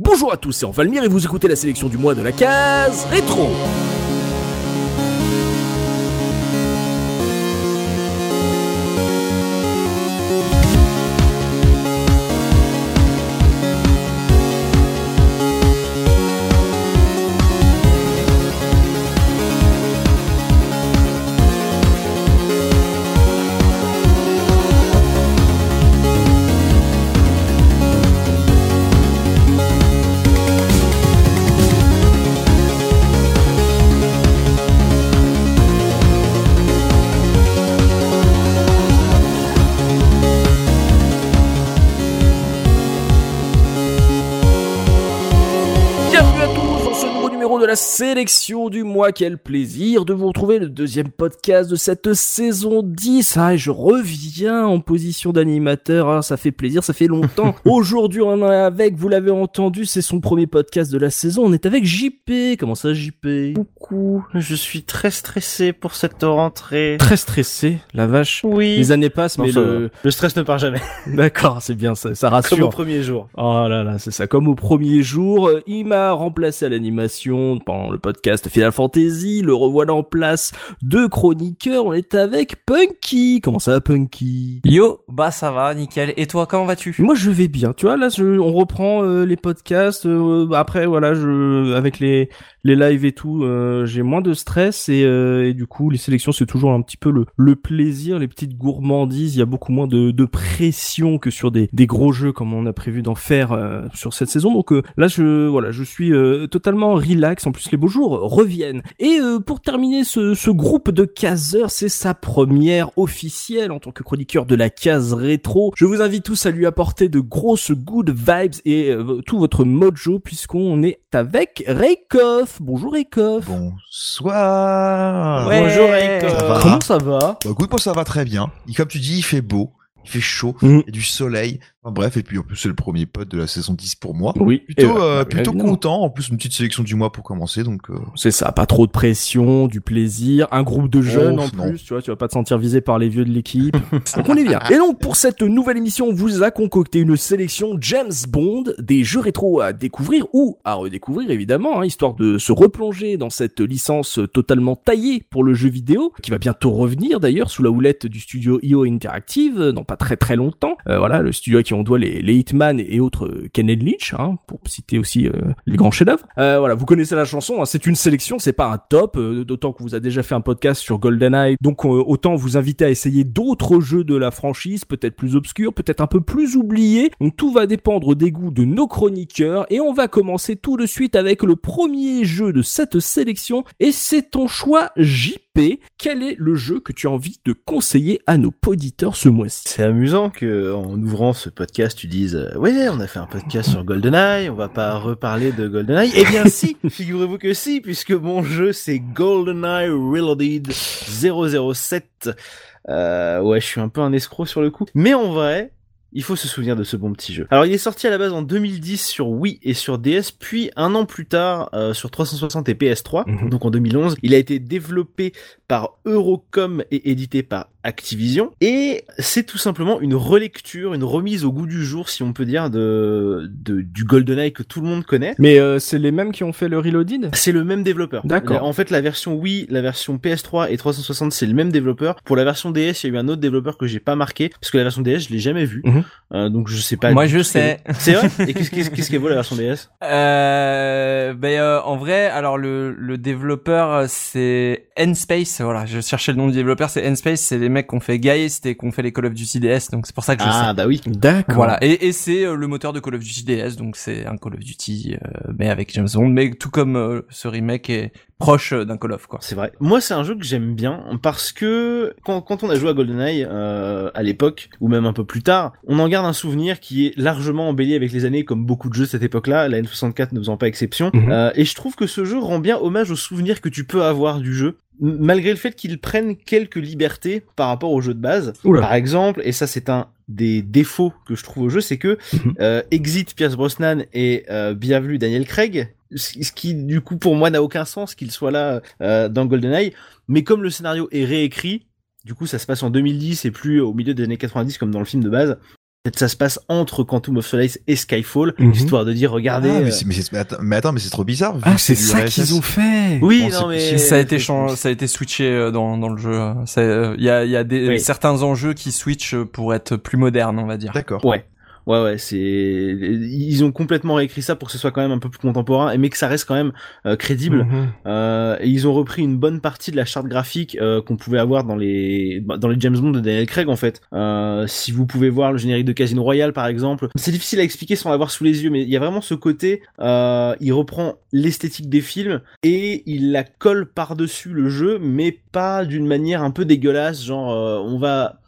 Bonjour à tous, c'est Envalmir et vous écoutez la sélection du mois de la case rétro. Sélection du Quel plaisir de vous retrouver, le deuxième podcast de cette saison 10. Ah, je reviens en position d'animateur. Ah, ça fait plaisir, ça fait longtemps. Aujourd'hui, on est avec, vous l'avez entendu, c'est son premier podcast de la saison. On est avec JP. Comment ça, JP Coucou, je suis très stressé pour cette rentrée. Très stressé, la vache. Oui. Les années passent, Non, mais ça le... Le stress ne part jamais. D'accord, c'est bien ça, ça Comme au rassure. premier jour. Oh là là, c'est ça. Comme au premier jour, il m'a remplacé à l'animation pendant le podcast Final Fantasy. Le revoilà en place de chroniqueurs. On est avec Punky. Comment ça va, Punky? Yo, bah ça va, nickel. Et toi, comment vas-tu? Moi, je vais bien. Tu vois, là, je- on reprend euh, les podcasts. euh, après, voilà, je avec les les lives et tout, euh, j'ai moins de stress et, euh, et du coup, les sélections, c'est toujours un petit peu le le plaisir, les petites gourmandises. Il y a beaucoup moins de de pression que sur des des gros jeux comme on a prévu d'en faire euh, sur cette saison. Donc euh, là, je voilà, je suis euh, totalement relax. En plus, les beaux jours reviennent. Et euh, pour terminer ce ce groupe de caseurs, c'est sa première officielle en tant que chroniqueur de la case rétro. Je vous invite tous à lui apporter de grosses good vibes et euh, tout votre mojo puisqu'on est avec Raykoff. Bonjour Raykoff. Bonsoir. Ouais. Bonjour va Comment ça va? Bah, écoute, moi ça va très bien. Et comme tu dis, il fait beau, il fait chaud, Mhm. il y a du soleil. Bref, et puis en plus c'est le premier pod de la saison 10 pour moi. Oui. Plutôt, bah, euh, bah, plutôt évidemment. content. En plus, une petite sélection du mois pour commencer, donc. euh, C'est ça, pas trop de pression, du plaisir, un groupe de jeunes Oh, en non. plus, tu vois, tu vas pas te sentir visé par les vieux de l'équipe. donc on est bien. Et donc pour cette nouvelle émission, on vous a concocté une sélection James Bond, des jeux rétro à découvrir ou à redécouvrir évidemment, hein, histoire de se replonger dans cette licence totalement taillée pour le jeu vidéo, qui va bientôt revenir d'ailleurs sous la houlette du studio IO Interactive dans pas très très longtemps. Euh, voilà, le studio qui on doit les, Hitman et autres euh, Kenneth Lynch, hein, pour citer aussi euh, les grands chefs-d'œuvre. Euh, voilà, vous connaissez la chanson, hein, c'est une sélection, c'est pas un top, d'autant que vous a déjà fait un podcast sur GoldenEye, donc autant vous inviter à essayer d'autres jeux de la franchise, peut-être plus obscurs, peut-être un peu plus oubliés. Donc tout va dépendre des goûts de nos chroniqueurs et on va commencer tout de suite avec le premier jeu de cette sélection et c'est ton choix JP. Quel est le jeu que tu as envie de conseiller à nos auditeurs ce mois-ci? C'est amusant que en ouvrant ce podcast, tu dises euh, ouais, on a fait un podcast sur GoldenEye, on va pas reparler de GoldenEye. Eh bien si, figurez-vous que si, puisque mon jeu c'est GoldenEye Reloaded 007. Euh, ouais, je suis un peu un escroc sur le coup, mais en vrai. Il faut se souvenir de ce bon petit jeu. Alors il est sorti à la base en 2010 sur Wii et sur DS, puis un an plus tard euh, sur 360 et PS3, Mhm. donc en 2011. Il a été développé par Eurocom et édité par Activision. Et c'est tout simplement une relecture, une remise au goût du jour, si on peut dire, de, de du GoldenEye que tout le monde connaît. Mais euh, c'est les mêmes qui ont fait le Reloaded? C'est le même développeur. D'accord. En fait, la version Wii, la version PS3 et 360, c'est le même développeur. Pour la version DS, il y a eu un autre développeur que j'ai pas marqué, parce que la version DS, je l'ai jamais vue. Mhm. Euh, donc je sais pas. Moi, je sais. est. C'est vrai? Et qu'est-ce qu'est-ce qu'est-ce qu'elle vaut la version DS Euh, ben euh, en vrai, alors le, le développeur c'est N-Space, voilà, je cherchais le nom du développeur, c'est N-Space, c'est les mecs qui ont fait Geist et qui ont fait les Call of Duty DS, donc c'est pour ça que je Ah sais. bah oui. D'accord. Voilà, et, et c'est euh, le moteur de Call of Duty DS, donc c'est un Call of Duty, euh, mais avec James Bond, mais tout comme euh, ce remake est proche euh, d'un Call of, quoi. C'est vrai. Moi, c'est un jeu que j'aime bien parce que quand, quand on a joué à GoldenEye euh, à l'époque ou même un peu plus tard, on en garde un souvenir qui est largement embelli avec les années, comme beaucoup de jeux de cette époque-là, la N64 ne faisant pas exception. Mhm. Euh, et je trouve que ce jeu rend bien hommage aux souvenirs que tu peux avoir du jeu. Malgré le fait qu'il prenne quelques libertés par rapport au jeu de base. Oula. Par exemple, et ça c'est un des défauts que je trouve au jeu, c'est que Mhm. euh, Exit Pierce Brosnan et euh, Bienvenue Daniel Craig, ce ce qui du coup pour moi n'a aucun sens qu'il soit là euh, dans GoldenEye, mais comme le scénario est réécrit, du coup ça se passe en 2010 et plus au milieu des années 90 comme dans le film de base, ça se passe entre Quantum of Solace et Skyfall, Mhm. histoire de dire regardez. Ah, mais, euh, mais, mais attends, mais attends, mais c'est trop bizarre. vu Ah, que c'est ça qu'ils ont fait. Oui, Bon, non mais ça a été c'est- chan- ça a été switché euh, dans dans le jeu. euh, Il y a il y a des Oui. certains enjeux qui switchent pour être plus modernes, on va dire. D'accord. Ouais. Ouais, ouais, c'est ils ont complètement réécrit ça pour que ce soit quand même un peu plus contemporain, mais que ça reste quand même euh, crédible. Mhm. Euh, et ils ont repris une bonne partie de la charte graphique euh, qu'on pouvait avoir dans les dans les James Bond de Daniel Craig en fait. Euh, si vous pouvez voir le générique de Casino Royale par exemple, c'est difficile à expliquer sans l'avoir sous les yeux, mais il y a vraiment ce côté. Euh, il reprend l'esthétique des films et il la colle par dessus le jeu, mais pas d'une manière un peu dégueulasse, genre euh, on va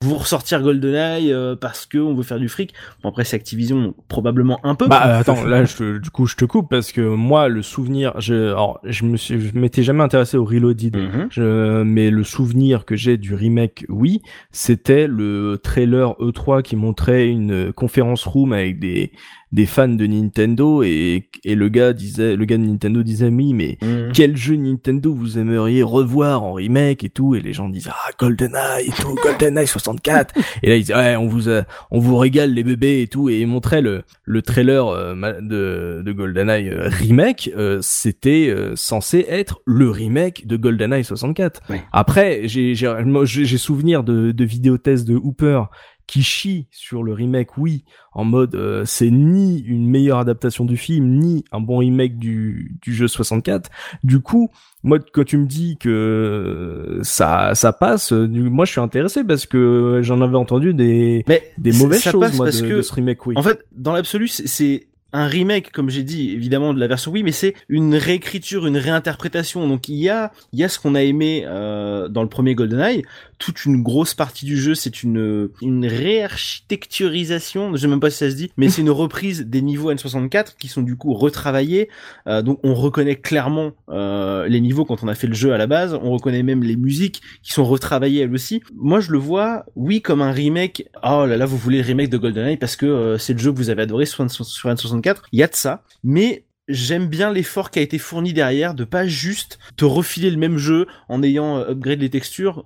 vous ressortir GoldenEye euh, parce que on veut faire du fric. Bon après c'est Activision probablement un peu. Bah euh, attends, là je, du coup je te coupe parce que moi le souvenir, je, alors je me suis, je m'étais jamais intéressé au Reloaded, Mhm. je, mais le souvenir que j'ai du remake, oui, c'était le trailer E3 qui montrait une conférence room avec des des fans de Nintendo et et le gars disait, le gars de Nintendo disait oui mais Mhm. quel jeu Nintendo vous aimeriez revoir en remake et tout? Et les gens disaient ah GoldenEye et tout GoldenEye 64 et là ils disaient ouais on vous a- on vous régale les bébés et tout. Et ils montraient le le trailer euh, de de GoldenEye euh, remake. Euh, c'était euh, censé être le remake de GoldenEye 64 Ouais. après j'ai j'ai souvenir de de vidéotests de Hooper qui chie sur le remake, oui, en mode euh, c'est ni une meilleure adaptation du film, ni un bon remake du, du jeu 64. Du coup, moi, quand tu me dis que ça ça passe, euh, moi je suis intéressé parce que j'en avais entendu des Mais des mauvaises choses moi, parce de, que de ce remake, oui. En fait, dans l'absolu, c'est- c'est un remake, comme j'ai dit, évidemment, de la version Wii, mais c'est une réécriture, une réinterprétation. Donc il y a, il y a ce qu'on a aimé euh, dans le premier GoldenEye. Toute une grosse partie du jeu, c'est une une réarchitecturisation. Je sais même pas si ça se dit, mais c'est une reprise des niveaux N64 qui sont du coup retravaillés. Euh, donc on reconnaît clairement euh, les niveaux quand on a fait le jeu à la base. On reconnaît même les musiques qui sont retravaillées elles aussi. Moi, je le vois, oui, comme un remake. Oh là là, vous voulez le remake de GoldenEye parce que euh, c'est le jeu que vous avez adoré sur, sur sur N64. Il y a de ça, mais j'aime bien l'effort qui a été fourni derrière de pas juste te refiler le même jeu en ayant euh, upgrade les textures.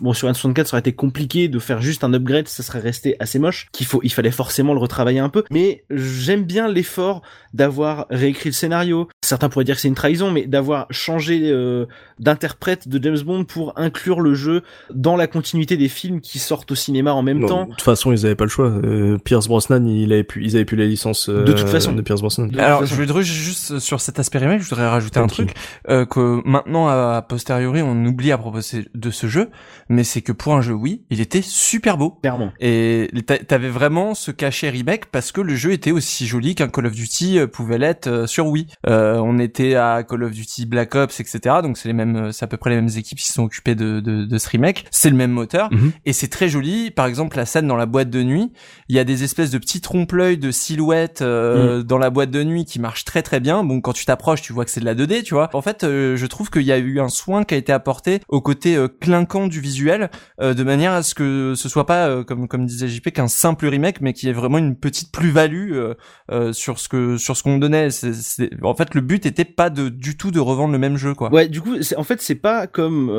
Bon, sur N64, ça aurait été compliqué de faire juste un upgrade, ça serait resté assez moche. Qu'il faut, il fallait forcément le retravailler un peu. Mais j'aime bien l'effort d'avoir réécrit le scénario. Certains pourraient dire que c'est une trahison, mais d'avoir changé euh, d'interprète de James Bond pour inclure le jeu dans la continuité des films qui sortent au cinéma en même Non, temps. De toute façon, ils avaient pas le choix. Euh, Pierce Brosnan, il avait pu, ils avaient pu la licence euh, De toute façon. de Pierce Brosnan. De Alors, je juste sur cet aspect remake, je voudrais rajouter un truc euh, que maintenant à, à posteriori on oublie à propos de ce jeu, mais c'est que pour un jeu oui, il était super beau. Clairement. Et t'a- t'avais vraiment ce cachet remake parce que le jeu était aussi joli qu'un Call of Duty euh, pouvait l'être euh, sur Wii. Euh, on était à Call of Duty Black Ops, etc. Donc c'est les mêmes, euh, c'est à peu près les mêmes équipes qui se sont occupées de, de, de ce remake. C'est le même moteur Mhm. et c'est très joli. Par exemple, la scène dans la boîte de nuit, il y a des espèces de petits trompe-l'œil de silhouettes euh, dans la boîte de nuit qui marchent très très bien. Bon, quand tu t'approches, tu vois que c'est de la 2D, tu vois. En fait, euh, je trouve qu'il y a eu un soin qui a été apporté au côté euh, clinquant du visuel, euh, de manière à ce que ce soit pas, euh, comme comme disait JP, qu'un simple remake, mais qui est vraiment une petite plus-value euh, euh, sur ce que sur ce qu'on donnait. C'est, c'est- En fait, le but était pas de du tout de revendre le même jeu, quoi. Ouais, du coup, en fait, c'est pas comme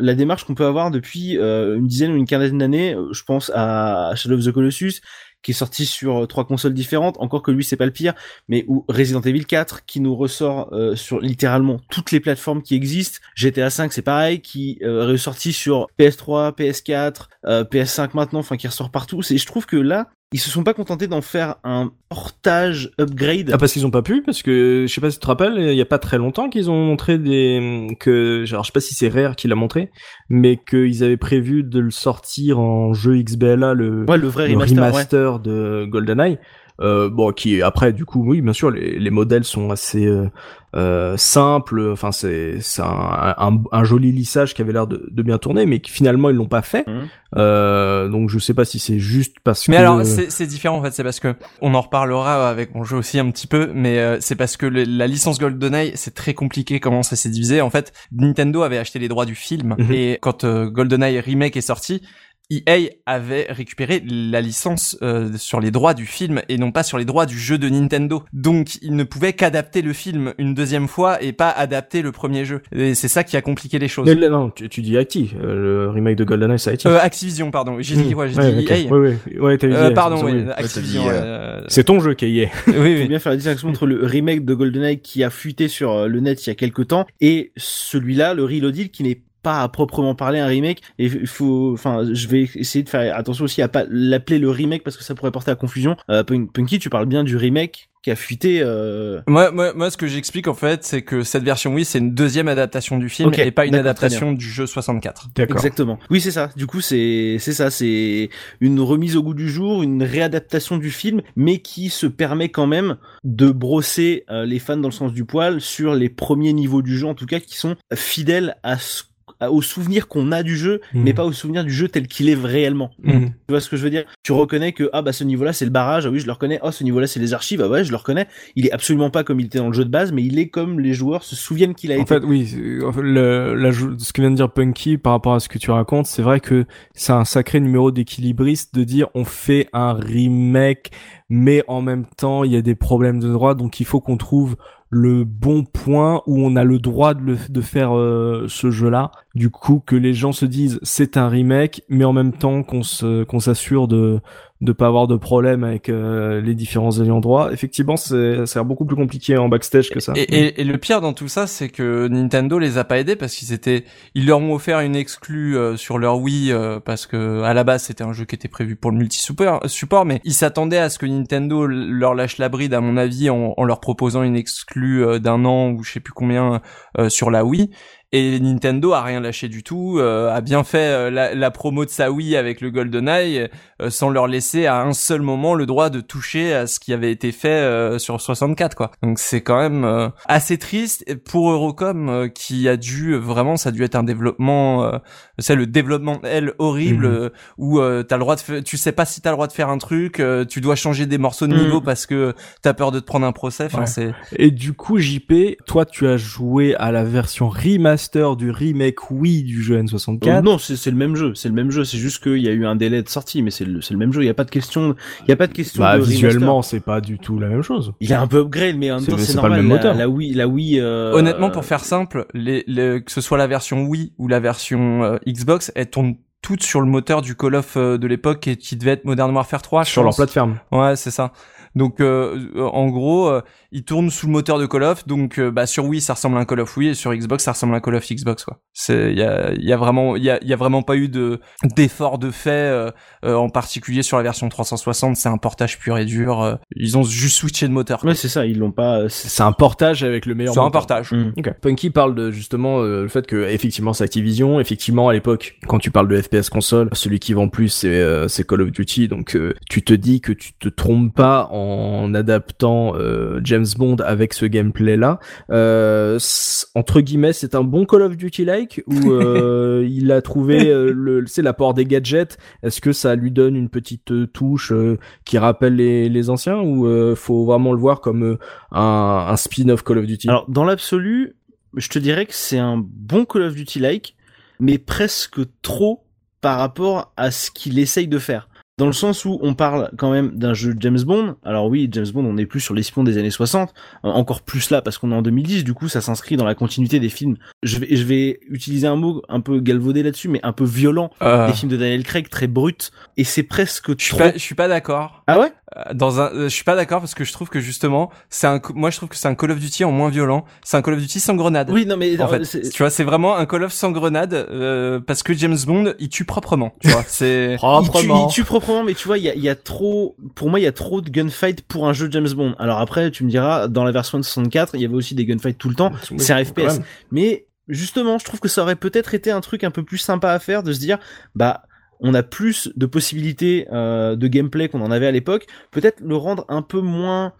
la démarche qu'on peut avoir depuis une dizaine ou une quinzaine d'années. Je pense à Shadow of the Colossus, qui est sorti sur euh, trois consoles différentes. Encore que lui, c'est pas le pire, mais ou Resident Evil 4, qui nous ressort euh, sur littéralement toutes les plateformes qui existent. GTA 5, c'est pareil, qui euh, est ressorti sur PS3, PS4, euh, PS5 maintenant, enfin qui ressort partout. C'est, je trouve que là, ils se sont pas contentés d'en faire un portage upgrade. Ah parce qu'ils ont pas pu parce que je sais pas si tu te rappelles il y a pas très longtemps qu'ils ont montré des que genre je sais pas si c'est Rare qui l'a montré mais qu'ils avaient prévu de le sortir en jeu XBLA le, ouais, le vrai le remaster. ouais. remaster de GoldenEye euh, bon qui après du coup oui bien sûr les, les modèles sont assez euh, euh, simples enfin c'est c'est un, un, un joli lissage qui avait l'air de, de bien tourner mais qui finalement ils l'ont pas fait Mhm. euh, donc je sais pas si c'est juste parce Mais que alors c'est c'est différent en fait, c'est parce que on en reparlera avec mon jeu aussi un petit peu, mais euh, c'est parce que le- la licence GoldenEye c'est très compliqué comment ça s'est divisé. En fait, Nintendo avait acheté les droits du film Mhm. et quand euh, GoldenEye remake est sorti, EA avait récupéré la licence euh, sur les droits du film et non pas sur les droits du jeu de Nintendo. Donc il ne pouvait qu'adapter le film une deuxième fois et pas adapter le premier jeu. Et c'est ça qui a compliqué les choses. Mais non, tu, tu dis Acti, euh, le remake de GoldenEye, c'est Acti. Euh, Activision, pardon. J'ai dit, ouais, j'ai dit ok. EA. Ouais, ouais, ouais, dit Euh, EA, pardon, ouais, oui. t'as Activision. dit, euh, C'est ton jeu qui est EA. oui, Il faut oui. bien faire la distinction entre le remake de GoldenEye qui a fuité sur euh, le net il y a quelques temps et celui-là, le Reloaded, qui n'est pas à proprement parler un remake et il faut enfin je vais essayer de faire attention aussi à pas l'appeler le remake parce que ça pourrait porter à confusion euh, Pun- Punky tu parles bien du remake qui a fuité euh... Moi, moi, moi, ce que j'explique en fait, c'est que cette version oui, c'est une deuxième adaptation du film Ok, et pas une adaptation du jeu 64. D'accord. Exactement. Oui, c'est ça. Du coup, c'est c'est ça, c'est une remise au goût du jour, une réadaptation du film, mais qui se permet quand même de brosser euh, les fans dans le sens du poil sur les premiers niveaux du jeu, en tout cas, qui sont fidèles à ce à- au souvenir qu'on a du jeu, Mhm. mais pas au souvenir du jeu tel qu'il est réellement. Mhm. Tu vois ce que je veux dire? Tu reconnais que ah bah ce niveau-là c'est le barrage, ah oui je le reconnais. Oh ce niveau-là c'est les archives, ah ouais je le reconnais. Il est absolument pas comme il était dans le jeu de base, mais il est comme les joueurs se souviennent qu'il a En été. fait, oui, en fait, le, la jou- ce que vient de dire Punky par rapport à ce que tu racontes, c'est vrai que c'est un sacré numéro d'équilibriste de dire on fait un remake, mais en même temps il y a des problèmes de droit, donc il faut qu'on trouve le bon point où on a le droit de, le, de faire euh, ce jeu-là. Du coup, que les gens se disent c'est un remake, mais en même temps qu'on se qu'on s'assure de de pas avoir de problème avec euh, les différents ayants droit. Effectivement, c'est c'est beaucoup plus compliqué en backstage que ça. Et, et, et le pire dans tout ça, c'est que Nintendo les a pas aidés parce qu'ils étaient, ils leur ont offert une exclue euh, sur leur Wii euh, parce que à la base c'était un jeu qui était prévu pour le multi support, support mais ils s'attendaient à ce que Nintendo leur lâche la bride à mon avis en, en leur proposant une exclue euh, d'un an ou je sais plus combien euh, sur la Wii. Et Nintendo a rien lâché du tout, euh, a bien fait euh, la, la promo de sa Wii avec le GoldenEye euh, sans leur laisser à un seul moment le droit de toucher à ce qui avait été fait euh, sur 64 quoi. Donc c'est quand même euh, assez triste pour Eurocom euh, qui a dû vraiment ça a dû être un développement euh, c'est le développement elle horrible euh, où euh, t'as le droit de tu sais pas si t'as le droit de faire un truc, euh, tu dois changer des morceaux de Mhm. niveau parce que t'as peur de te prendre un procès. Enfin Ouais. c'est Et du coup, JP, toi, tu as joué à la version remaster du remake Wii du jeu Euh, N64. non, c'est c'est le même jeu, c'est le même jeu. C'est juste qu'il y a eu un délai de sortie, mais c'est le, c'est le même jeu. Il y a pas de question, il y a pas de question. bah, de remaster. visuellement, c'est pas du tout la même chose. il est un peu upgrade, mais en même C'est- temps c'est c'est pas le normal. même la, moteur. la Wii, la Wii. euh, honnêtement pour faire simple, les, les- que ce soit la version Wii ou la version euh, Xbox, elles tournent toutes sur le moteur du Call of euh, de l'époque et qui devait être Modern Warfare 3 je Sur leur plateforme. Ouais, c'est ça. Donc euh, euh, en gros, euh, ils tournent sous le moteur de Call of. Donc euh, bah sur Wii ça ressemble à un Call of Wii et sur Xbox ça ressemble à un Call of Xbox quoi. C'est il y a il y a vraiment il y a il y a vraiment pas eu de d'effort de fait euh, euh, en particulier sur la version 360, c'est un portage pur et dur. euh, ils ont juste switché de moteur. quoi. Ouais, c'est ça. Ils l'ont pas. euh, c'est- un portage avec le meilleur. C'est un portage. Mm. Ok. Punky parle de justement euh, le fait que effectivement c'est Activision, effectivement à l'époque quand tu parles de FPS console, celui qui vend plus c'est euh, c'est Call of Duty, donc euh, tu te dis que tu te trompes pas en adaptant euh, James Bond avec ce gameplay là. Euh, entre guillemets c'est un bon Call of Duty like ou euh, il a trouvé le c'est l'apport des gadgets? Est-ce que ça lui donne une petite touche qui rappelle les, les anciens ou faut vraiment le voir comme un, un spin-off Call of Duty? Alors dans l'absolu, je te dirais que c'est un bon Call of Duty like, mais presque trop par rapport à ce qu'il essaye de faire. Dans le sens où on parle quand même d'un jeu James Bond. Alors oui, James Bond, on est plus sur l'espion des années 60, euh, encore plus là parce qu'on est en 2010. Du coup, ça s'inscrit dans la continuité des films. Je vais, je vais utiliser un mot un peu galvaudé là-dessus, mais un peu violent. Euh, Des films de Daniel Craig très bruts et c'est presque je suis trop. pas je suis pas d'accord. Ah ouais? Dans un, euh, je suis pas d'accord parce que je trouve que justement, c'est un, moi je trouve que c'est un Call of Duty en moins violent. C'est un Call of Duty sans grenade. Oui, non mais En fait, c'est- tu vois, c'est vraiment un Call of sans grenade euh, parce que James Bond, il tue proprement. Tu vois, c'est Il tue, Proprement. il tue proprement, mais tu vois, il y a, il y a trop, pour moi, il y a trop de gunfight pour un jeu James Bond. Alors après, tu me diras, dans la version de 64, il y avait aussi des gunfights tout le temps. C'est un FPS. Mais justement, je trouve que ça aurait peut-être été un truc un peu plus sympa à faire, de se dire, bah, on a plus de possibilités euh, de gameplay qu'on en avait à l'époque. Peut-être le rendre un peu moins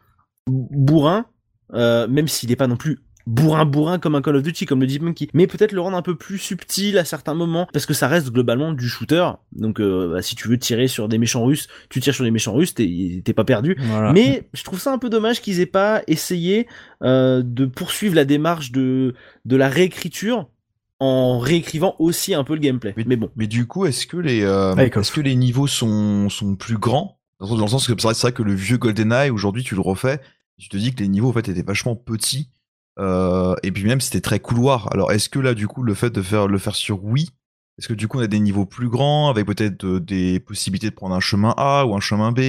bourrin, euh, même s'il n'est pas non plus bourrin bourrin comme un Call of Duty comme le dit Monkey mais peut-être le rendre un peu plus subtil à certains moments parce que ça reste globalement du shooter donc euh, bah, si tu veux tirer sur des méchants russes tu tires sur des méchants russes t'es t'es pas perdu Voilà. mais je trouve ça un peu dommage qu'ils aient pas essayé euh, de poursuivre la démarche de de la réécriture en réécrivant aussi un peu le gameplay. Mais- Mais bon. Mais du coup, est-ce que les euh, est-ce que les niveaux sont sont plus grands? Dans le sens que c'est vrai, c'est vrai que le vieux GoldenEye aujourd'hui tu le refais, tu te dis que les niveaux en fait étaient vachement petits euh, et puis même c'était très couloir. Alors est-ce que là du coup le fait de faire le faire sur Wii, est-ce que du coup on a des niveaux plus grands avec peut-être euh, des possibilités de prendre un chemin A ou un chemin B,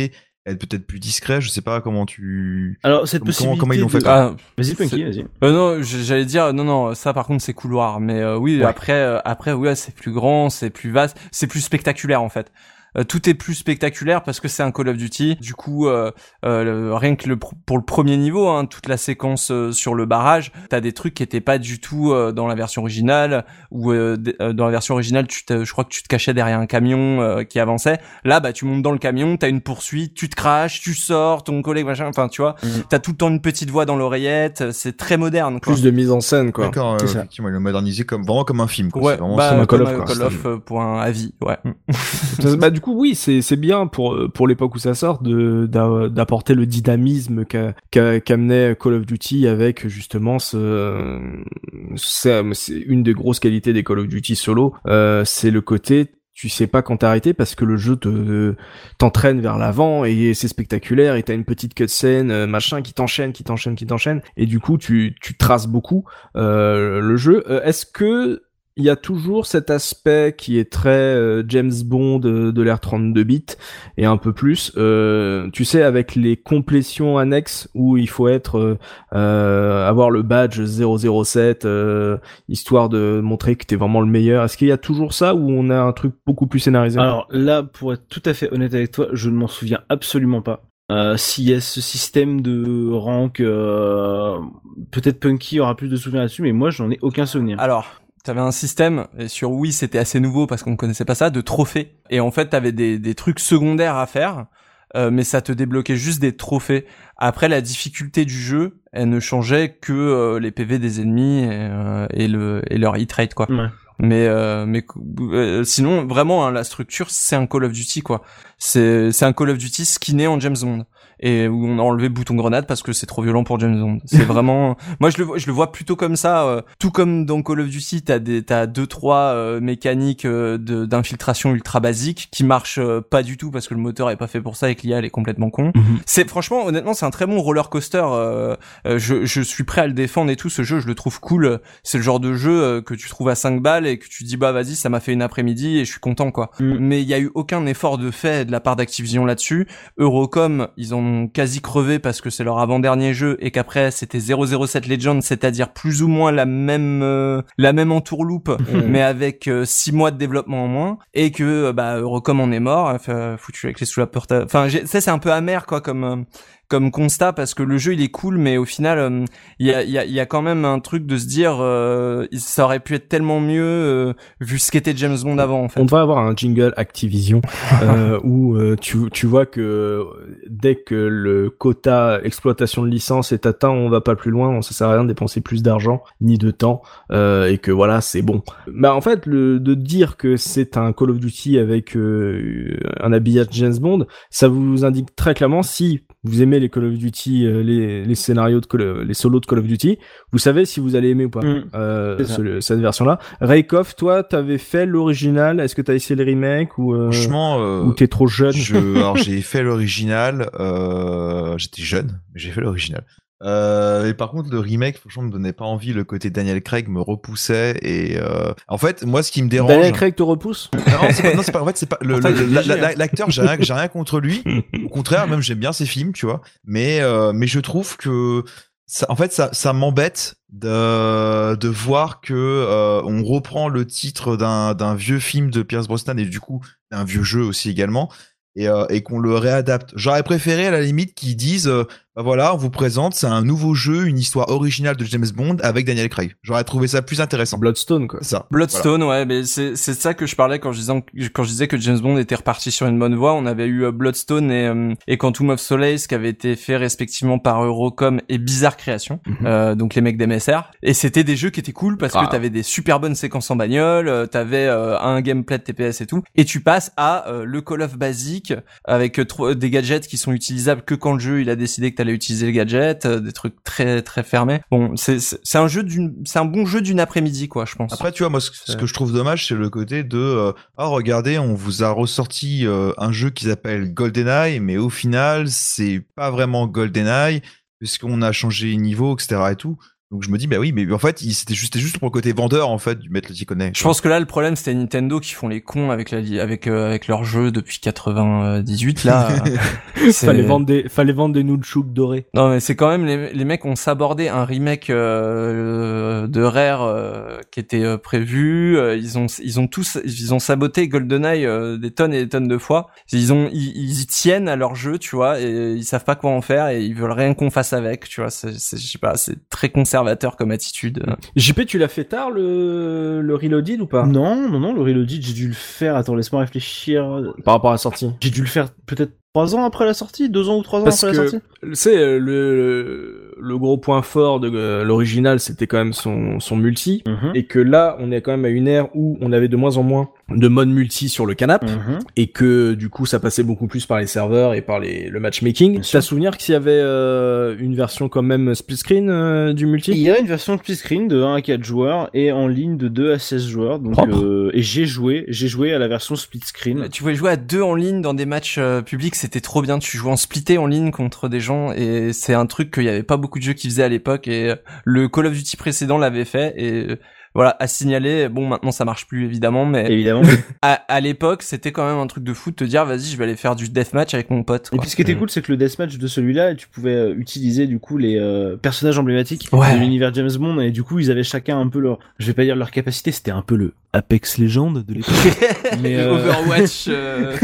être peut-être plus discret, je sais pas comment tu Alors cette Comment- possibilité. comment ils l'ont fait, de- Ah, Vas-y Punky, vas-y. Euh, non, j'allais dire non non, ça par contre c'est couloir, mais euh, oui Ouais. après euh, après ouais c'est plus grand, c'est plus vaste, c'est plus spectaculaire en fait. Euh, tout est plus spectaculaire parce que c'est un Call of Duty. Du coup, euh, euh, le- rien que le, pour le premier niveau, hein, toute la séquence euh, sur le barrage, t'as des trucs qui étaient pas du tout euh, dans la version originale. Ou euh, euh, dans la version originale, tu te, je crois que tu te cachais derrière un camion euh, qui avançait. Là, bah tu montes dans le camion, t'as une poursuite, tu te craches, tu sors, ton collègue machin. Enfin, tu vois, Mhm. t'as tout le temps une petite voix dans l'oreillette. C'est très moderne. Quoi. Plus de mise en scène, quoi. D'accord, euh, effectivement, ils l'ont modernisé comme vraiment comme un film quoi. Ouais, bah, comme un Call of, quoi. Call of euh, pour un avis, ouais. Bah du coup oui c'est bien pour pour l'époque où ça sort d'apporter le dynamisme qu'a- qu'a- qu'amenait Call of Duty avec justement ce c'est une des grosses qualités des Call of Duty solo euh, c'est le côté tu sais pas quand t'arrêter parce que le jeu te t'entraîne vers l'avant et c'est spectaculaire et t'as une petite cutscene euh, machin qui t'enchaîne qui t'enchaîne qui t'enchaîne et du coup tu tu traces beaucoup euh, le jeu. Euh, est-ce que il y a toujours cet aspect qui est très euh, James Bond euh, de l'ère 32 bits et un peu plus. Euh, tu sais, avec les complétions annexes où il faut être euh, avoir le badge 007 euh, histoire de montrer que t'es vraiment le meilleur. Est-ce qu'il y a toujours ça ou on a un truc beaucoup plus scénarisé? Alors là, pour être tout à fait honnête avec toi, je ne m'en souviens absolument pas. Euh, S'il y a ce système de rank, euh, peut-être Punky aura plus de souvenirs là-dessus, mais moi, j'en ai aucun souvenir. Alors, t'avais un système, et sur Wii c'était assez nouveau parce qu'on connaissait pas ça, de trophées. Et en fait, t'avais des, des trucs secondaires à faire, euh, mais ça te débloquait juste des trophées. Après, la difficulté du jeu, elle ne changeait que euh, les PV des ennemis et, euh, et le et leur hit rate quoi. Ouais. Mais euh, mais euh, sinon vraiment hein, la structure c'est un Call of Duty quoi. C'est c'est un Call of Duty skinné en James Bond et où on a enlevé le bouton grenade parce que c'est trop violent pour James Bond. C'est vraiment moi je le vois je le vois plutôt comme ça euh, tout comme dans Call of Duty t'as des t'as deux trois euh, mécaniques euh, de d'infiltration ultra basiques qui marchent euh, pas du tout parce que le moteur est pas fait pour ça et que l'IA est complètement con. Mhm. C'est franchement honnêtement c'est un très bon roller coaster je je suis prêt à le défendre et tout ce jeu je le trouve cool c'est le genre de jeu que tu trouves à 5 balles et que tu dis bah vas-y ça m'a fait une après-midi et je suis content quoi Mm. mais il y a eu aucun effort de fait de la part d'Activision là-dessus. Eurocom ils en ont quasi crevé parce que c'est leur avant-dernier jeu et qu'après c'était 007 Legend c'est-à-dire plus ou moins la même euh, la même entourloupe mais avec 6 mois de développement en moins et que euh, bah Eurocom en est mort foutu avec les sous la porte enfin ça c'est un peu amer quoi comme euh, comme constat parce que le jeu il est cool mais au final euh, il y a, il y, a, y a quand même un truc de se dire euh, ça aurait pu être tellement mieux euh, vu ce qu'était James Bond avant en fait On devrait avoir un jingle Activision euh, où euh, tu, tu vois que dès que le quota exploitation de licence est atteint, on va pas plus loin, ça sert à rien de dépenser plus d'argent ni de temps euh, et que voilà c'est bon. Bah en fait le de dire que c'est un Call of Duty avec euh, un habillage James Bond, ça vous indique très clairement si vous aimez les Call of Duty, euh, les, les scénarios de Call of- les solos de Call of Duty, vous savez si vous allez aimer ou pas Mm. euh, ce- cette version-là. Rakeoff, toi, t'avais fait l'original. Est-ce que t'as essayé les remakes ou euh, Franchement, euh, ou t'es trop jeune? je, alors j'ai fait l'original. Euh, J'étais jeune, mais j'ai fait l'original. Euh, et par contre, le remake, franchement, me donnait pas envie. Le côté Daniel Craig me repoussait. Et euh, en fait, moi, ce qui me dérange. Daniel Craig te repousse? Non, c'est pas, non, c'est pas. En fait, c'est pas. Hein. L'acteur, j'ai rien, j'ai rien contre lui. Au contraire, même j'aime bien ses films, tu vois. Mais, euh, mais je trouve que, ça, en fait, ça, ça m'embête de, de voir que euh, on reprend le titre d'un, d'un vieux film de Pierce Brosnan et du coup d'un vieux jeu aussi également. Et, euh, et qu'on le réadapte. J'aurais préféré à la limite qu'ils disent, euh, bah voilà, on vous présente, c'est un nouveau jeu, une histoire originale de James Bond avec Daniel Craig. J'aurais trouvé ça plus intéressant. Bloodstone quoi. Ça. Bloodstone, ouais, mais c'est c'est ça que je parlais quand je disais quand je disais que James Bond était reparti sur une bonne voie. On avait eu euh, Bloodstone et euh, et Quantum of Solace qui avaient été faits respectivement par Eurocom et Bizarre Création, Mhm. euh, donc les mecs d'MSR. Et c'était des jeux qui étaient cool parce Ah. que t'avais des super bonnes séquences en bagnole, euh, t'avais euh, un gameplay de TPS et tout. Et tu passes à le Call of basique avec des gadgets qui sont utilisables que quand le jeu il a décidé que t'allais fallait utiliser le gadget, euh, des trucs très très fermés. Bon, c'est c'est un jeu d'une, c'est un bon jeu d'une après-midi quoi, je pense. Après, tu vois, moi, ce, ce que je trouve dommage, c'est le côté de euh, ah regardez, on vous a ressorti euh, un jeu qui s'appelle GoldenEye, mais au final, c'est pas vraiment GoldenEye puisqu'on a changé les niveaux, etc. et tout. Donc je me dis bah oui, mais en fait, il- c'était juste, c'était juste pour le côté vendeur en fait du mettre le Ticonnet. Je pense que là le problème c'était Nintendo qui font les cons avec la avec euh, avec leur jeu depuis 98 là. Fallait vendre des, fallait vendre des dorés. Non mais c'est quand même les, les mecs ont sabordé un remake euh, de Rare euh, qui était euh, prévu. Euh, ils ont ils ont tous ils ont saboté GoldenEye euh, des tonnes et des tonnes de fois. Ils ont ils, ils y tiennent à leur jeu, tu vois, et ils savent pas quoi en faire et ils veulent rien qu'on fasse avec, tu vois. C'est c'est- je sais pas, c'est très conservateur comme attitude. JP, tu l'as fait tard le, le Reloaded ou pas? Non, non, non, le Reloaded, j'ai dû le faire. Attends, laisse-moi réfléchir. Par rapport à la sortie. J'ai dû le faire peut-être trois ans après la sortie, deux ans ou trois ans Parce après que la sortie? c'est euh, le, le gros point fort de euh, l'original, c'était quand même son, son multi. Mhm. Et que là, on est quand même à une ère où on avait de moins en moins de mode multi sur le canap. Mhm. Et que du coup, ça passait beaucoup plus par les serveurs et par les, le matchmaking. Tu sûr. as souvenir qu'il y avait euh, une version quand même split screen euh, du multi? Il y a une version split screen de 1 à 4 joueurs et en ligne de 2 à 16 joueurs. Donc, euh, et j'ai joué, j'ai joué à la version split screen. Tu pouvais jouer à deux en ligne dans des matchs euh, publics, c'était trop bien. Tu jouais en splitté en ligne contre des gens et c'est un truc qu'il y avait pas beaucoup de jeux qui faisaient à l'époque et euh, le Call of Duty précédent l'avait fait et euh, voilà à signaler. Bon maintenant ça marche plus évidemment, mais Évidemment. à, à l'époque c'était quand même un truc de fou de te dire vas-y je vais aller faire du deathmatch avec mon pote. Et puis ce qui était Mm. cool, c'est que le deathmatch de celui-là, tu pouvais euh, utiliser du coup les euh, personnages emblématiques Ouais. de l'univers James Bond et du coup ils avaient chacun un peu leur, je vais pas dire leur capacité, c'était un peu le Apex Legend de l'époque. mais, euh, Overwatch. euh,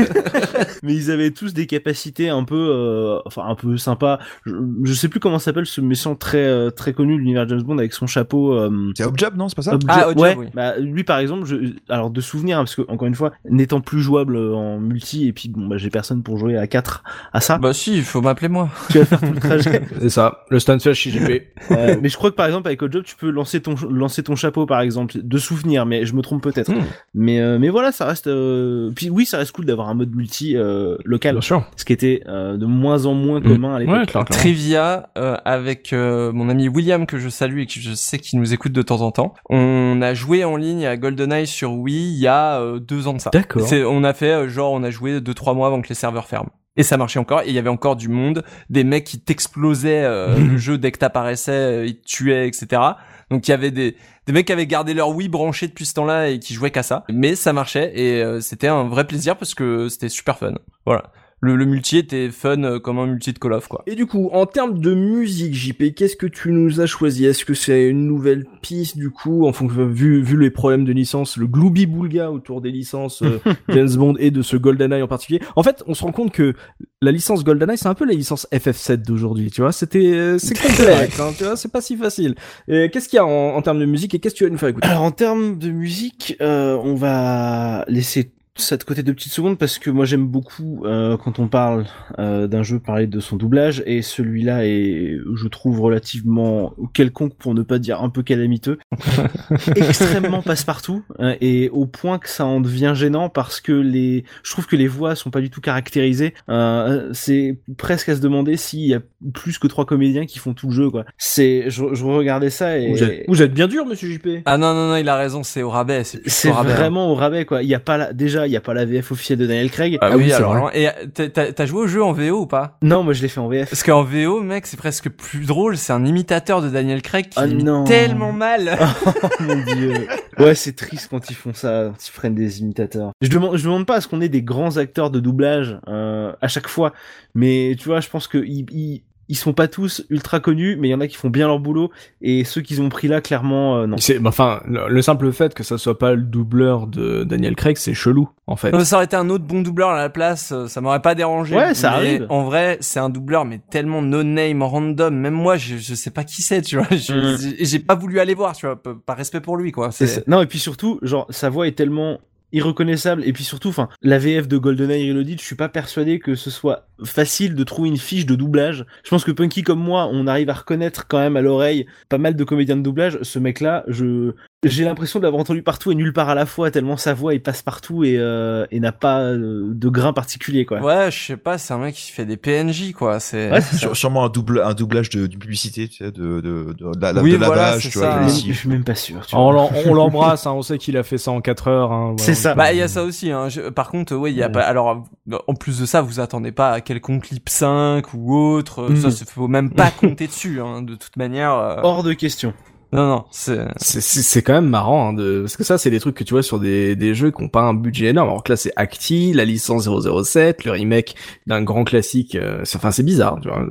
mais ils avaient tous des capacités un peu, euh, enfin un peu sympa. Je, je sais plus comment s'appelle ce méchant très euh, très connu de l'univers James Bond avec son chapeau. Euh, C'est Hobjob, non C'est pas ça? Ah, ouais. oui. Bah, lui par exemple, je, alors de souvenir, hein, parce que encore une fois, n'étant plus jouable en multi et puis bon bah j'ai personne pour jouer à 4 à ça. bah si, il faut m'appeler moi. Tu vas faire tout le trajet. C'est ça, le Stunfest chez JP. Euh, mais je crois que par exemple avec Hotjob tu peux lancer ton lancer ton chapeau par exemple de souvenir mais je me trompe peut-être Hmm. mais euh, mais voilà ça reste euh, puis oui ça reste cool d'avoir un mode multi euh, local Bien sûr. ce qui était euh, de moins en moins Hmm. commun à l'époque Ouais, clair, clair. Trivia euh, avec euh, mon ami William que je salue et que je sais qu'il nous écoute de temps en temps. On a joué en ligne à GoldenEye sur Wii il y a euh, deux ans de ça. D'accord. On a fait euh, genre on a joué deux trois mois avant que les serveurs ferment. Et ça marchait encore, et il y avait encore du monde, des mecs qui t'explosaient euh, le jeu dès que t'apparaissais, ils te tuaient, etc. Donc il y avait des, des mecs qui avaient gardé leur Wii branché depuis ce temps-là et qui jouaient qu'à ça. Mais ça marchait, et euh, c'était un vrai plaisir parce que c'était super fun. Voilà. Le, le multi était fun euh, comme un multi de Call of, quoi. Et du coup, en termes de musique, JP, qu'est-ce que tu nous as choisi? Est-ce que c'est une nouvelle piste, du coup, en fonction, vu, vu les problèmes de licence, le gloubi boulga autour des licences euh, James Bond et de ce GoldenEye en particulier? En fait, on se rend compte que la licence GoldenEye, c'est un peu la licence FF7 d'aujourd'hui, tu vois? C'était, euh, c'est complexe, hein, tu vois, c'est pas si facile. Et qu'est-ce qu'il y a en, en termes de musique et qu'est-ce que tu vas nous faire écouter? Alors en termes de musique euh, on va laisser ça de côté deux petites secondes parce que moi j'aime beaucoup euh, quand on parle euh, d'un jeu parler de son doublage et celui-là est je trouve relativement quelconque pour ne pas dire un peu calamiteux. Extrêmement passe-partout euh, et au point que ça en devient gênant parce que les je trouve que les voix sont pas du tout caractérisées. Euh, c'est presque à se demander s'il y a plus que trois comédiens qui font tout le jeu quoi. C'est je, je regardais ça et vous, êtes, vous êtes bien dur, monsieur JP Ah non, non, non, il a raison, c'est au rabais, c'est rabais. vraiment au rabais quoi. Il y a pas la... déjà il y a pas la VF officielle de Daniel Craig Ah, Ah oui, alors, vrai. non. et euh, t'as- joué au jeu en VO ou pas? Non moi je l'ai fait en VF Parce qu'en VO, mec, c'est presque plus drôle. C'est un imitateur de Daniel Craig qui Ah non. tellement mal. oh mon dieu ouais c'est triste quand ils font ça quand ils prennent des imitateurs je demande je demande pas à ce qu'on ait des grands acteurs de doublage euh, à chaque fois mais tu vois je pense que ils, ils ils sont pas tous ultra connus, mais il y en a qui font bien leur boulot, et ceux qu'ils ont pris là, clairement, euh, non. C'est, bah, enfin, le, le simple fait que ça soit pas le doubleur de Daniel Craig, c'est chelou, en fait. Non, ça aurait été un autre bon doubleur à la place, euh, ça m'aurait pas dérangé. Ouais, ça Mais arrive. En vrai, c'est un doubleur, mais tellement no-name, random. Même moi, je, je sais pas qui c'est, tu vois. Je- Mm. J'ai pas voulu aller voir, tu vois, par respect pour lui, quoi. C'est C'est ça. Non, et puis surtout, genre, sa voix est tellement irreconnaissable. Et puis surtout la VF de GoldenEye Reloaded je suis pas persuadé que ce soit facile de trouver une fiche de doublage. Je pense que Punky comme moi on arrive à reconnaître quand même à l'oreille pas mal de comédiens de doublage. Ce mec là je j'ai l'impression de l'avoir entendu partout et nulle part à la fois, tellement sa voix il passe partout et, euh, et n'a pas euh, de grain particulier quoi. Ouais, je sais pas, c'est un mec qui fait des PNJ quoi. C'est Ouais, sûrement un double un doublage de, de publicité, tu sais, de de de, la, Oui, de voilà, tu vois, je suis même pas sûr. tu On vois. l'em- on l'embrasse, hein, on sait qu'il a fait ça en 4 heures. Hein, C'est ça. Bah il y a ça aussi. Hein. Je- par contre, ouais, il y a Ouais. pas. Alors, en plus de ça, vous attendez pas à quelconque clip 5 ou autre. Mm. Ça, c'est- faut même pas compter dessus. Hein, de toute manière. euh, Hors de question. Non, non, c'est. C'est- quand même marrant, hein, de... parce que ça, c'est des trucs que tu vois sur des, des jeux qui ont pas un budget énorme. Alors que là, c'est Acti, la licence 007, le remake d'un grand classique. euh, Enfin, c'est bizarre, tu vois,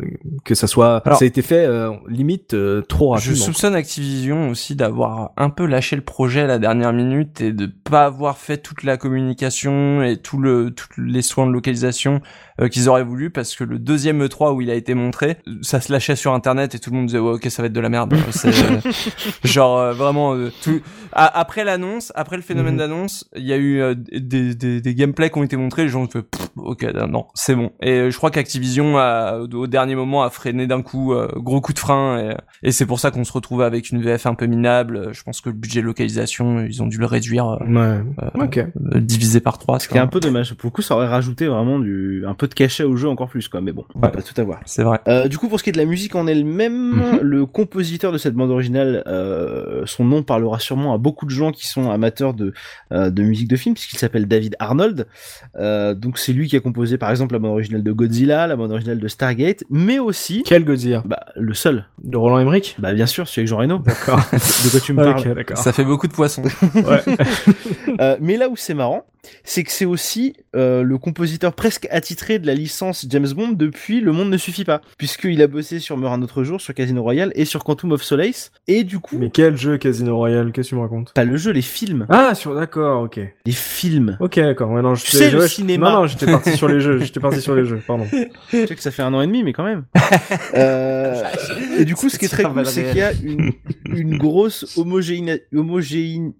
que ça soit. Alors- ça a été fait euh, limite euh, trop Je rapidement. soupçonne Activision aussi d'avoir un peu lâché le projet à la dernière minute et de pas avoir fait toute la communication et tout le tous les soins de localisation euh, qu'ils auraient voulu parce que le deuxième E3 où il a été montré, ça se lâchait sur internet et tout le monde disait ouais, OK, ça va être de la merde. Genre euh, vraiment euh, tout A- après l'annonce, après le phénomène Mhm. d'annonce, il y a eu euh, des, des des gameplays qui ont été montrés, les gens ont fait Pff, OK, non, c'est bon. Et euh, je crois qu'Activision a au dernier moment a freiné d'un coup euh, gros coup de frein et, et c'est pour ça qu'on se retrouve avec une VF un peu minable. Je pense que le budget de localisation, ils ont dû le réduire Ouais. ok. euh, divisé par trois. Ce qui est un peu dommage. Pour le coup, ça aurait rajouté vraiment du un peu de cachet au jeu encore plus quoi. Mais bon, on va Ouais. pas tout avoir. C'est vrai. Euh, du coup, pour ce qui est de la musique en elle-même, Mhm. le compositeur de cette bande originale, euh, son nom parlera sûrement à beaucoup de gens qui sont amateurs de, euh, de musique de film, puisqu'il s'appelle David Arnold. Euh, donc c'est lui qui a composé par exemple la bande originale de Godzilla, la bande originale de Stargate, mais aussi Quel Godzilla? Bah, le seul. De Roland Emmerich? Bah bien sûr, celui avec Jean Reno. D'accord. De quoi tu me parles? Ça fait beaucoup de poissons. Ouais. Euh, mais là où c'est marrant, c'est que c'est aussi euh, le compositeur presque attitré de la licence James Bond depuis Le Monde ne suffit pas, puisqu'il a bossé sur Meurt un autre jour, sur Casino Royale et sur Quantum of Solace, et du coup, Mais quel jeu Casino Royale Qu'est-ce que tu me racontes pas le jeu, les films, Ah, sur d'accord, ok. les films. Ok, d'accord. Ouais, non, je Tu sais, le ouais, cinéma. Non, non, j'étais parti sur les jeux. J'étais parti sur les jeux. Pardon. Je sais que ça fait un an et demi, mais quand même. Euh, et du coup, ce qui est très cool, c'est qu'il y a une, une grosse homogéine, homogéine,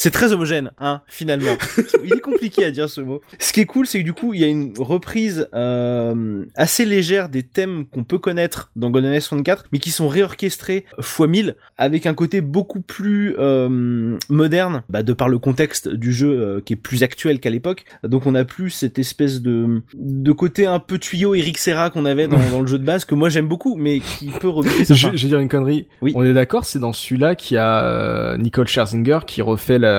c'est très homogène, hein, finalement. Il est compliqué à dire ce mot. Ce qui est cool, c'est que du coup, il y a une reprise euh, assez légère des thèmes qu'on peut connaître dans GoldenEye 64, mais qui sont réorchestrés fois 1000, avec un côté beaucoup plus euh, moderne, bah, de par le contexte du jeu euh, qui est plus actuel qu'à l'époque. Donc on a plus cette espèce de, de côté un peu tuyau Eric Serra qu'on avait dans, dans le jeu de base, que moi j'aime beaucoup, mais qui peut rebuter Je, je vais dire une connerie. Oui. On est d'accord, c'est dans celui-là qu'il y a euh, Nicole Scherzinger qui refait la,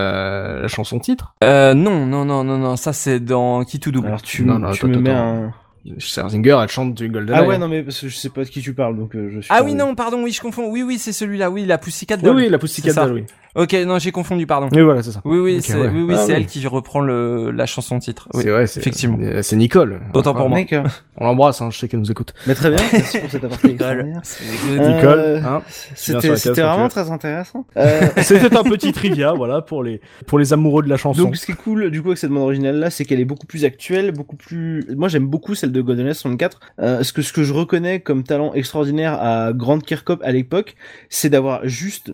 la chanson titre? Euh, non, non, non, non, non. Ça c'est dans qui tout double. Alors tu, Non, non, tu attends, me mets un... Scherzinger, elle chante du Golden Ah ouais, non mais parce que je sais pas de qui tu parles, donc euh, je suis... Ah oui, non, pardon, oui, je confonds. Oui, oui, c'est celui-là. Oui, la Pussycat Oui, Doll. oui, la Pussycat. Doll, oui. Ok, non, j'ai confondu, pardon. Oui, voilà, c'est ça. Oui, oui, c'est ouais. oui, oui, Ah oui. elle qui reprend le la chanson titre. Oui. C'est vrai, c'est effectivement. c'est- C'est Nicole. Autant pour moi. D'accord. On l'embrasse, hein, je sais qu'elle nous écoute. Mais très bien, merci pour cette aparté extraordinaire. Euh, Nicole, hein. C'était vraiment très intéressant. Euh, C'était un petit trivia, voilà, pour les pour les amoureux de la chanson. Donc ce qui est cool du coup avec cette bande originale là, c'est qu'elle est beaucoup plus actuelle, beaucoup plus. Moi j'aime beaucoup celle de GoldenEye 64. Euh, ce que ce que je reconnais comme talent extraordinaire à Grant Kirkhope à l'époque, c'est d'avoir juste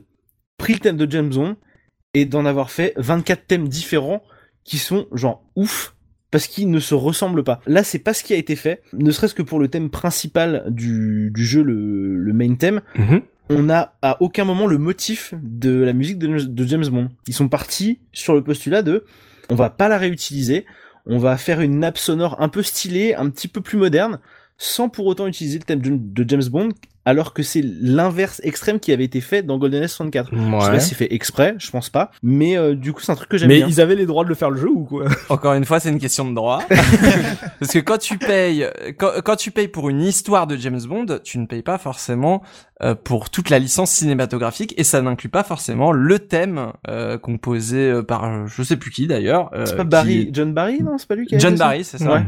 pris le thème de James Bond et d'en avoir fait 24 thèmes différents qui sont genre ouf parce qu'ils ne se ressemblent pas. Là, c'est pas ce qui a été fait, ne serait-ce que pour le thème principal du, du jeu, le, le main theme Mhm. on n'a à aucun moment le motif de la musique de, de James Bond. Ils sont partis sur le postulat de on va pas la réutiliser, on va faire une nappe sonore un peu stylée, un petit peu plus moderne, sans pour autant utiliser le thème de James Bond, alors que c'est l'inverse extrême qui avait été fait dans GoldenEye 64. Je sais Ouais. pas si c'est fait exprès, je pense pas, mais euh, du coup c'est un truc que j'aime Mais bien. ils avaient les droits de le faire le jeu ou quoi? Encore une fois, c'est une question de droit. Parce que quand tu payes, quand, quand tu payes pour une histoire de James Bond, tu ne payes pas forcément euh, pour toute la licence cinématographique et ça n'inclut pas forcément le thème euh, composé euh, par euh, je sais plus qui d'ailleurs. euh, C'est pas qui- Barry, John Barry, non? C'est pas lui qui a John fait ça? Barry, c'est ça. Ouais.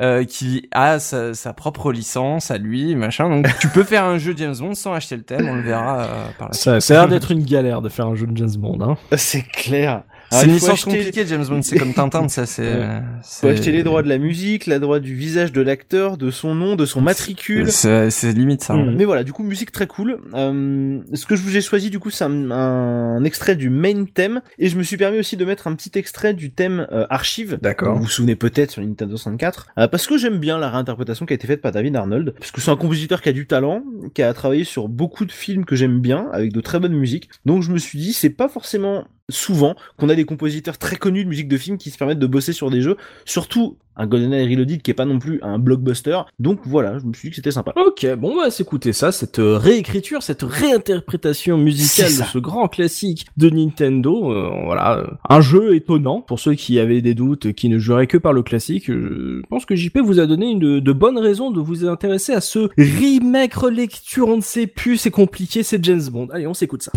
Euh, qui a sa, sa propre licence à lui, machin. Donc tu peux faire un jeu James Bond sans acheter le thème, on le verra euh, par la suite. Ça, ça a l'air d'être une galère de faire un jeu de James Bond. Hein. C'est clair. C'est il une licence acheter- compliquée, James Bond. C'est comme Tintin, ça, c'est. Ouais. c'est- Faut acheter les droits de la musique, la droit du visage de l'acteur, de son nom, de son matricule. C'est c'est limite ça. hein. Mais voilà, du coup, musique très cool. Euh, ce que je vous ai choisi, du coup, c'est un, un extrait du main thème. Et je me suis permis aussi de mettre un petit extrait du thème euh, archive. D'accord. Vous vous souvenez peut-être sur Nintendo 64. euh, parce que j'aime bien la réinterprétation qui a été faite par David Arnold. Parce que c'est un compositeur qui a du talent, qui a travaillé sur beaucoup de films que j'aime bien, avec de très bonnes musiques. Donc je me suis dit, c'est pas forcément souvent qu'on a des compositeurs très connus de musique de film qui se permettent de bosser sur des jeux. Surtout un GoldenEye Reloaded qui est pas non plus un blockbuster. Donc voilà, je me suis dit que c'était sympa. Ok, bon bah s'écouter ça, cette euh, réécriture, cette réinterprétation musicale de ce grand classique de Nintendo, euh, voilà, un jeu étonnant pour ceux qui avaient des doutes, qui ne joueraient que par le classique. euh, Je pense que JP vous a donné une de bonnes raisons de vous intéresser à ce remake relecture, on ne sait plus, c'est compliqué, c'est James Bond. Allez, on s'écoute ça.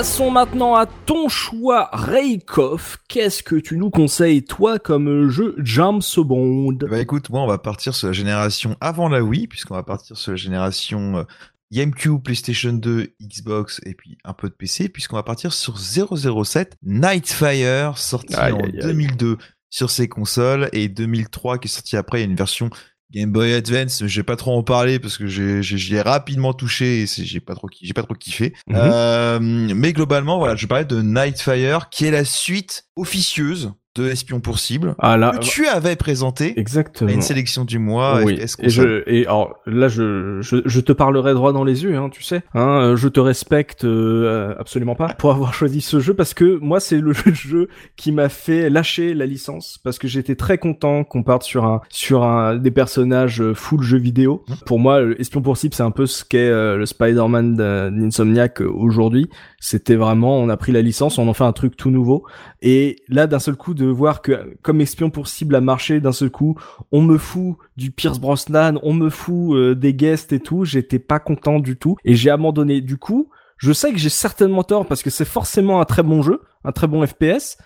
Passons maintenant à ton choix, Raikoff. Qu'est-ce que tu nous conseilles, toi, comme jeu James Bond Bah écoute, moi on va partir sur la génération avant la Wii, puisqu'on va partir sur la génération euh, GameCube, PlayStation 2, Xbox et puis un peu de PC, puisqu'on va partir sur 007 Nightfire, sorti Aïe, en aïe, aïe. 2002 sur ces consoles, et 2003 qui est sorti après, il y a une version Game Boy Advance, vais pas trop en parler parce que j'ai, j'ai, j'y ai rapidement touché et c'est, j'ai pas trop, j'ai pas trop kiffé. Mhm. Euh, mais globalement, voilà, je parlais de Nightfire, qui est la suite officieuse de Espion pour cible, Ah là, que tu avais présenté à exactement. une sélection du mois. oui. Est-ce Et, je, et alors là, je, je, je te parlerai droit dans les yeux, hein, tu sais. Hein, euh, je te respecte euh, absolument pas pour avoir choisi ce jeu parce que moi, c'est le jeu qui m'a fait lâcher la licence parce que j'étais très content qu'on parte sur un sur un des personnages euh, full jeu vidéo. Mmh. Pour moi, le Espion pour cible, c'est un peu ce qu'est euh, le Spider-Man de- d'Insomniac euh, aujourd'hui. C'était vraiment, on a pris la licence, on en fait un truc tout nouveau. Et là, d'un seul coup, de voir que comme Espion pour cible a marché, d'un seul coup, on me fout du Pierce Brosnan, on me fout euh, des guests et tout, j'étais pas content du tout et j'ai abandonné. Du coup, je sais que j'ai certainement tort parce que c'est forcément un très bon jeu, un très bon FPS,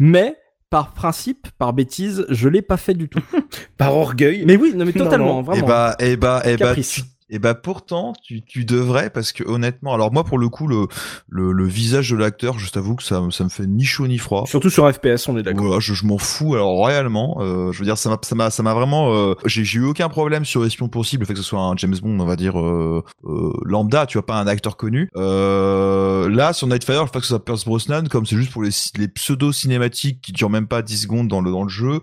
mais par principe, par bêtise, je l'ai pas fait du tout. Par orgueil? mais oui, non mais Non, totalement, non. vraiment. Et bah, et bah, et bah, Caprice. tu- et bah, pourtant, tu, tu devrais, parce que honnêtement, alors moi, pour le coup, le, le, le visage de l'acteur, je t'avoue que ça, ça me fait ni chaud ni froid. Surtout sur FPS, on est d'accord. Voilà, je, je m'en fous. Alors royalement, euh, je veux dire, ça m'a, ça m'a, ça m'a vraiment. euh, j'ai, j'ai eu aucun problème sur Espion possible, le fait que ce soit un James Bond, on va dire euh, euh, lambda, tu vois, pas un acteur connu. Euh, là, sur Nightfire, le fait que ce soit Pierce Brosnan, comme c'est juste pour les, les pseudo cinématiques qui durent même pas 10 secondes dans le dans le jeu,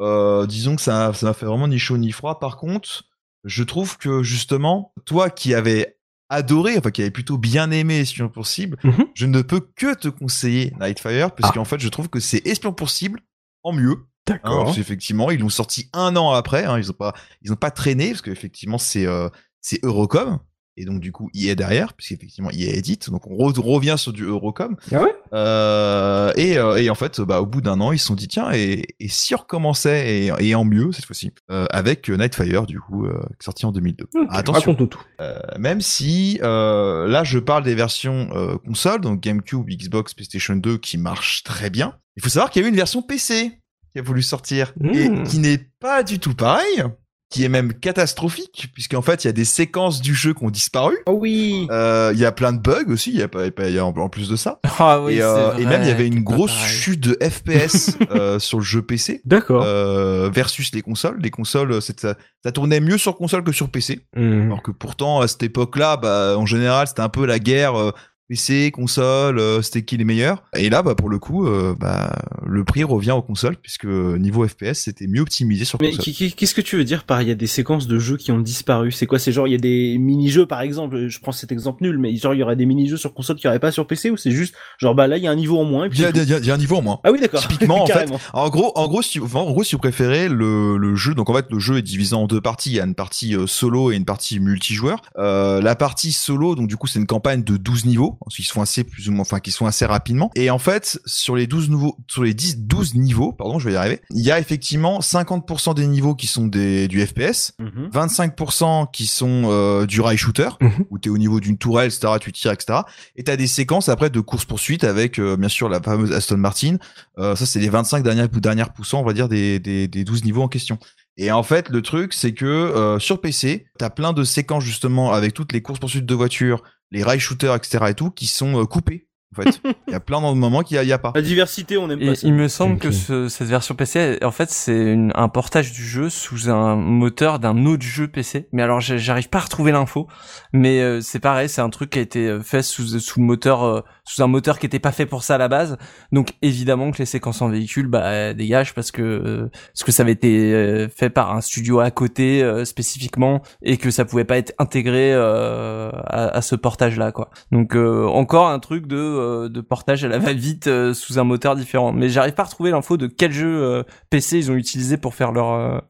euh, disons que ça, ça m'a fait vraiment ni chaud ni froid. Par contre, je trouve que justement, toi qui avais adoré, enfin qui avait plutôt bien aimé Espion pour cible, Mhm. je ne peux que te conseiller Nightfire parce qu'en fait je trouve que c'est Espion pour cible en mieux. Hein, D'accord. parce qu'effectivement, ils l'ont sorti un an après. Hein, ils ont pas, ils ont pas traîné parce qu'effectivement c'est euh, c'est Eurocom et donc du coup il est derrière puisqu'effectivement il est édite. Donc on re- revient sur du Eurocom. Ah ouais? Euh, et, euh, et en fait, bah, au bout d'un an, ils se sont dit tiens et, et si on recommençait et, et en mieux cette fois-ci euh, avec euh, Nightfire du coup euh, sorti en 2002. Ok, Attention, tout. euh, même si euh, là je parle des versions euh, console, donc GameCube, Xbox, PlayStation 2 qui marchent très bien. Il faut savoir qu'il y a eu une version PC qui a voulu sortir et Mmh. qui n'est pas du tout pareil, qui est même catastrophique puisqu'en fait il y a des séquences du jeu qui ont disparu. Oh oui. Euh, Il y a plein de bugs aussi, il y a pas, il y a en en plus de ça. Ah oui, et, euh, vrai et même il y avait une grosse chute de FPS euh, sur le jeu PC. D'accord. Euh, versus les consoles. Les consoles, c'est- ça, ça tournait mieux sur console que sur PC. Mhm. Alors que pourtant, à cette époque-là, bah, en général, c'était un peu la guerre euh, PC, console, euh, c'était qui les meilleurs? Et là, bah, pour le coup, euh, bah, le prix revient aux consoles puisque niveau FPS, c'était mieux optimisé sur Mais console. qui- qu'est-ce que tu veux dire par il y a des séquences de jeux qui ont disparu? C'est quoi? C'est genre il y a des mini-jeux par exemple, je prends cet exemple nul, mais genre il y aurait des mini-jeux sur console qui n'y aurait pas sur PC ou c'est juste genre bah là il y a un niveau en moins Il y, y y a un niveau en moins. Ah oui d'accord. Typiquement, en fait. En gros, en gros, si, enfin, en gros, si vous préférez le, le jeu, donc en fait, le jeu est divisé en deux parties. Il y a une partie euh, solo et une partie multijoueur. Euh, la partie solo, donc du coup, c'est une campagne de 12 niveaux, qui se font assez plus ou moins, enfin, qui se font assez rapidement. Et en fait, sur les 12 nouveaux, sur les 10, 12 niveaux, pardon, je vais y arriver. Il y a effectivement 50% des niveaux qui sont des, du FPS. Mhm. 25% qui sont euh, du rail shooter, Mhm. où t'es au niveau d'une tourelle, etc., tu tires, etc. Et t'as des séquences après de course-poursuite avec, euh, bien sûr, la fameuse Aston Martin. Euh, ça, c'est les 25 dernières, dernières poussants, on va dire, des, des, des 12 niveaux en question. Et en fait, le truc, c'est que euh, sur PC, t'as plein de séquences, justement, avec toutes les courses-poursuites de voitures, les rail shooters, etc. et tout, qui sont euh, coupées. En fait, il y a plein de moments qu'il y a, il y a pas. La diversité on aime Et pas ça. il me semble que ce- cette version PC, en fait, c'est une- un portage du jeu sous un moteur d'un autre jeu PC. Mais alors, j'arrive pas à retrouver l'info. Mais euh, c'est pareil, c'est un truc qui a été euh, fait sous, sous le moteur, euh, sous un moteur qui était pas fait pour ça à la base. Donc, évidemment que les séquences en véhicule, bah, dégagent parce que euh, parce que ça avait été euh, fait par un studio à côté euh, spécifiquement et que ça pouvait pas être intégré à, ce portage-là, quoi. Donc, encore un truc de de portage à la va-vite sous un moteur différent. Mais j'arrive pas à retrouver l'info de quel jeu PC ils ont utilisé pour faire leur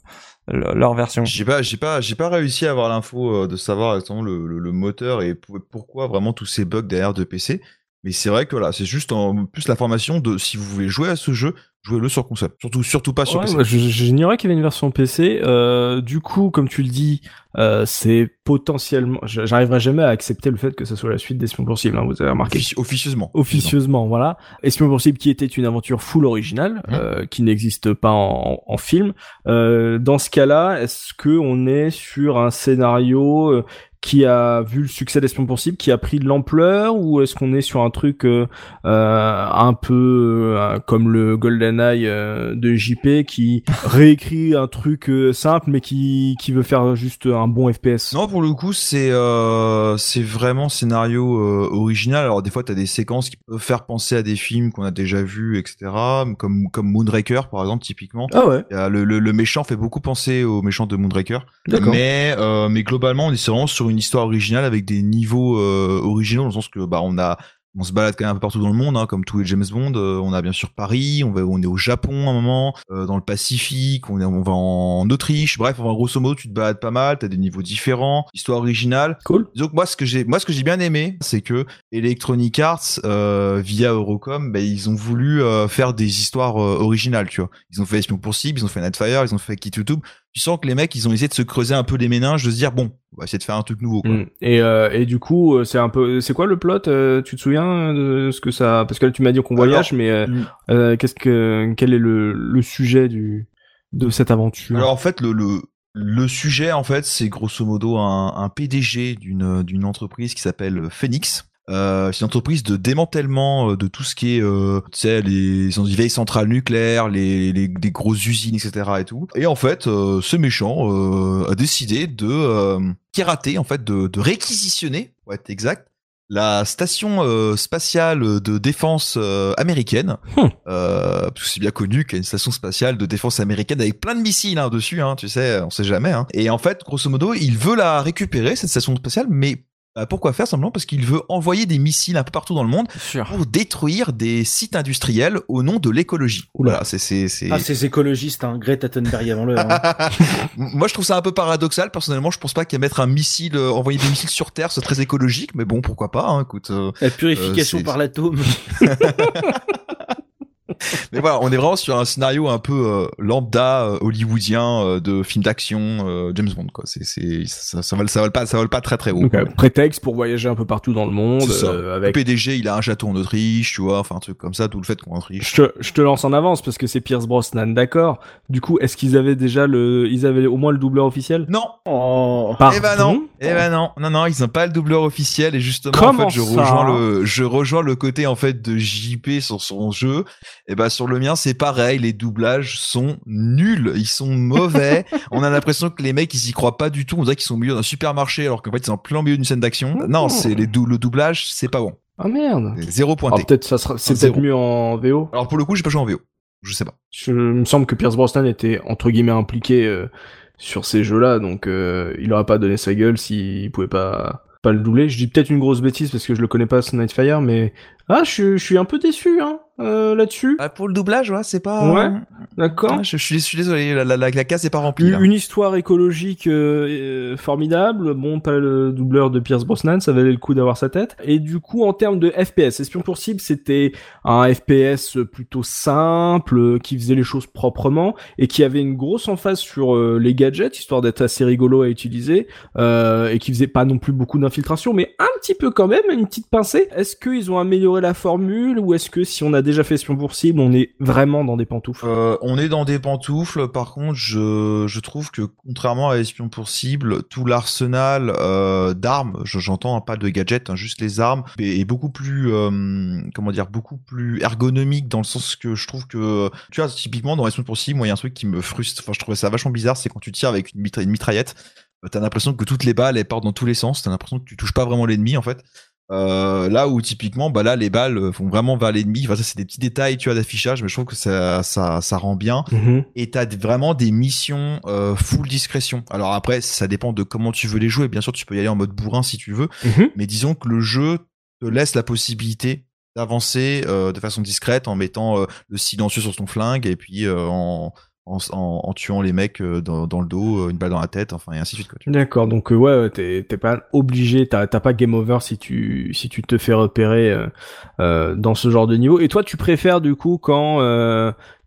leur version. J'ai pas, j'ai pas, j'ai pas réussi à avoir l'info de savoir exactement le, le, le moteur et pour- pourquoi vraiment tous ces bugs derrière de PC. Mais c'est vrai que là, c'est juste en plus l'information de si vous voulez jouer à ce jeu, jouez-le sur console. Surtout, surtout pas sur Ouais, PC. je- J'ignorais qu'il y avait une version PC. Euh, du coup, comme tu le dis, euh, c'est potentiellement. J'arriverai jamais à accepter le fait que ce soit la suite d'Espion possible. Hein, vous avez remarqué. Offici- officieusement. Officieusement, voilà. Espion possible qui était une aventure full originale, Mhm. euh, qui n'existe pas en, en film. Euh, dans ce cas-là, est-ce que on est sur un scénario euh, qui a vu le succès d'Espion possible, qui a pris de l'ampleur, ou est-ce qu'on est sur un truc euh, euh, un peu euh, comme le GoldenEye euh, de JP qui réécrit un truc euh, simple mais qui qui veut faire juste un bon FPS Non, pour le coup, c'est euh, c'est vraiment scénario euh, original. Alors des fois, t'as des séquences qui peuvent faire penser à des films qu'on a déjà vus, etc. Comme comme Moonraker, par exemple, typiquement. Ah ouais, Le, le, le méchant fait beaucoup penser au méchant de Moonraker. d'accord. Mais euh, mais globalement, on est vraiment sur une histoire originale avec des niveaux euh, originaux dans le sens que bah on a on se balade quand même un peu partout dans le monde, hein, comme tous les James Bond. Euh, on a bien sûr Paris, on va on est au Japon à un moment, euh, dans le Pacifique, on est on va en Autriche. Bref, enfin, grosso modo, tu te balades pas mal, t'as des niveaux différents, histoire originale. Cool. Donc moi ce que j'ai moi ce que j'ai bien aimé, c'est que Electronic Arts euh, via Eurocom, bah, ils ont voulu faire des histoires originales, tu vois. Ils ont fait Espion pour cible, ils ont fait Nightfire, ils ont fait Kit YouTube. Tu sens que les mecs, ils ont essayé de se creuser un peu les méninges, de se dire bon, on va essayer de faire un truc nouveau quoi. Mm. Et, euh, et du coup, euh, c'est un peu, c'est quoi le plot euh, Tu te souviens de ce que ça Parce que là, tu m'as dit qu'on voyage, mais euh, mm. qu'est-ce que, quel est le, le sujet du de cette aventure? Alors en fait, le, le, le sujet, en fait, c'est grosso modo un, un PDG d'une d'une entreprise qui s'appelle Phoenix. Euh, c'est une entreprise de démantèlement euh, de tout ce qui est, euh, tu sais, les, les vieilles centrales nucléaires, les, les, les grosses usines, etc. et tout. Et en fait, euh, ce méchant euh, a décidé de euh, pirater, en fait, de, de réquisitionner, pour être exact, la station euh, spatiale de défense euh, américaine, Hmm. euh, parce que c'est bien connu qu'il y a une station spatiale de défense américaine avec plein de missiles hein, dessus, hein, tu sais, on sait jamais. Hein. Et en fait, grosso modo, il veut la récupérer cette station spatiale, mais pourquoi faire simplement parce qu'il veut envoyer des missiles un peu partout dans le monde pour détruire des sites industriels au nom de l'écologie. Oula. Voilà, c'est c'est c'est. Ah, ces écologistes, hein. Greta Thunberg avant l'heure. hein. Moi, je trouve ça un peu paradoxal. Personnellement, je pense pas qu'à mettre un missile, euh, envoyer des missiles sur Terre, c'est très écologique. Mais bon, pourquoi pas hein, Écoute. euh, La purification Euh, par l'atome. Mais voilà, on est vraiment sur un scénario un peu euh, lambda euh, hollywoodien euh, de film d'action euh, James Bond quoi. C'est c'est ça, ça vole ça vole pas ça vole pas très très haut. Donc, euh, prétexte pour voyager un peu partout dans le monde, euh, Le avec PDG, il a un château en Autriche, tu vois, enfin un truc comme ça, tout le fait qu'on est en Autriche. Je te, je te lance en avance parce que c'est Pierce Brosnan, d'accord. Du coup, est-ce qu'ils avaient déjà le, ils avaient au moins le doubleur officiel? Non, Oh. eh ben non, eh ben non, non non, ils ont pas le doubleur officiel et justement Comment en fait je rejoins le je rejoins le côté en fait de JP sur son jeu. Et ben sur le mien c'est pareil, les doublages sont nuls, ils sont mauvais. on a l'impression que les mecs ils y croient pas du tout, on dirait qu'ils sont au milieu d'un supermarché alors qu'en fait ils sont en plein milieu d'une scène d'action. Non, c'est les dou- le doublage, c'est pas bon. Ah merde. Zéro Ah, pointé. peut-être ça sera, c'est peut-être mieux en VO. Alors pour le coup, j'ai pas joué en VO. Je sais pas. Je, il me semble que Pierce Brosnan était entre guillemets impliqué euh, sur ces jeux-là, donc euh, il aurait pas donné sa gueule s'il pouvait pas pas le doubler. Je dis peut-être une grosse bêtise parce que je le connais pas ce Nightfire, mais ah, je, je suis un peu déçu hein, euh, là-dessus. Ah, pour le doublage, ouais, c'est pas. Ouais. D'accord. Ah, je, je suis, je suis désolé, la, la, la, la case est pas remplie. Une, une histoire écologique euh, euh, formidable. Bon, pas le doubleur de Pierce Brosnan, ça valait le coup d'avoir sa tête. Et du coup, en termes de FPS, Espion pour cible, c'était un FPS plutôt simple, qui faisait les choses proprement et qui avait une grosse emphase sur euh, les gadgets, histoire d'être assez rigolo à utiliser euh, et qui faisait pas non plus beaucoup d'infiltration, mais un petit peu quand même, une petite pincée. Est-ce qu'ils ont amélioré la formule ou est-ce que si on a déjà fait Espion pour cible, on est vraiment dans des pantoufles? Euh, on est dans des pantoufles. Par contre, je, trouve que contrairement à Espion pour cible, tout l'arsenal euh, d'armes, je- j'entends hein, pas de gadgets, hein, juste les armes, est, beaucoup plus, euh, comment dire, beaucoup plus ergonomique dans le sens que je trouve que, tu vois, typiquement dans Espion pour cible, moi il y a un truc qui me frustre. Enfin, je trouvais ça vachement bizarre, c'est quand tu tires avec une, une mitraillette, t'as l'impression que toutes les balles elles partent dans tous les sens. T'as l'impression que tu touches pas vraiment l'ennemi en fait. Euh, là où typiquement bah là les balles euh, vont vraiment vers l'ennemi enfin ça c'est des petits détails tu vois d'affichage mais je trouve que ça ça ça rend bien. Mhm. et t'as vraiment des missions euh, full discrétion. Alors après ça dépend de comment tu veux les jouer. Bien sûr tu peux y aller en mode bourrin si tu veux. Mhm. mais disons que le jeu te laisse la possibilité d'avancer euh, de façon discrète en mettant euh, le silencieux sur ton flingue et puis euh, en, en tuant les mecs euh, dans, le dos euh, une balle dans la tête enfin et ainsi de suite. D'accord, donc euh, ouais, t'es pas obligé, t'as pas game over si tu si tu te fais repérer euh, dans ce genre de niveau. Et toi, tu préfères du coup quand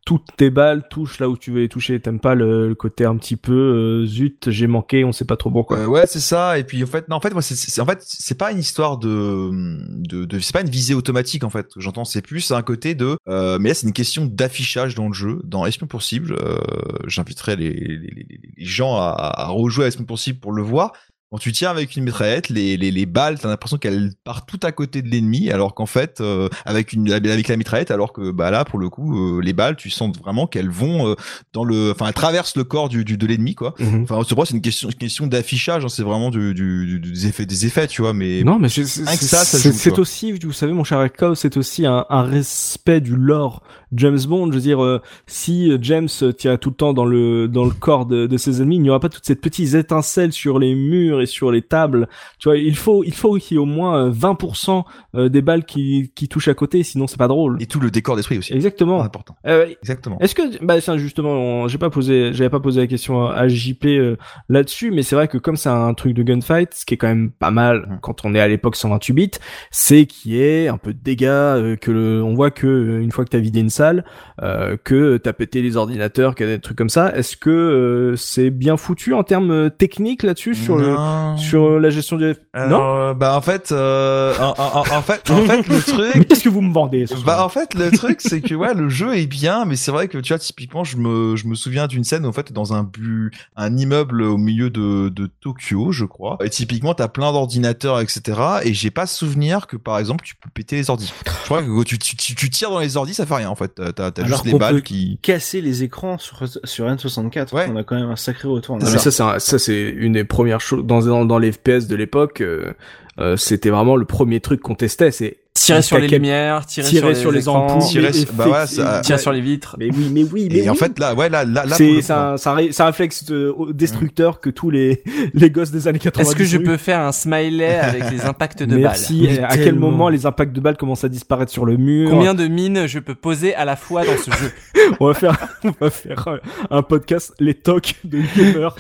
toutes tes balles touchent là où tu veux les toucher. T'aimes pas le, le côté un petit peu euh, zut, j'ai manqué, on sait pas trop pourquoi. Euh, ouais, c'est ça. Et puis en fait, non, en fait, moi, c'est, en fait, c'est pas une histoire de, de, de c'est pas une visée automatique en fait. J'entends, c'est plus un côté de, euh, mais là, c'est une question d'affichage dans le jeu, dans Espion pour cible. Euh, j'inviterai les, les, les, gens à, à rejouer à Espion pour cible pour le voir. Quand tu tires avec une mitraillette, les, les, les balles, t'as l'impression qu'elles partent tout à côté de l'ennemi, alors qu'en fait, euh, avec une avec la mitraillette, alors que bah là, pour le coup, euh, les balles, tu sens vraiment qu'elles vont euh, dans le, enfin, elles traversent le corps du, du de l'ennemi, quoi. Mhm. Enfin, c'est une question, une question d'affichage. hein, c'est vraiment du, du, du- des effets, des effets, tu vois. Mais Non, mais c'est c'est- ça, ça aussi, vous savez, mon cher Ekao, c'est aussi un, un respect du lore James Bond. Je veux dire, euh, si James tient tout le temps dans le dans le corps de, de ses ennemis, il n'y aura pas toutes ces petites étincelles sur les murs et sur les tables. Tu vois, il faut il faut qu'il y ait au moins euh, 20% euh, des balles qui qui touchent à côté, sinon c'est pas drôle. et tout le décor d'esprit aussi. Exactement. Important. Euh, Exactement. est-ce que bah ça justement j'ai pas posé j'avais pas posé la question à, JP euh, là-dessus mais c'est vrai que comme c'est un truc de gunfight ce qui est quand même pas mal Mm. quand on est à l'époque 128 bits c'est qu'il y ait un peu de dégâts euh, que le, on voit que euh, une fois que t'as vidé une salle euh, que t'as pété les ordinateurs qu'il y a des trucs comme ça est-ce que euh, c'est bien foutu en termes euh, techniques là-dessus sur le Non. sur euh, la gestion du non Alors, euh, bah en fait, euh, en, en- en- en fait, en fait, le mais truc. qu'est-ce que vous me vendez ce soir Bah en fait le truc c'est que ouais le jeu est bien mais c'est vrai que tu vois typiquement je me je me souviens d'une scène où, en fait dans un bu un immeuble au milieu de de Tokyo je crois et typiquement t'as plein d'ordinateurs etc et j'ai pas souvenir que par exemple tu peux péter les ordis je crois que quand tu, tu, tu, tu tires dans les ordis ça fait rien en fait t'as Alors juste les qu'on balles peut qui Casser les écrans sur, sur N64. Ouais. On a quand même un sacré retour. Non, mais ça c'est un- ça c'est une des premières choses dans dans, les FPS de l'époque. euh, euh, c'était vraiment le premier truc qu'on testait. C'est Tirer sur les lumières, tirer, tirer sur sur les, ampoules, Tirer- bah et- ouais, ça- et- tirer sur les vitres. Mais oui, mais oui, mais Et en oui. fait, là, ouais, là, là, c'est un, c'est un réflexe euh, destructeur que tous les les gosses des années 90 Est-ce que je peux faire un smiley avec les impacts de Merci. Mais Et à quel moment les impacts de balles commencent à disparaître sur le mur balles Combien de mines je peux poser à la fois dans ce jeu On va faire, on va faire un, un podcast les tocs de gamers.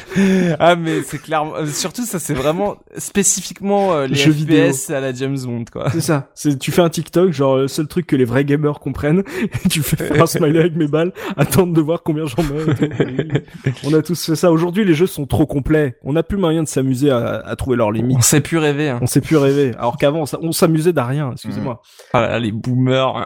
Ah mais c'est clairement, euh, surtout ça c'est vraiment spécifiquement euh, les Jeux vidéo. FPS à la James Bond quoi. C'est ça. C'est, tu fais un TikTok, genre le seul truc que les vrais gamers comprennent, et tu fais faire un smiley avec mes balles, attendre de voir combien j'en mets. On a tous fait ça. Aujourd'hui, les jeux sont trop complets. On n'a plus moyen de s'amuser à, à trouver leurs limites. On sait plus rêver. Hein. On sait plus rêver. Alors qu'avant, on s'amusait d'à rien. Excusez-moi. Ah là là, les boomers.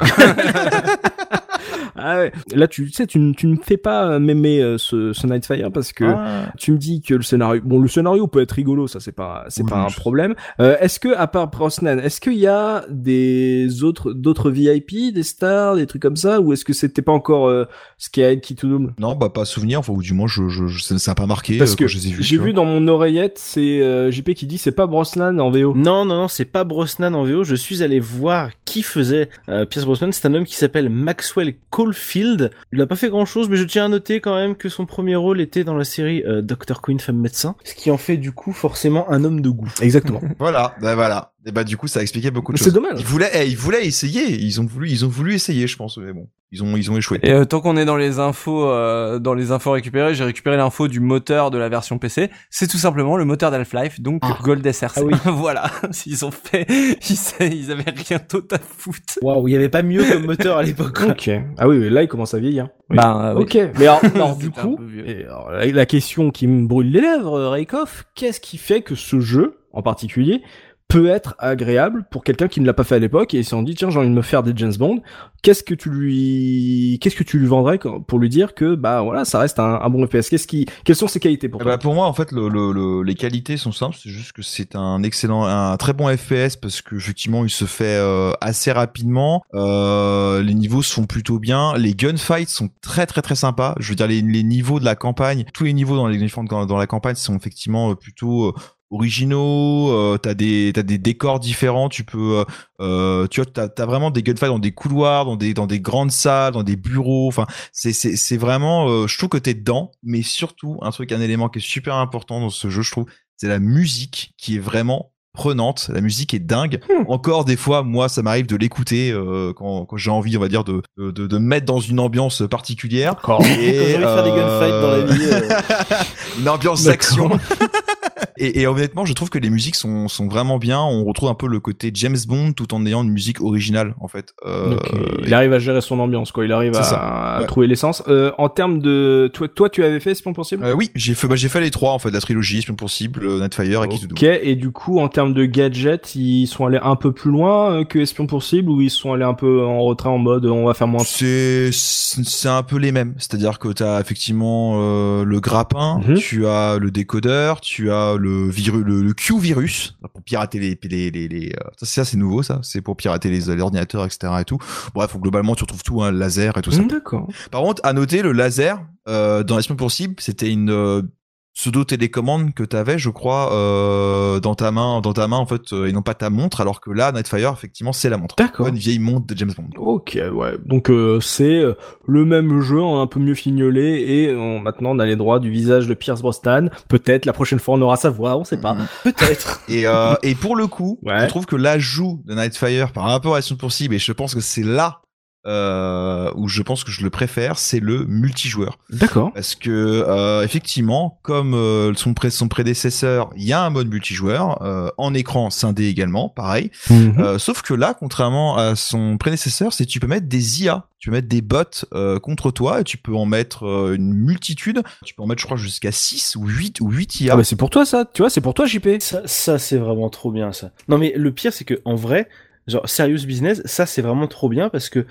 Ah ouais. Là, tu sais, tu, ne- tu ne me fais pas m'aimer euh, ce, ce Nightfire parce que Ah. tu me dis que le scénario, bon, le scénario peut être rigolo, ça c'est pas, c'est Oui, pas un je- problème. Euh, est-ce que à part Brosnan, est-ce qu'il y a des autres, d'autres VIP, des stars, des trucs comme ça, ou est-ce que c'était pas encore euh, Skyhead qui tout double? Non, bah pas souvenir, enfin, ou du moins, je, je, je- ça n'a pas marqué Parce euh, que j'ai vois. vu dans mon oreillette, c'est euh, JP qui dit c'est pas Brosnan en VO. Non, non, non, c'est pas Brosnan en VO. Je suis allé voir qui faisait euh, Pierce Brosnan. C'est un homme qui s'appelle Maxwell Caulfield. Il a pas fait grand chose, mais je tiens à noter quand même que son premier rôle était dans la série euh, Dr. Queen, femme médecin. Ce qui en fait du coup forcément un homme de goût. Exactement. Voilà, bah voilà. Et bah du coup, ça expliquait beaucoup de C'est choses. dommage. Ils voulaient, eh, ils voulaient essayer. Ils ont voulu, ils ont voulu essayer, je pense. Mais bon, ils ont, ils ont échoué. Et euh, tant qu'on est dans les infos, euh, dans les infos récupérées, j'ai récupéré l'info du moteur de la version PC. C'est tout simplement le moteur d'Half-Life, donc Ah. Gold SRC. Ah oui. voilà, ils ont fait, ils, avaient rien d'autre à foutre. Waouh, il y avait pas mieux comme moteur à l'époque. quoi. Ok. Ah oui, oui, là il commence à vieillir. Oui. Bah, oui. Ok. Mais alors, alors, du coup, et alors, la, question qui me brûle les lèvres, euh, Raikoff, qu'est-ce qui fait que ce jeu, en particulier, peut être agréable pour quelqu'un qui ne l'a pas fait à l'époque et il s'est dit tiens j'ai envie de me faire des James Bond qu'est-ce que tu lui qu'est-ce que tu lui vendrais pour lui dire que bah voilà ça reste un, un bon FPS qu'est-ce qui quelles sont ses qualités pour Eh toi? bah, pour moi, en fait, le, le, le- les qualités sont simples. C'est juste que c'est un excellent, un très bon FPS parce que effectivement, il se fait euh, assez rapidement. Euh, les niveaux se font plutôt bien. Les gunfights sont très très très sympas. Je veux dire, les, les niveaux de la campagne, tous les niveaux dans les dans la campagne sont effectivement euh, plutôt euh, originaux. Euh, t'as des t'as des décors différents. Tu peux euh, euh, tu vois t'as as vraiment des gunfights dans des couloirs, dans des dans des grandes salles, dans des bureaux. Enfin c'est c'est c'est vraiment euh, je trouve que t'es dedans mais surtout un truc un élément qui est super important dans ce jeu je trouve c'est la musique qui est vraiment prenante la musique est dingue encore des fois moi ça m'arrive de l'écouter euh, quand, quand j'ai envie on va dire de, de de de me mettre dans une ambiance particulière Quand j'ai envie de faire des gunfights dans la vie. euh, une ambiance d'action et, et honnêtement je trouve que les musiques sont sont vraiment bien. On retrouve un peu le côté James Bond tout en ayant une musique originale en fait. Euh, Donc, il arrive à gérer son ambiance quoi. Il arrive à, ça. à Ouais. trouver l'essence. Euh, en termes de toi toi tu avais fait Espion possible? Euh, oui j'ai fait bah, j'ai fait les trois en fait. La trilogie Espion possible euh, Nightfire et Kiss Ok, et du coup, en termes de gadgets, ils sont allés un peu plus loin euh, que Espion Possible ou ils sont allés un peu en retrait en mode euh, on va faire moins C'est c'est un peu les mêmes, c'est-à-dire que tu as effectivement euh, le grappin, Mhm. tu as le décodeur, tu as le virus le, le Q virus pour pirater les les les, les euh, ça c'est nouveau ça, c'est pour pirater les, les ordinateurs etc et tout. Bref, globalement tu retrouves tout un laser et tout ça. D'accord. Par contre, à noter le laser euh, dans l'espion possible, c'était une euh, pseudo télécommande que t'avais, je crois, euh, dans ta main, dans ta main en fait, euh, et non pas ta montre, alors que là, Nightfire, effectivement, c'est la montre. D'accord. Une vieille montre de James Bond. Ok, ouais. Donc euh, c'est euh, le même jeu, en un peu mieux fignolé, et euh, maintenant on a les droits du visage de Pierce Brosnan. Peut-être la prochaine fois on aura sa voix, on sait pas. Mhm. Peut-être. Et, euh, et pour le coup, Ouais. je trouve que l'ajout de Nightfire par rapport à Mission Possible, et je pense que c'est là euh, où je pense que je le préfère, c'est le multijoueur. D'accord. Parce que euh, effectivement, comme euh, son, pré- son prédécesseur, il y a un mode multijoueur euh, en écran scindé également, pareil. Mhm. Euh, sauf que là, contrairement à son prédécesseur, c'est tu peux mettre des IA, tu peux mettre des bots euh, contre toi et tu peux en mettre euh, une multitude. Tu peux en mettre, je crois, jusqu'à 6 ou 8 ou 8 IA. Ah bah c'est pour toi ça, tu vois, c'est pour toi JP. Ça, ça c'est vraiment trop bien ça. Non mais le pire c'est que en vrai, genre serious business, ça c'est vraiment trop bien parce que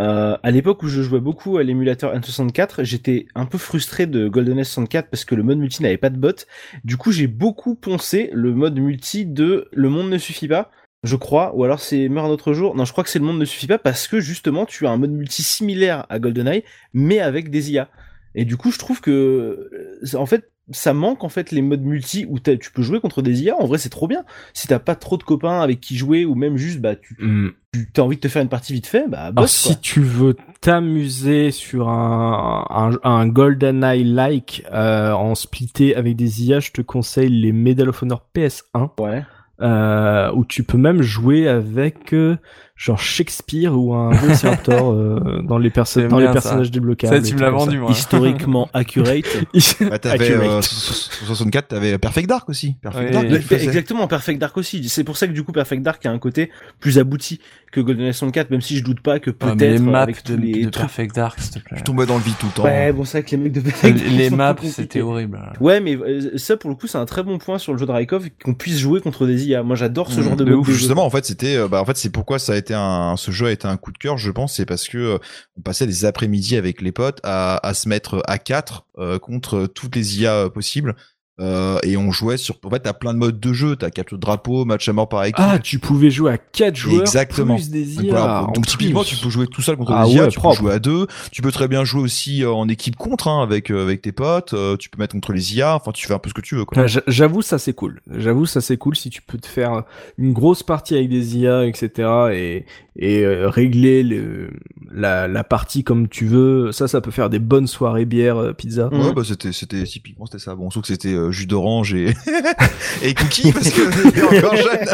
euh, à l'époque où je jouais beaucoup à l'émulateur N64, j'étais un peu frustré de GoldenEye 64 parce que le mode multi n'avait pas de bot. Du coup, j'ai beaucoup poncé le mode multi de Le monde ne suffit pas. Je crois, ou alors c'est Meurt un autre jour. Non, je crois que c'est Le monde ne suffit pas parce que justement tu as un mode multi similaire à GoldenEye, mais avec des IA. Et du coup, je trouve que, euh, en fait, ça manque en fait les modes multi où tu peux jouer contre des IA. En vrai, c'est trop bien. Si t'as pas trop de copains avec qui jouer ou même juste bah tu Hmm. tu as envie de te faire une partie vite fait, bah Alors bosse si quoi. tu veux t'amuser sur un, un, un GoldenEye-like euh, en splitté avec des IA, je te conseille les Medal of Honor PS1, Ouais. euh, où tu peux même jouer avec euh, genre Shakespeare ou un Velociraptor euh, dans les, perso- dans les ça. personnages débloquables. Ça, tu me l'as vendu, moi. Historiquement accurate. Bah, t'avais euh, sur 64, t'avais Perfect Dark aussi. Perfect. Dark. Exactement, Perfect Dark aussi. C'est pour ça que du coup Perfect Dark a un côté plus abouti que GoldenEye 64, même si je doute pas que Ah, peut-être les maps avec de, les. Perfect Dark, s'il te plaît. Tu tombais dans le vide tout le temps. Ouais, bon, c'est vrai que les mecs de Perfect Dark, Les, maps, c'était horrible. Ouais, mais euh, ça pour le coup, c'est un très bon point sur le jeu de Raikov qu'on puisse jouer contre des IA. Moi, j'adore ce Mmh, genre de de ouf. Justement, en fait, c'était, euh, bah, en fait, c'est pourquoi ça a été ce jeu a été un coup de cœur, je pense, c'est parce que euh, on passait des après-midi avec les potes à, se mettre à quatre euh, contre toutes les IA possibles. Euh, et on jouait sur, en fait, t'as plein de modes de jeu, t'as capture de drapeau, match à mort par équipe. Ah, tu pouvais jouer à 4 joueurs Exactement. plus des Donc, IA. voilà. Donc, typiquement, plus. tu peux jouer tout seul contre Ah des IA, ouais, tu propre. peux jouer à deux, tu peux très bien jouer aussi euh, en équipe contre, hein, avec euh, avec tes potes, euh, tu peux mettre contre les IA, enfin, tu fais un peu ce que tu veux, quoi. J'avoue, ça c'est cool. J'avoue, ça c'est cool si tu peux te faire une grosse partie avec des IA, etc. et, et euh, régler le, la, la partie comme tu veux. Ça, ça peut faire des bonnes soirées bière, pizza. Mm. Ouais, bah c'était c'était typiquement c'était ça. Bon, sauf que c'était euh, jus d'orange et et cookies parce que j'étais encore jeune.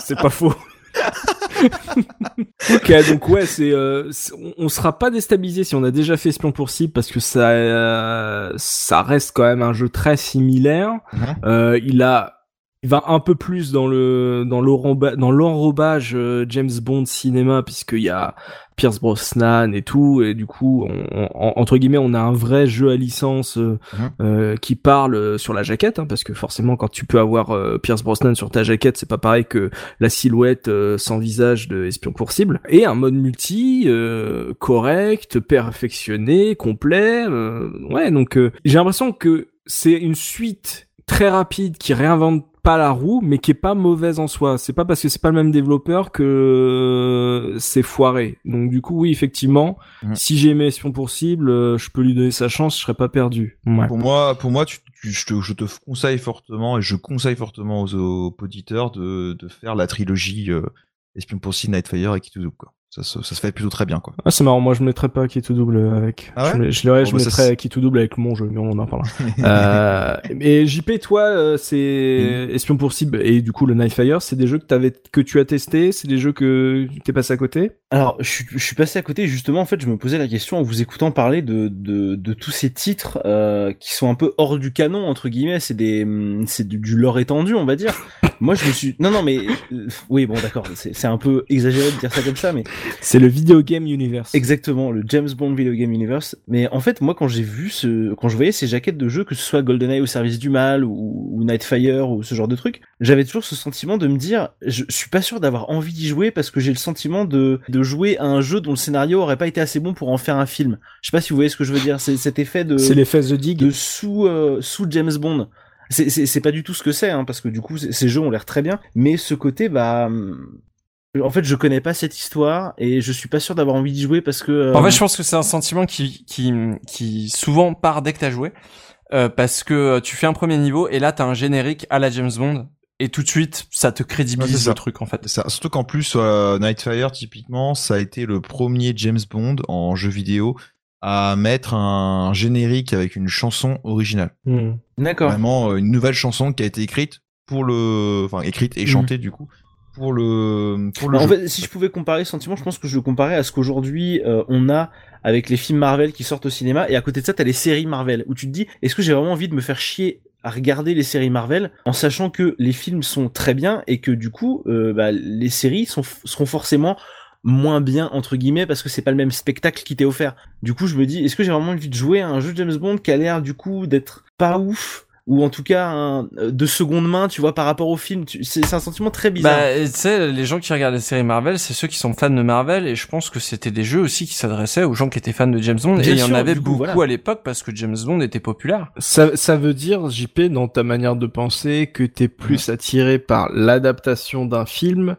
C'est pas faux. ok, donc ouais, c'est, euh, on sera pas déstabilisé si on a déjà fait Espion pour cible parce que ça, euh, ça reste quand même un jeu très similaire. Mhm. Euh, il a, il va un peu plus dans le dans l'enroba- dans l'enrobage euh, James Bond cinéma puisqu'il y a Pierce Brosnan et tout et du coup on, on- entre guillemets on a un vrai jeu à licence euh, Mhm. euh, qui parle euh, sur la jaquette hein, parce que forcément quand tu peux avoir Pierce Brosnan sur ta jaquette c'est pas pareil que la silhouette sans visage de Espion pour cible et un mode multi euh, correct perfectionné complet euh, ouais donc j'ai l'impression que c'est une suite très rapide qui réinvente pas la roue mais qui est pas mauvaise en soi c'est pas parce que c'est pas le même développeur que euh, c'est foiré donc du coup oui effectivement Mhm. si j'ai aimé Espion pour cible euh, je peux lui donner sa chance je serais pas perdu ouais. Pour moi, pour moi, tu, tu- je, te, je te conseille fortement et je conseille fortement aux, aux auditeurs de, de faire la trilogie euh, Espion pour Sea, Nightfire et Kituzu quoi. Ça, se- ça se fait plutôt très bien quoi. Ah, c'est marrant, moi je mettrais pas qui tout double avec. Ah ouais je, je, ouais, Bon, je bah, mettrais qui tout double avec mon jeu, mais on en parlera. euh, et JP, toi, euh, c'est Mm. Espion pour cible et du coup le Nightfire, c'est des jeux que t'avais, que tu as testé, c'est des jeux que t'es passé à côté? Alors, je, suis- je suis passé à côté, justement, en fait, je me posais la question en vous écoutant parler de, de, de tous ces titres euh, qui sont un peu hors du canon, entre guillemets, c'est des hum, c'est du, du lore étendu, on va dire. Moi, je me suis... Non, non, mais... euh, oui, bon, d'accord, c'est c'est un peu exagéré de dire ça comme ça, mais C'est le Video Game Universe. exactement, le James Bond Video Game Universe. Mais en fait, moi, quand j'ai vu ce... Quand je voyais ces jaquettes de jeux, que ce soit GoldenEye au service du mal, ou, ou Nightfire, ou ce genre de truc, j'avais toujours ce sentiment de me dire, je suis pas sûr d'avoir envie d'y jouer parce que j'ai le sentiment de, de jouer à un jeu dont le scénario aurait pas été assez bon pour en faire un film. Je sais pas si vous voyez ce que je veux dire. C'est cet effet de, C'est l'effet The Dig. de sous, euh, sous James Bond. C'est- pas du tout ce que c'est, hein, parce que du coup, ces jeux ont l'air très bien. Mais ce côté, bah, hum, en fait, je connais pas cette histoire et je suis pas sûr d'avoir envie d'y jouer parce que. euh, En fait, je pense que c'est un sentiment qui, qui, qui souvent part dès que t'as joué. Euh, parce que tu fais un premier niveau et là t'as un générique à la James Bond et tout de suite ça te Ouais, crédibilise ça. le truc en fait. Ça, surtout qu'en plus, euh, Nightfire, typiquement, ça a été le premier James Bond en jeu vidéo à mettre un générique avec une chanson originale. Hmm. D'accord. Vraiment euh, une nouvelle chanson qui a été écrite pour le, enfin écrite et Mhm. chantée du coup pour le pour le En jeu. fait, si je pouvais comparer sentiment, je pense que je le comparais à ce qu'aujourd'hui euh, on a avec les films Marvel qui sortent au cinéma, et à côté de ça, t'as les séries Marvel, où tu te dis, est-ce que j'ai vraiment envie de me faire chier à regarder les séries Marvel, en sachant que les films sont très bien, et que du coup, euh, bah, les séries sont, seront forcément moins bien entre guillemets parce que c'est pas le même spectacle qui t'est offert. Du coup, je me dis est-ce que j'ai vraiment envie de jouer à un jeu de James Bond qui a l'air du coup d'être pas ouf ou en tout cas un, euh, de seconde main, tu vois, par rapport au film. Tu- C'est c'est un sentiment très bizarre. Bah, tu sais, les gens qui regardent les séries Marvel, c'est ceux qui sont fans de Marvel, et je pense que c'était des jeux aussi qui s'adressaient aux gens qui étaient fans de James Bond, Bien et il y en avait coup, beaucoup voilà. à l'époque parce que James Bond était populaire. Ça, ça veut dire, JP, dans ta manière de penser, que t'es plus attiré par l'adaptation d'un film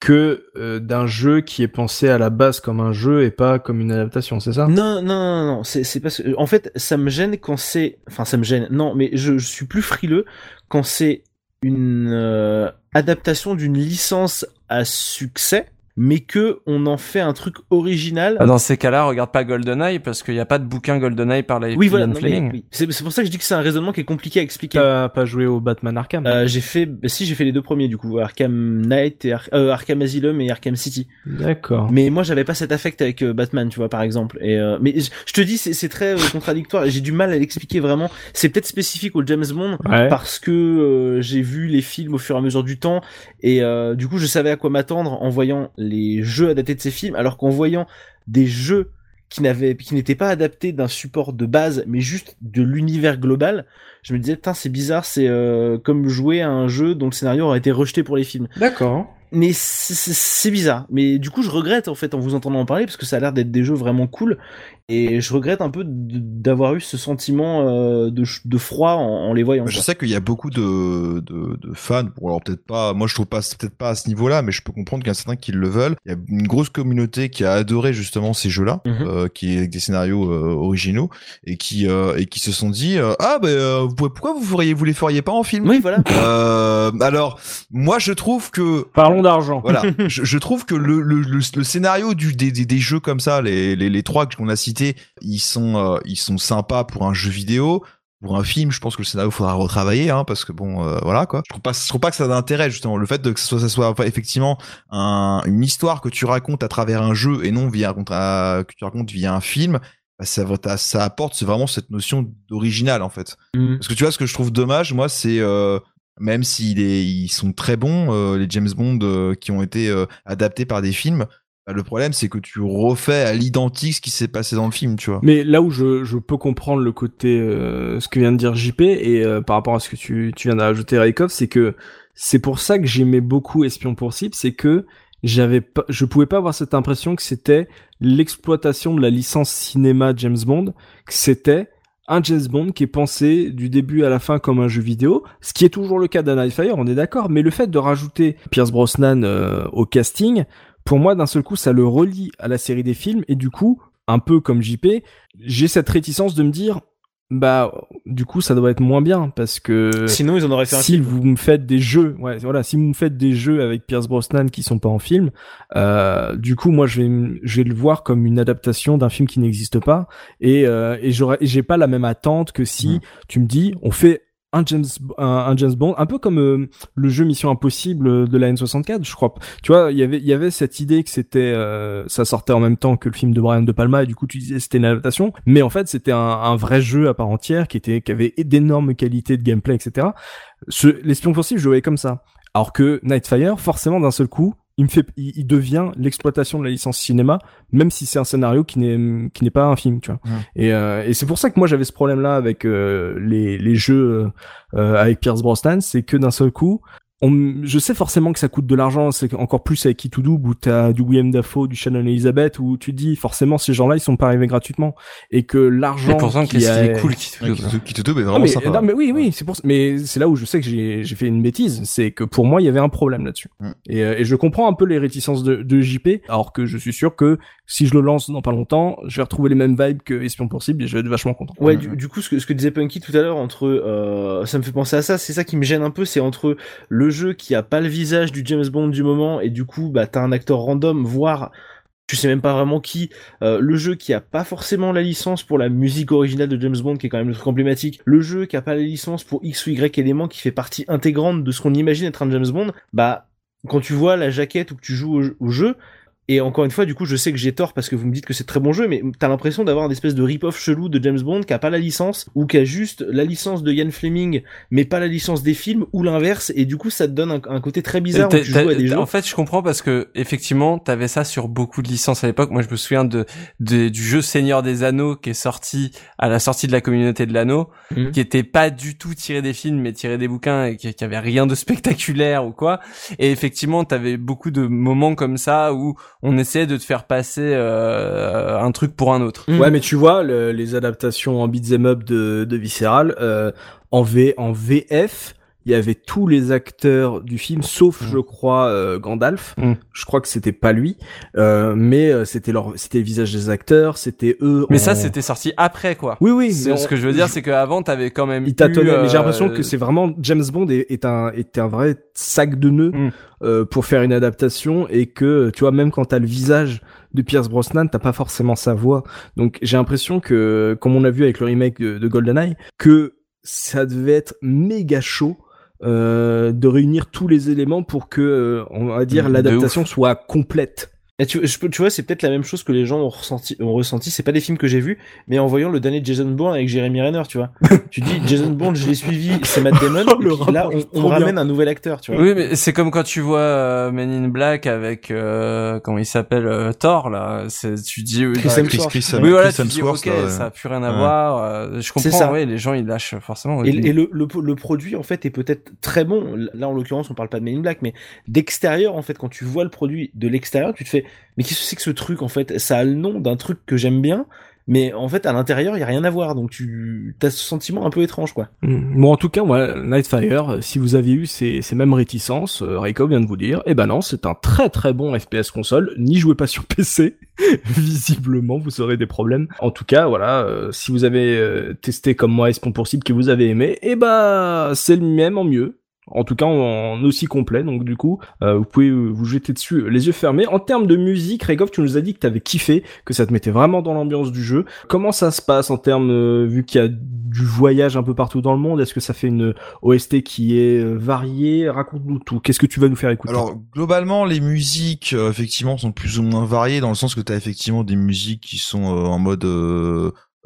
que euh, d'un jeu qui est pensé à la base comme un jeu et pas comme une adaptation, c'est ça? Non, non, non, non, c'est, parce que, en fait, ça me gêne quand c'est, enfin, ça me gêne, non, mais je, je suis plus frileux quand c'est une euh, adaptation d'une licence à succès, mais que on en fait un truc original. Ah, Dans ces cas-là, regarde pas GoldenEye parce qu'il n'y a pas de bouquin GoldenEye par la oui, voilà, Ian non, mais, Fleming. oui. C'est, c'est pour ça que je dis que c'est un raisonnement qui est compliqué à expliquer. T'as pas joué au Batman Arkham Euh, j'ai fait, bah, si j'ai fait les deux premiers du coup, Arkham Knight et Ar- euh, Arkham Asylum et Arkham City. D'accord. Mais moi j'avais pas cet affect avec euh, Batman, tu vois par exemple. Et euh, mais je te dis c'est c'est très euh, contradictoire. et J'ai du mal à l'expliquer vraiment. C'est peut-être spécifique au James Bond Ouais. parce que euh, j'ai vu les films au fur et à mesure du temps et euh, du coup je savais à quoi m'attendre en voyant les jeux adaptés de ces films, alors qu'en voyant des jeux qui n'avaient qui n'étaient pas adaptés d'un support de base mais juste de l'univers global je me disais putain c'est bizarre c'est euh, comme jouer à un jeu dont le scénario aurait été rejeté pour les films D'accord. mais c'est bizarre. Mais du coup, je regrette en fait en vous entendant en parler parce que ça a l'air d'être des jeux vraiment cool. Et je regrette un peu d'avoir eu ce sentiment euh, de, de froid en, en les voyant. Je quoi. sais qu'il y a beaucoup de, de, de fans, bon alors peut-être pas, moi je trouve pas, peut-être pas à ce niveau-là, mais je peux comprendre qu'il y en a certains qui le veulent. Il y a une grosse communauté qui a adoré justement ces jeux-là, Mhm. euh, qui est avec des scénarios euh, originaux et qui euh, et qui se sont dit euh, ah ben euh, vous pouvez- pourquoi vous feriez vous les feriez pas en film? Oui, voilà. euh, Alors moi je trouve que Parlons d'argent. voilà, je, je trouve que le, le, le, le scénario du, des, des, des jeux comme ça, les, les, les trois qu'on a cités, ils sont, euh, ils sont sympas pour un jeu vidéo. Pour un film, je pense que le scénario faudra retravailler, hein, parce que bon, euh, voilà quoi. Je trouve pas, je trouve pas que ça a d'intérêt justement. Le fait de que ce soit, ça soit effectivement un, une histoire que tu racontes à travers un jeu et non via que tu racontes via un film, bah, ça, apporte vraiment cette notion d'original en fait. Mhm. Parce que tu vois, ce que je trouve dommage, moi, c'est euh, même s'ils ils sont très bons, euh, les James Bond qui ont été adaptés par des films, bah, le problème, c'est que tu refais à l'identique ce qui s'est passé dans le film, tu vois. Mais là où je, peux comprendre le côté, euh, ce que vient de dire JP, et euh, par rapport à ce que tu, tu viens d'ajouter, Raikov, c'est que c'est pour ça que j'aimais beaucoup Espion pour cible, c'est que j'avais je pouvais pas avoir cette impression que c'était l'exploitation de la licence cinéma James Bond, que c'était un James Bond qui est pensé du début à la fin comme un jeu vidéo, ce qui est toujours le cas d'un Fire, on est d'accord, mais le fait de rajouter Pierce Brosnan euh, au casting, pour moi, d'un seul coup, ça le relie à la série des films, et du coup, un peu comme JP, j'ai cette réticence de me dire, bah, du coup, ça doit être moins bien, parce que Sinon, ils en auraient fait un si film. vous me faites des jeux, ouais, voilà, si vous me faites des jeux avec Pierce Brosnan qui sont pas en film, euh, du coup, moi, je vais, je vais le voir comme une adaptation d'un film qui n'existe pas, et, euh, et j'ai pas la même attente que si Mhm. tu me dis, on fait un James, un, James Bond, un peu comme euh, le jeu Mission Impossible de la N64, je crois. Tu vois, il y avait, il y avait cette idée que c'était, euh, ça sortait en même temps que le film de Brian De Palma, et du coup, tu disais c'était une adaptation, mais en fait, c'était un, un vrai jeu à part entière qui était, qui avait d'énormes qualités de gameplay, etc. Ce, l'espion possible, je voyais comme ça. Alors que Nightfire, forcément, d'un seul coup, il me fait, il, il devient l'exploitation de la licence cinéma, même si c'est un scénario qui n'est, qui n'est pas un film, tu vois. Et, euh, et c'est pour ça que moi j'avais ce problème-là avec euh, les, les jeux euh, avec Pierce Brosnan, c'est que d'un seul coup, on, je sais forcément que ça coûte de l'argent, c'est encore plus avec Kitudub où t'as du William Dafoe, du Shannon Elizabeth, où tu te dis forcément ces gens-là ils sont pas arrivés gratuitement et que l'argent qui a- est cool qui Ouais, qui te- qui double est vraiment mais, sympa. non, mais oui, oui, c'est pour ça. Mais c'est là où je sais que j'ai j'ai fait une bêtise, c'est que pour moi il y avait un problème là-dessus. Mm. Et, euh, et je comprends un peu les réticences de, de JP, alors que je suis sûr que si je le lance dans pas longtemps, je vais retrouver les mêmes vibes que Espion possible et je vais être vachement content. Ouais, du, du coup, ce que, ce que disait Punky tout à l'heure, entre, euh, ça me fait penser à ça, c'est ça qui me gêne un peu, c'est entre le jeu qui a pas le visage du James Bond du moment, et du coup, bah, t'as un acteur random, voire, tu sais même pas vraiment qui, euh, le jeu qui a pas forcément la licence pour la musique originale de James Bond, qui est quand même le truc emblématique, le jeu qui a pas la licence pour X ou Y élément qui fait partie intégrante de ce qu'on imagine être un James Bond, bah, quand tu vois la jaquette ou que tu joues au, au jeu, et encore une fois, du coup, je sais que j'ai tort parce que vous me dites que c'est très bon jeu, mais t'as l'impression d'avoir une espèce de rip-off chelou de James Bond qui a pas la licence ou qui a juste la licence de Ian Fleming, mais pas la licence des films ou l'inverse, et du coup, ça te donne un, un côté très bizarre où tu t'as- joues à des jeux. En fait, je comprends parce que effectivement, t'avais ça sur beaucoup de licences à l'époque. Moi, je me souviens de, de- du jeu Seigneur des Anneaux qui est sorti à la sortie de la communauté de l'anneau, Mhm. qui était pas du tout tiré des films, mais tiré des bouquins et qui, qui avait rien de spectaculaire ou quoi. Et effectivement, t'avais beaucoup de moments comme ça où on essayait de te faire passer euh, un truc pour un autre. Mhm. Ouais, mais tu vois, le- les adaptations en beat'em up de, de Visceral, euh, en, v, en VF, il y avait tous les acteurs du film, sauf, Mm. je crois, euh, Gandalf. Mm. Je crois que c'était pas lui, euh, mais euh, c'était leur, c'était le visage des acteurs, c'était eux. Mais en- ça, c'était sorti après, quoi. Oui, oui. Ce que je veux dire, c'est qu'avant, t'avais quand même. il tâtonnait, mais j'ai l'impression euh, que c'est vraiment James Bond est, est un est un vrai sac de nœuds Mm. euh, pour faire une adaptation et que tu vois même quand t'as le visage de Pierce Brosnan, t'as pas forcément sa voix. Donc j'ai l'impression que comme on a vu avec le remake de, de GoldenEye, que ça devait être méga chaud. Euh, de réunir tous les éléments pour que euh, on va dire l'adaptation soit complète. Et tu, je peux- tu vois, c'est peut-être la même chose que les gens ont ressenti. Ont ressenti. C'est pas des films que j'ai vus, mais en voyant le dernier Jason Bourne avec Jeremy Renner, tu vois. tu dis Jason Bourne, je l'ai suivi, c'est Matt Damon. Oh, le puis là, on, on ramène un nouvel acteur, tu vois. Oui, mais c'est comme quand tu vois euh, Men in Black avec euh, comment il s'appelle euh, Thor là. C'est tu dis Chris Hemsworth. Chris, Chris, oui voilà, Chris tu dis Hemsworth, ok, là, ouais. ça a plus rien à Ouais. voir. euh, je comprends. ça. Oui, les gens ils lâchent forcément. Et, et le, le, le produit en fait est peut-être très bon. Là en l'occurrence on parle pas de Men in Black, mais d'extérieur en fait quand tu vois le produit de l'extérieur, tu te fais mais qu'est-ce que c'est que ce truc en fait? Ça a le nom d'un truc que j'aime bien, mais en fait à l'intérieur il y a rien à voir, donc tu as ce sentiment un peu étrange quoi. Mm. Bon, en tout cas, voilà, Nightfire, si vous avez eu ces, mêmes réticences, euh, vient de vous dire, eh ben non, c'est un très très bon FPS console, n'y jouez pas sur PC, visiblement, vous aurez des problèmes. En tout cas, voilà, euh, si vous avez euh, testé comme moi Espon pour cible que vous avez aimé, eh ben, c'est le même en mieux. En tout cas, en, aussi complet. Donc, du coup, euh, vous pouvez euh, vous jeter dessus euh, les yeux fermés. En termes de musique, Rekov, tu nous as dit que t'avais kiffé, que ça te mettait vraiment dans l'ambiance du jeu. Comment ça se passe en termes, vu qu'il y a du voyage un peu partout dans le monde Est-ce que ça fait une OST qui est variée? Raconte-nous tout. Qu'est-ce que tu vas nous faire écouter? Alors globalement, les musiques effectivement sont plus ou moins variées dans le sens que tu as effectivement des musiques qui sont en mode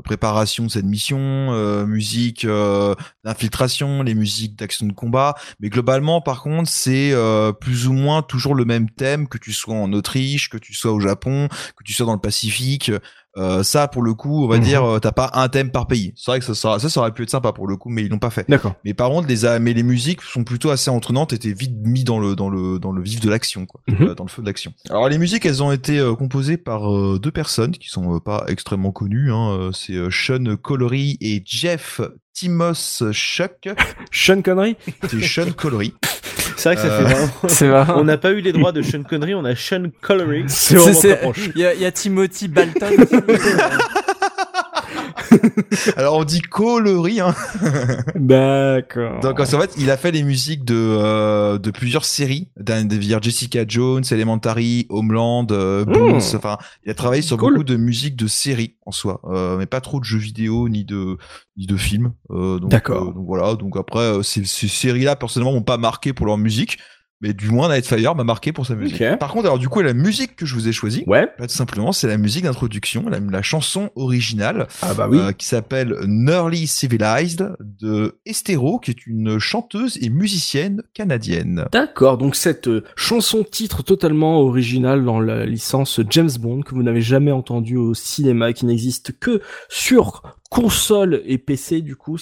préparation de cette mission, euh, musique euh, d'infiltration, les musiques d'action de combat. Mais globalement, par contre, c'est euh, plus ou moins toujours le même thème que tu sois en Autriche, que tu sois au Japon, que tu sois dans le Pacifique. Euh, ça, pour le coup, on va Mhm. dire, euh, t'as pas un thème par pays. C'est vrai que ça, ça, ça, aurait pu être sympa pour le coup, mais ils l'ont pas fait. D'accord. Mais par contre, les, mais les musiques sont plutôt assez entraînantes et t'es vite mis dans le, dans le, dans le vif de l'action, quoi. Mhm. Euh, dans le feu de l'action. Alors, les musiques, elles ont été euh, composées par euh, deux personnes qui sont euh, pas extrêmement connues, hein. C'est Sean Collery et Jeff Timos Chuck. Sean Connery? C'est Sean Collery. C'est vrai que ça Euh, fait vraiment. C'est marrant. On n'a pas eu les droits de Sean Connery, on a Sean Collery. C'est. Il y y a Timothy Balton. Alors, on dit Collery, hein. D'accord. Donc en fait, il a fait les musiques de euh, de plusieurs séries, dire Jessica Jones, Elementary, Homeland, euh, Bones. Mmh. Enfin, il a travaillé sur Cool. beaucoup de musiques de séries en soi, euh, mais pas trop de jeux vidéo ni de ni de films. Euh, donc, D'accord. euh, donc voilà. Donc après, euh, ces, ces séries-là personnellement m'ont pas marqué pour leur musique, mais du moins Nightfire m'a marqué pour sa musique. Par contre, alors du coup, la musique que je vous ai choisie. Ouais. Tout simplement, c'est la musique d'introduction, la, la chanson originale Ah bah oui. euh, qui s'appelle Nearly Civilized de Estero, qui est une chanteuse et musicienne canadienne. D'accord, donc cette euh, chanson titre totalement originale dans la licence James Bond que vous n'avez jamais entendue au cinéma, qui n'existe que sur console et PC du coup,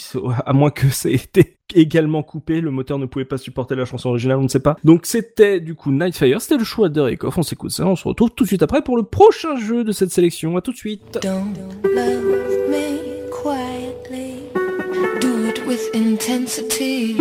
à moins que ça ait été également coupé, le moteur ne pouvait pas supporter la chanson originale, on ne sait pas. Donc c'était du coup Nightfire, c'était le choix de Rekoff, on s'écoute ça, on se retrouve tout de suite après pour le prochain jeu de cette sélection, à tout de suite. Don't love me quietly. Do it with intensity.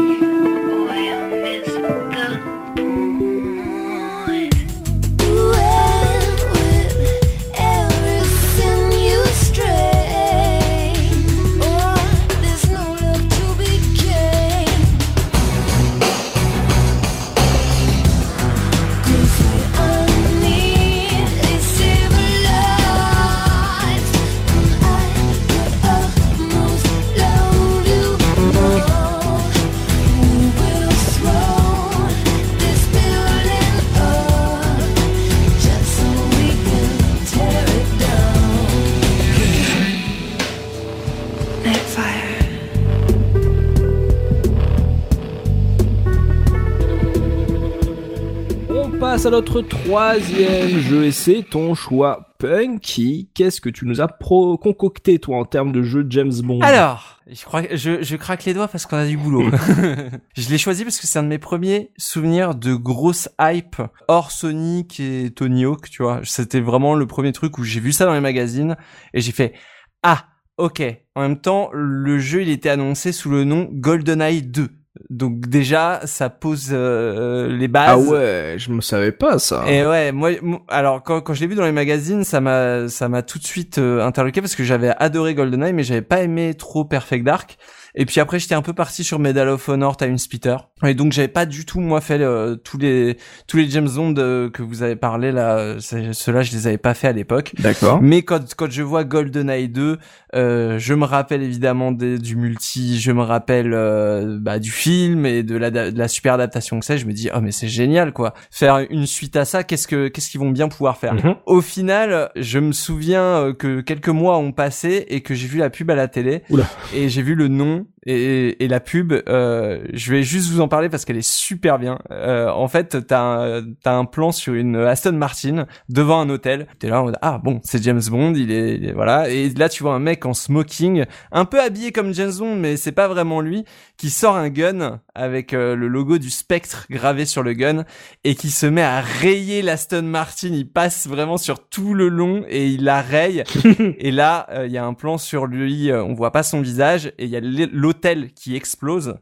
Passe à notre troisième jeu et c'est ton choix Punky. Qu'est-ce que tu nous as pro concocté toi en termes de jeu James Bond? Alors, je crois je, je craque les doigts parce qu'on a du boulot. je l'ai choisi parce que c'est un de mes premiers souvenirs de grosse hype hors Sonic et Tony Hawk, tu vois. C'était vraiment le premier truc où j'ai vu ça dans les magazines et j'ai fait ah ok. En même temps, le jeu il était annoncé sous le nom GoldenEye 2. Donc déjà, ça pose euh, les bases. Ah ouais, je me savais pas ça. Et ouais, moi, mo- alors quand, quand je l'ai vu dans les magazines, ça m'a, ça m'a tout de suite euh, interloqué parce que j'avais adoré GoldenEye, mais j'avais pas aimé trop Perfect Dark. Et puis après, j'étais un peu parti sur Medal of Honor, Time Splitter. Et donc, j'avais pas du tout moi fait euh, tous les tous les James Bond euh, que vous avez parlé là. Ceux-là, je les avais pas fait à l'époque. D'accord. Mais quand quand je vois GoldenEye 2, euh, je me rappelle évidemment des, du multi, je me rappelle euh, bah, du film et de la de la super adaptation que c'est. Je me dis oh mais c'est génial quoi. Faire une suite à ça, qu'est-ce que qu'est-ce qu'ils vont bien pouvoir faire? Mhm. Au final, je me souviens euh, que quelques mois ont passé et que j'ai vu la pub à la télé Oula. et j'ai vu le nom et, et la pub. Euh, je vais juste vous en parler parce qu'elle est super bien. Euh, en fait, t'as un, un plan sur une Aston Martin devant un hôtel. T'es là mode ah bon c'est James Bond, il est, il est- voilà. Et là tu vois un mec en smoking, un peu habillé comme James Bond, mais c'est pas vraiment lui, qui sort un gun avec euh, le logo du Spectre gravé sur le gun et qui se met à rayer l'Aston Martin. Il passe vraiment sur tout le long et il la raye. et là, euh, il y a un plan sur lui, euh, on voit pas son visage et il y a l'hôtel qui explose.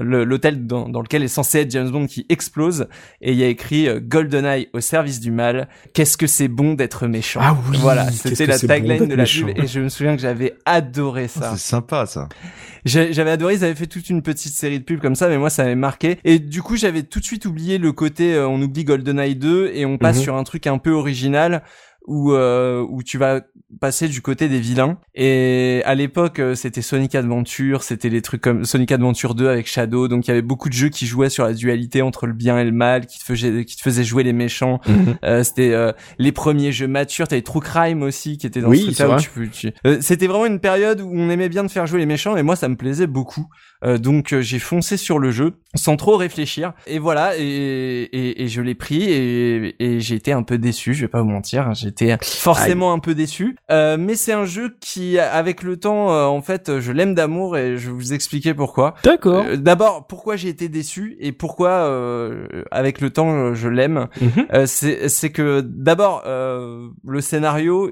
Le- L'hôtel dans, dans lequel est censé être James Bond qui explose et il y a écrit euh, GoldenEye au service du mal. Qu'est-ce que c'est bon d'être méchant. Ah oui, Voilà, c'était la bon tagline de la pub et je me souviens que j'avais adoré ça. C'est sympa ça. J'avais adoré, ils avaient fait toute une petite série de pubs comme ça, mais moi ça m'avait marqué. Et du coup, j'avais tout de suite oublié le côté euh, on oublie GoldenEye 2 et on passe Mhm. sur un truc un peu original où euh, où tu vas passer du côté des vilains. Et à l'époque, euh, c'était Sonic Adventure, c'était les trucs comme Sonic Adventure 2 avec Shadow, donc il y avait beaucoup de jeux qui jouaient sur la dualité entre le bien et le mal, qui te faisaient qui te faisaient jouer les méchants. Mhm. Euh, c'était euh, les premiers jeux matures. T'avais True Crime aussi qui était dans Oui, ce vrai. tu tu- Euh, c'était vraiment une période où on aimait bien de faire jouer les méchants et moi ça me plaisait beaucoup. Euh, donc j'ai foncé sur le jeu sans trop réfléchir et voilà et, et, et je l'ai pris et, et j'ai été un peu déçu. Je vais pas vous mentir, j'étais forcément un peu déçu. Euh, mais c'est un jeu qui avec le temps euh, en fait je l'aime d'amour et je vais vous expliquer pourquoi. D'accord. Euh, D'abord, pourquoi j'ai été déçu et pourquoi, euh, avec le temps, je l'aime. Mhm. Euh, c'est que d'abord, euh, le scénario,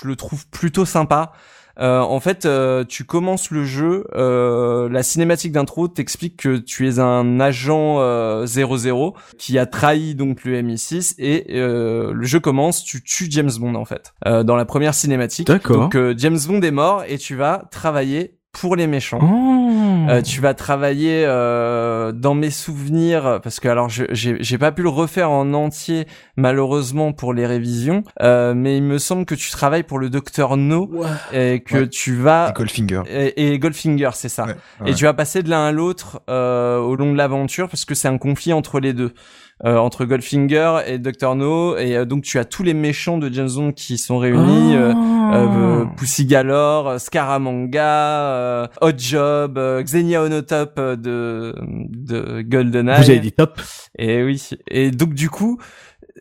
je le trouve plutôt sympa. Euh, en fait, euh, tu commences le jeu, euh, la cinématique d'intro t'explique que tu es un agent euh, 00 qui a trahi donc le MI6 et euh, le jeu commence, tu tues James Bond en fait euh, dans la première cinématique. D'accord. Donc euh, James Bond est mort et tu vas travailler pour les méchants. Oh. Euh, tu vas travailler euh, dans mes souvenirs parce que alors je- j'ai j'ai pas pu le refaire en entier malheureusement pour les révisions, euh, mais il me semble que tu travailles pour le docteur No et que Ouais. tu vas Et Goldfinger. et, et Goldfinger c'est ça. Ouais, Et tu vas passer de l'un à l'autre euh, au long de l'aventure parce que c'est un conflit entre les deux. Euh, entre Goldfinger et Dr No et euh, donc tu as tous les méchants de James Bond qui sont réunis euh, Pussy Galore, euh, Scaramanga, euh, Hot Job, euh, Xenia Onotop de de GoldenEye. Vous avez dit top. Et oui. Et donc du coup,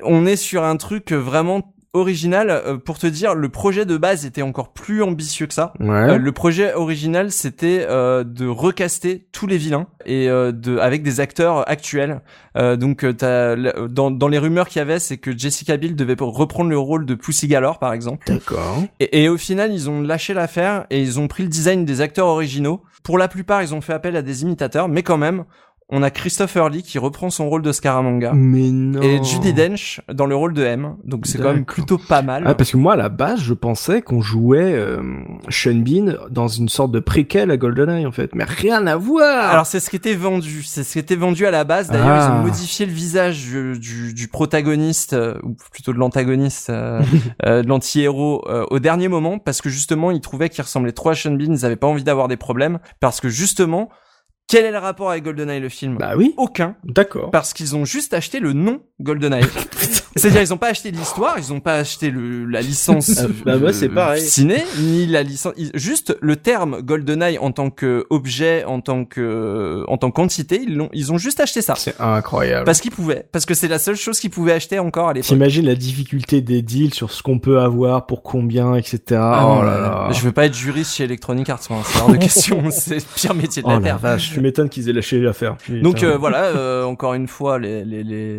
on est sur un truc vraiment original. Euh, pour te dire, le projet de base était encore plus ambitieux que ça. Ouais. Euh, le projet original, c'était euh, de recaster tous les vilains et euh, de avec des acteurs actuels. Euh, donc, dans, dans les rumeurs qu'il y avait, c'est que Jessica Biel devait reprendre le rôle de Pussy Galore, par exemple. D'accord. Et, et au final, ils ont lâché l'affaire et ils ont pris le design des acteurs originaux. Pour la plupart, ils ont fait appel à des imitateurs, mais quand même, on a Christopher Lee qui reprend son rôle de Scaramanga. Mais non. Et Judy Dench dans le rôle de M, donc c'est quand même plutôt pas mal. Ah, parce que moi, à la base, je pensais qu'on jouait euh, Sean Bean dans une sorte de préquel à GoldenEye, en fait. Mais rien à voir Alors c'est ce qui était vendu, c'est ce qui était vendu à la base. D'ailleurs, Ah. ils ont modifié le visage du, du, du protagoniste, euh, ou plutôt de l'antagoniste, euh, euh, de l'anti-héros, euh, au dernier moment, parce que justement, ils trouvaient qu'il ressemblait trop à Sean Bean. Ils avaient pas envie d'avoir des problèmes, parce que justement, quel est le rapport avec GoldenEye le film? Bah oui. Aucun, D'accord. parce qu'ils ont juste acheté le nom GoldenEye. C'est-à-dire, ils ont pas acheté l'histoire, ils ont pas acheté le, la licence. Ah, bah, moi, c'est euh, pareil. Ciné, ni la licence. Juste le terme GoldenEye en tant que objet, en tant que, en tant qu'entité, ils l'ont, ils ont juste acheté ça. C'est incroyable. Parce qu'ils pouvaient. Parce que c'est la seule chose qu'ils pouvaient acheter encore à l'époque. T'imagines la difficulté des deals sur ce qu'on peut avoir, pour combien, etc. Ah oh là là. Je veux pas être juriste chez Electronic Arts, moi. C'est hors de question. c'est le pire métier de Oh la la Terre. vache, tu m'étonnes qu'ils aient lâché l'affaire. Donc euh, voilà, euh, encore une fois, les, les, les,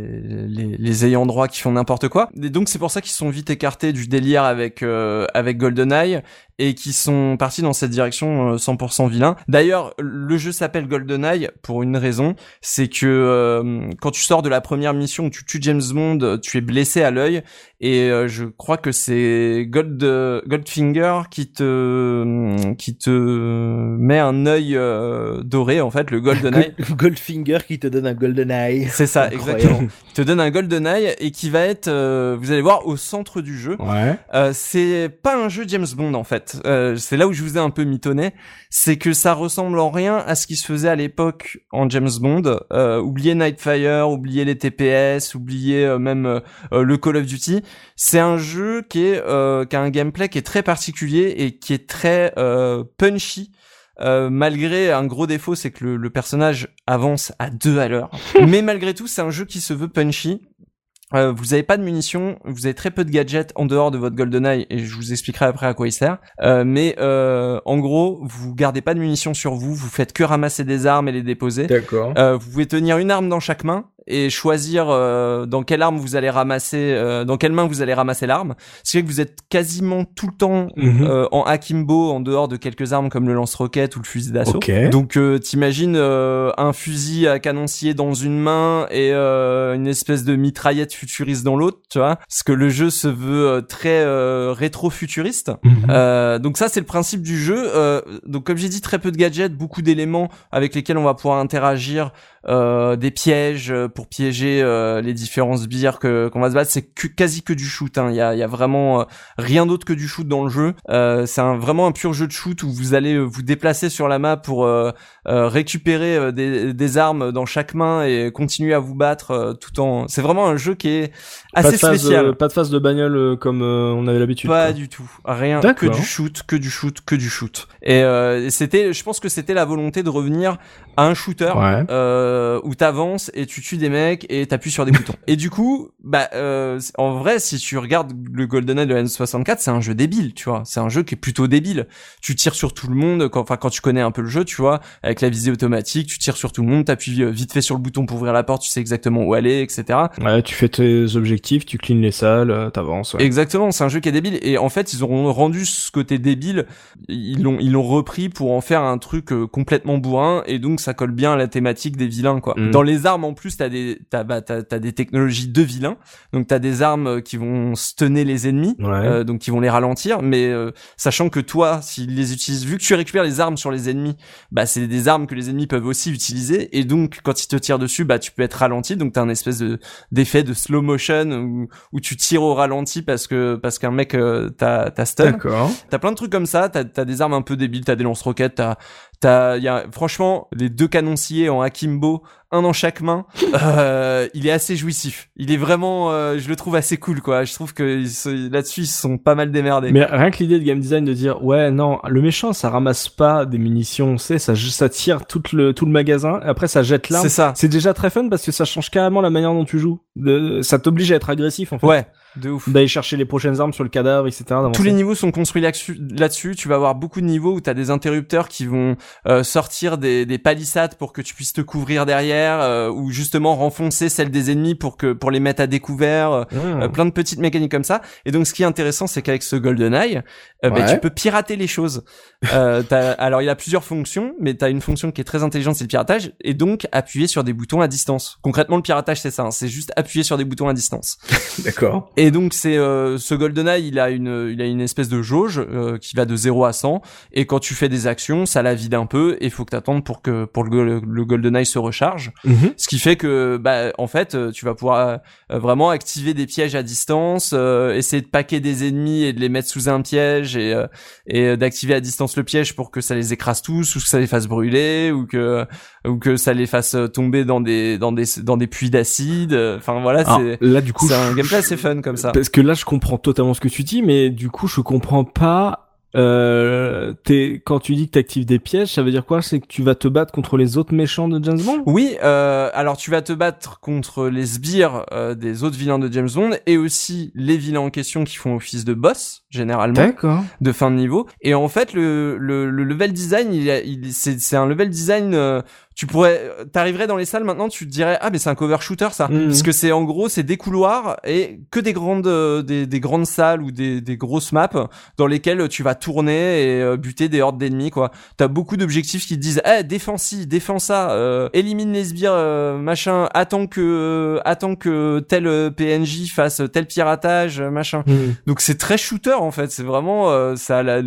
les, les ayants droit qui font n'importe quoi. Et donc c'est pour ça qu'ils sont vite écartés du délire avec euh, avec GoldenEye et qui sont partis dans cette direction euh, 100% vilain. D'ailleurs, le jeu s'appelle GoldenEye pour une raison, c'est que euh, quand tu sors de la première mission où tu tues James Bond, tu es blessé à l'œil et euh, je crois que c'est Gold Goldfinger qui te qui te met un œil euh, doré en fait, le GoldenEye. Goldfinger qui te donne un golden eye. C'est ça, Incroyable. exactement. Il te donne un GoldenEye et qui va être, euh, vous allez voir, au centre du jeu. Ouais. Euh, c'est pas un jeu James Bond en fait. Euh, c'est là où je vous ai un peu mitonné, c'est que ça ressemble en rien à ce qui se faisait à l'époque en James Bond. Euh, oubliez Nightfire, oubliez les TPS, oubliez euh, même euh, euh, le Call of Duty. C'est un jeu qui est euh, qui a un gameplay qui est très particulier et qui est très euh, punchy. Euh, malgré un gros défaut, c'est que le, le personnage avance à deux à l'heure. Mais malgré tout, c'est un jeu qui se veut punchy. Euh, vous avez pas de munitions, vous avez très peu de gadgets en dehors de votre GoldenEye et je vous expliquerai après à quoi il sert. Euh, mais euh, en gros, vous gardez pas de munitions sur vous, vous faites que ramasser des armes et les déposer. D'accord. Euh, vous pouvez tenir une arme dans chaque main et choisir euh, dans quelle arme vous allez ramasser, euh, dans quelle main vous allez ramasser l'arme. Ce qui fait que vous êtes quasiment tout le temps euh, en akimbo en dehors de quelques armes comme le lance-roquette ou le fusil d'assaut. Ok. Donc euh, t'imagines euh, un fusil à canoncier dans une main et euh, une espèce de mitraillette futuriste dans l'autre, tu vois Parce que le jeu se veut euh, très euh, rétro-futuriste. Euh, donc ça c'est le principe du jeu. Euh, donc comme j'ai dit, très peu de gadgets, beaucoup d'éléments avec lesquels on va pouvoir interagir, euh, des pièges euh, pour piéger euh, les différents sbires que qu'on va se battre. C'est que- quasi que du shoot. hein. Il y a, il y a vraiment euh, rien d'autre que du shoot dans le jeu. Euh, c'est un, vraiment un pur jeu de shoot où vous allez vous déplacer sur la map pour récupérer euh, des, des armes dans chaque main et continuer à vous battre euh, tout en. C'est vraiment un jeu qui est Pas assez phase, spécial. euh, pas de phase de bagnole euh, comme euh, on avait l'habitude. Pas quoi. du tout, rien que du shoot, que du shoot, que du shoot. Et euh, c'était, je pense que c'était la volonté de revenir à un shooter Ouais. euh, où t'avances et tu tues des mecs et t'appuies sur des boutons. Et du coup, bah euh, en vrai, si tu regardes le GoldenEye de la N64, c'est un jeu débile, tu vois. C'est un jeu qui est plutôt débile. Tu tires sur tout le monde, quand, enfin quand tu connais un peu le jeu, tu vois, avec la visée automatique, tu tires sur tout le monde, t'appuies euh, vite fait sur le bouton pour ouvrir la porte, tu sais exactement où aller, etc. Ouais, tu fais tes objectifs, tu cleans les salles, euh, t'avances. Ouais. Exactement, c'est un jeu qui est débile et en fait ils auront rendu ce côté débile, ils l'ont ils l'ont repris pour en faire un truc euh, complètement bourrin et donc ça colle bien à la thématique des vilains quoi. Mm. Dans les armes en plus t'as des t'as bah, t'as, t'as des technologies de vilains, donc t'as des armes euh, qui vont stunner les ennemis, Ouais. euh, donc qui vont les ralentir, mais euh, sachant que toi s'ils les utilisent, vu que tu récupères les armes sur les ennemis, bah c'est des armes que les ennemis peuvent aussi utiliser et donc quand ils te tirent dessus bah tu peux être ralenti, donc t'as un espèce de d'effet de slow motion où, où tu tires au ralenti parce que parce qu'un mec euh, t'a t'a stun. D'accord. T'as plein de trucs comme ça, t'as as des armes un peu débiles, t'as des lance-roquettes, t'as t'as y a franchement les deux canonciers en akimbo, un dans chaque main, euh, il est assez jouissif. Il est vraiment, euh, je le trouve assez cool quoi. Je trouve que là-dessus ils se sont pas mal démerdés. Mais rien que l'idée de game design de dire ouais non le méchant ça ramasse pas des munitions c'est ça ça tire tout le tout le magasin et après ça jette l'arme C'est ça. c'est déjà très fun parce que ça change carrément la manière dont tu joues de, ça t'oblige à être agressif en fait Ouais, de ouf. d'aller chercher les prochaines armes sur le cadavre etc d'avancer. Tous les niveaux sont construits là-dessus. Tu vas avoir beaucoup de niveaux où tu as des interrupteurs qui vont euh, sortir des, des palissades pour que tu puisses te couvrir derrière, euh, ou justement renfoncer celles des ennemis pour que pour les mettre à découvert. euh, Mmh. euh, plein de petites mécaniques comme ça. Et donc, ce qui est intéressant, c'est qu'avec ce GoldenEye, euh, bah, Ouais. tu peux pirater les choses. Euh, t'as- alors, il a plusieurs fonctions, mais tu as une fonction qui est très intelligente, c'est le piratage, et donc appuyer sur des boutons à distance. Concrètement, le piratage, c'est ça. hein, c'est juste appuyer sur des boutons à distance. d'accord Et donc c'est euh, ce GoldenEye, il a une il a une espèce de jauge euh, qui va de 0 à 100 et quand tu fais des actions, ça la vide un peu et il faut que t'attendes pour que pour le, le GoldenEye se recharge. Mhm. Ce qui fait que bah en fait, euh, tu vas pouvoir euh, vraiment activer des pièges à distance, euh, essayer de paquer des ennemis et de les mettre sous un piège et euh, et d'activer à distance le piège pour que ça les écrase tous ou que ça les fasse brûler ou que ou que ça les fasse tomber dans des dans des dans des puits d'acide. Enfin voilà, c'est là du coup c'est un gameplay assez fun comme ça. Parce que là, je comprends totalement ce que tu dis, mais du coup, je comprends pas. Euh, t'es quand tu dis que t'actives des pièges, ça veut dire quoi? C'est que tu vas te battre contre les autres méchants de James Bond? Oui, euh, alors tu vas te battre contre les sbires euh, des autres vilains de James Bond et aussi les vilains en question qui font office de boss généralement de fin de niveau. Et en fait, le, le, le level design, il, a- il c'est c'est un level design. euh, tu pourrais, t'arriverais dans les salles maintenant, tu te dirais ah mais c'est un cover shooter ça, Mhm. parce que c'est en gros c'est des couloirs et que des grandes euh, des, des grandes salles ou des, des grosses maps dans lesquelles tu vas tourner et euh, buter des hordes d'ennemis quoi. T'as beaucoup d'objectifs qui te disent eh défends ci, défends ça, euh, élimine les sbires euh, machin, attends que euh, attends que tel euh, PNJ fasse tel piratage euh, machin. Hmm. Donc c'est très shooter en fait, c'est vraiment euh, ça a la,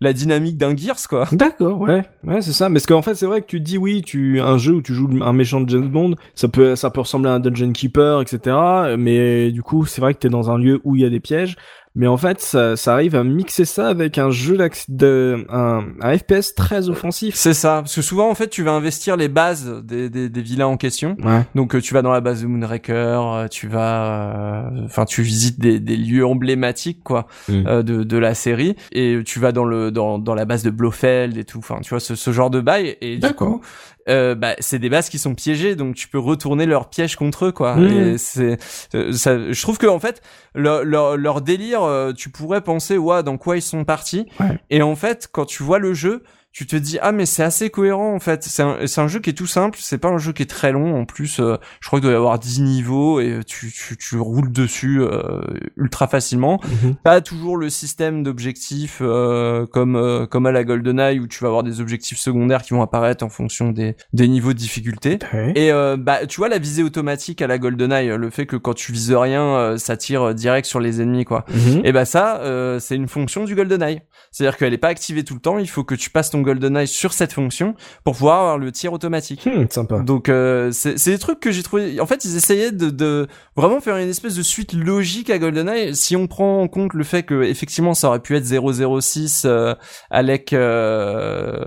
la dynamique d'un Gears quoi. D'accord, ouais, ouais, c'est ça. Mais parce qu'en fait, c'est vrai que tu dis oui, tu un jeu où tu joues un méchant de James Bond, ça peut, ça peut ressembler à un Dungeon Keeper, etc. Mais du coup, c'est vrai que t'es dans un lieu où il y a des pièges. Mais en fait, ça, ça arrive à mixer ça avec un jeu de, un, un FPS très offensif. C'est ça, parce que souvent en fait tu vas investir les bases des, des, des villas en question. Ouais. Donc euh, tu vas dans la base de Moonraker, euh, tu vas, euh, enfin tu visites des, des lieux emblématiques quoi Mm. euh, de, de la série et tu vas dans le dans, dans la base de Blofeld et tout. Enfin tu vois ce, ce genre de bail et du D'accord. coup euh, bah, c'est des bases qui sont piégées donc tu peux retourner leurs pièges contre eux quoi. Mm. Et c'est euh, ça, je trouve que en fait leur leur, leur délire euh, tu pourrais penser ouais dans quoi ils sont partis Ouais. et en fait quand tu vois le jeu tu te dis ah mais c'est assez cohérent en fait c'est un, c'est un jeu qui est tout simple c'est pas un jeu qui est très long en plus euh, je crois qu'il doit y avoir 10 niveaux et tu, tu, tu roules dessus euh, ultra facilement Mhm. pas toujours le système d'objectifs euh, comme euh, comme à la GoldenEye où tu vas avoir des objectifs secondaires qui vont apparaître en fonction des, des niveaux de difficulté et euh, bah tu vois la visée automatique à la GoldenEye le fait que quand tu vises rien euh, ça tire direct sur les ennemis quoi Mhm. et bah ça, euh, c'est une fonction du GoldenEye. C'est-à-dire qu'elle est pas activée tout le temps. Il faut que tu passes ton GoldenEye sur cette fonction pour pouvoir avoir le tir automatique. Hmm, sympa. Donc euh, c'est c'est des trucs que j'ai trouvé. En fait, ils essayaient de, de vraiment faire une espèce de suite logique à GoldenEye. Si on prend en compte le fait que effectivement ça aurait pu être 006 euh, avec euh,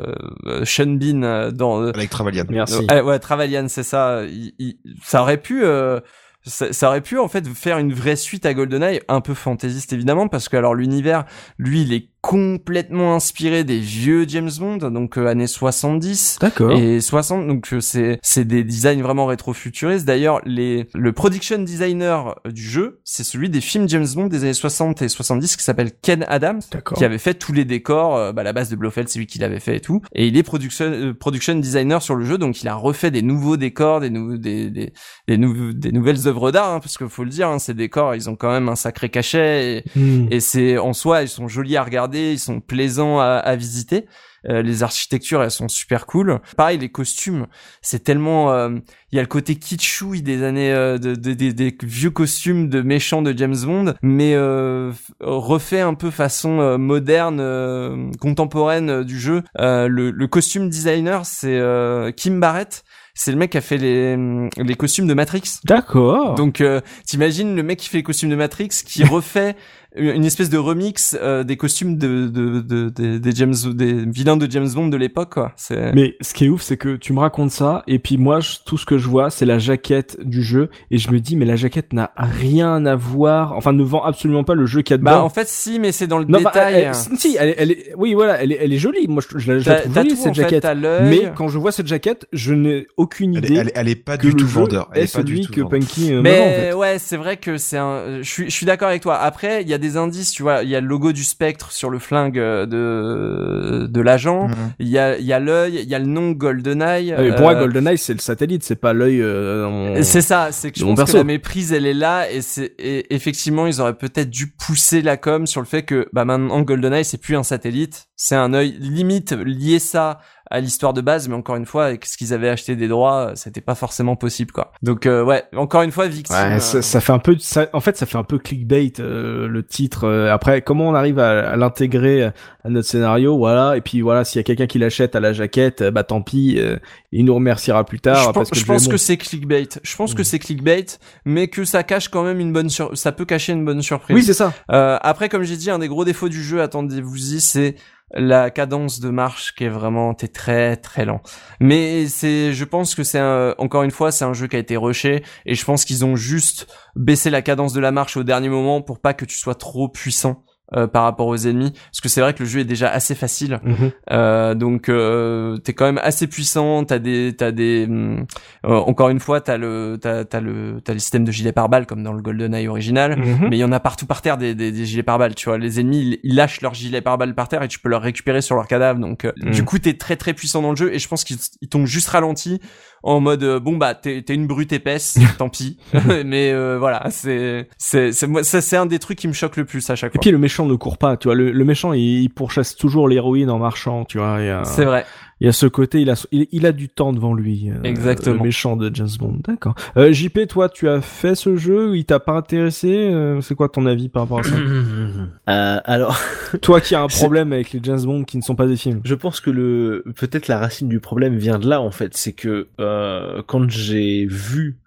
euh, Sean Bean euh, dans Avec Travalian. Merci. euh, ouais, Travalian, c'est ça. Il- il- ça aurait pu, euh, ça, ça aurait pu en fait faire une vraie suite à GoldenEye, un peu fantaisiste évidemment, parce que alors l'univers, lui, il est complètement inspiré des vieux James Bond, donc euh, années 70 D'accord. et 60 donc euh, c'est c'est des designs vraiment rétro-futuristes d'ailleurs les le production designer du jeu c'est celui des films James Bond des années 60 et 70 qui s'appelle Ken Adams qui avait fait tous les décors euh, bah, la base de Blofeld c'est lui qui l'avait fait et tout et il est production euh, production designer sur le jeu donc il a refait des nouveaux décors des nouveaux des des des, nouveaux- des nouvelles œuvres d'art hein, parce que faut le dire hein, ces décors ils ont quand même un sacré cachet et, Hmm. et c'est en soi ils sont jolis à regarder ils sont plaisants à, à visiter. Euh, les architectures elles sont super cool. Pareil les costumes c'est tellement euh, il y a le côté kitschouille des années euh, de, de- des- des vieux costumes de méchants de James Bond mais euh, refait un peu façon euh, moderne euh, contemporaine euh, du jeu. Euh, le, le costume designer c'est euh, Kim Barrett. C'est le mec qui a fait les, les costumes de Matrix. D'accord. donc euh, t'imagines le mec qui fait les costumes de Matrix qui refait une espèce de remix euh, des costumes de, de, de, de- des James des vilains de James Bond de l'époque quoi. Mais ce qui est ouf, c'est que tu me racontes ça, et puis moi, je- tout ce que je vois, c'est la jaquette du jeu, et je me dis, mais la jaquette n'a rien à voir, enfin, ne vend absolument pas le jeu qu'il y a dedans. bah en fait si mais c'est dans le Non, bah, détail. elle- elle- si, elle, est- elle est, oui, voilà, elle est, elle est jolie. Moi, je, je la, je la trouve jolie tout cette fait, jaquette. Mais quand je vois cette jaquette, je n'ai aucune Elle, est- idée elle, est- elle est pas du tout vendeur. Elle est pas du tout que vendeur. Punky euh, Mais en fait. ouais, c'est vrai que c'est un. Je suis, je suis d'accord avec toi. Après, il y a des indices, tu vois. Il y a le logo du spectre sur le flingue euh, de de l'agent. Mhm. Il y a, il y a l'œil. Il y a le nom GoldenEye. Ah, mais pour moi, euh, GoldenEye, c'est le satellite, c'est pas l'œil. euh, dans- C'est ça, c'est que je Mon pense que la méprise elle est là et c'est et effectivement ils auraient peut-être dû pousser la com sur le fait que bah maintenant GoldenEye c'est plus un satellite, c'est un œil limite lié ça à l'histoire de base mais encore une fois avec ce qu'ils avaient acheté des droits, c'était pas forcément possible quoi. Donc euh, ouais, encore une fois victime. Ouais, euh, ça, ça fait un peu, ça, en fait, ça fait un peu clickbait euh, le titre. euh, après, comment on arrive à, à l'intégrer à notre scénario, voilà. Et puis voilà, s'il y a quelqu'un qui l'achète à la jaquette, euh, bah tant pis, euh, il nous remerciera plus tard. je parce pense, que je pense c'est clickbait. Je pense que Mm. c'est clickbait, mais que ça cache quand même une bonne sur... ça peut cacher une bonne surprise. oui, c'est ça. Euh, après, comme j'ai dit, un des gros défauts du jeu, attendez-vous-y, c'est la cadence de marche qui est vraiment t'es très très lent. Mais c'est, je pense que c'est encore une fois, c'est un jeu qui a été rushé et je pense qu'ils ont juste baissé la cadence de la marche au dernier moment pour pas que tu sois trop puissant. Euh, par rapport aux ennemis parce que c'est vrai que le jeu est déjà assez facile Mhm. euh, donc euh, t'es quand même assez puissant t'as des t'as des hum, euh, encore une fois t'as le t'as t'as le t'as les systèmes de gilet pare-balles comme dans le GoldenEye original Mhm. mais il y en a partout par terre des, des, des gilets pare-balles, tu vois. Les ennemis, ils, ils lâchent leurs gilets pare-balles par terre et tu peux leur récupérer sur leur cadavre. Donc, Mm. du coup, t'es très très puissant dans le jeu et je pense qu'ils ils t'ont juste ralenti en mode euh, bon bah t'es t'es une brute épaisse, tant pis. Mais euh, voilà, c'est c'est c'est moi ça c'est un des trucs qui me choque le plus à chaque Et fois. puis le méchant ne court pas, tu vois. Le, le méchant, il, il pourchasse toujours l'héroïne en marchant, tu vois. A, C'est vrai. Il y a ce côté, il a, il, il a du temps devant lui. euh, Exactement. Le méchant de James Bond, d'accord. Euh, JP, toi, tu as fait ce jeu, il t'a pas intéressé? Euh, C'est quoi ton avis par rapport à ça? Euh, alors, Toi qui as un problème avec les James Bond qui ne sont pas des films. je pense que le peut-être la racine du problème vient de là en fait, c'est que euh, quand j'ai vu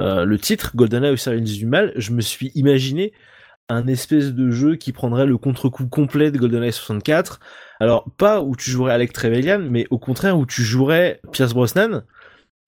euh, le titre GoldenEye au service du mal, je me suis imaginé un espèce de jeu qui prendrait le contre-coup complet de GoldenEye 64. Alors pas où tu jouerais Alec Trevelyan, mais au contraire où tu jouerais Pierce Brosnan,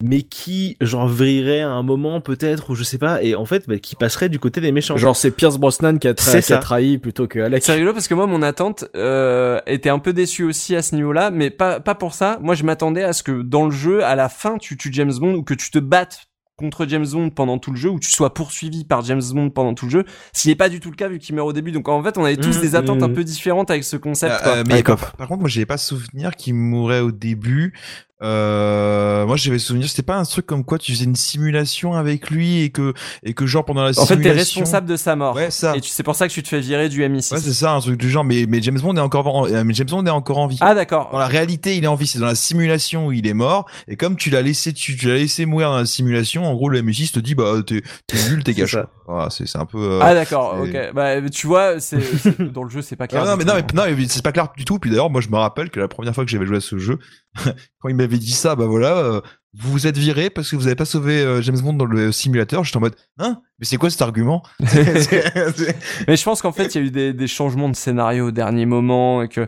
mais qui genre vrillerait à un moment peut-être ou je sais pas, et en fait bah, qui passerait du côté des méchants. Genre c'est Pierce Brosnan qui a, tra- C'est qui a ça. trahi plutôt que Alex. C'est rigolo parce que moi mon attente euh, était un peu déçue aussi à ce niveau-là, mais pas pas pour ça. Moi je m'attendais à ce que dans le jeu à la fin tu tues James Bond ou que tu te battes contre James Bond pendant tout le jeu ou tu sois poursuivi par James Bond pendant tout le jeu, ce qui n'est pas du tout le cas vu qu'il meurt au début. Donc en fait on avait tous Mhm, des attentes un mhm. peu différentes avec ce concept. Euh, quoi. euh, mais par, contre, moi, j'avais pas souvenir qu'il mourait au début. Euh, moi, j'avais souvenir, c'était pas un truc comme quoi tu faisais une simulation avec lui et que et que genre pendant la en fait simulation. t'es responsable de sa mort. Ouais, ça. Et tu- c'est pour ça que tu te fais virer du MI6. Ouais, c'est ça, un truc du genre. Mais mais James Bond est encore en, euh, mais James Bond est encore en vie. ah d'accord. Dans la réalité, il est en vie. C'est dans la simulation où il est mort. Et comme tu l'as laissé, tu, tu l'as laissé mourir dans la simulation, en gros, le M6 te dit, bah, t'es, t'es nul, t'es gâché. Voilà, c'est, c'est un peu, euh, Ah d'accord, ok. Bah tu vois, c'est dans le jeu c'est pas clair. Ah mais non, mais, non, mais c'est pas clair du tout. Puis d'ailleurs, moi, je me rappelle que la première fois que j'avais joué à ce jeu, quand il m'avait dit ça, bah voilà, euh, vous vous êtes viré parce que vous avez pas sauvé euh, James Bond dans le simulateur. J'étais en mode, hein? Mais c'est quoi cet argument? Mais je pense qu'en fait, il y a eu des, des changements de scénario au dernier moment et que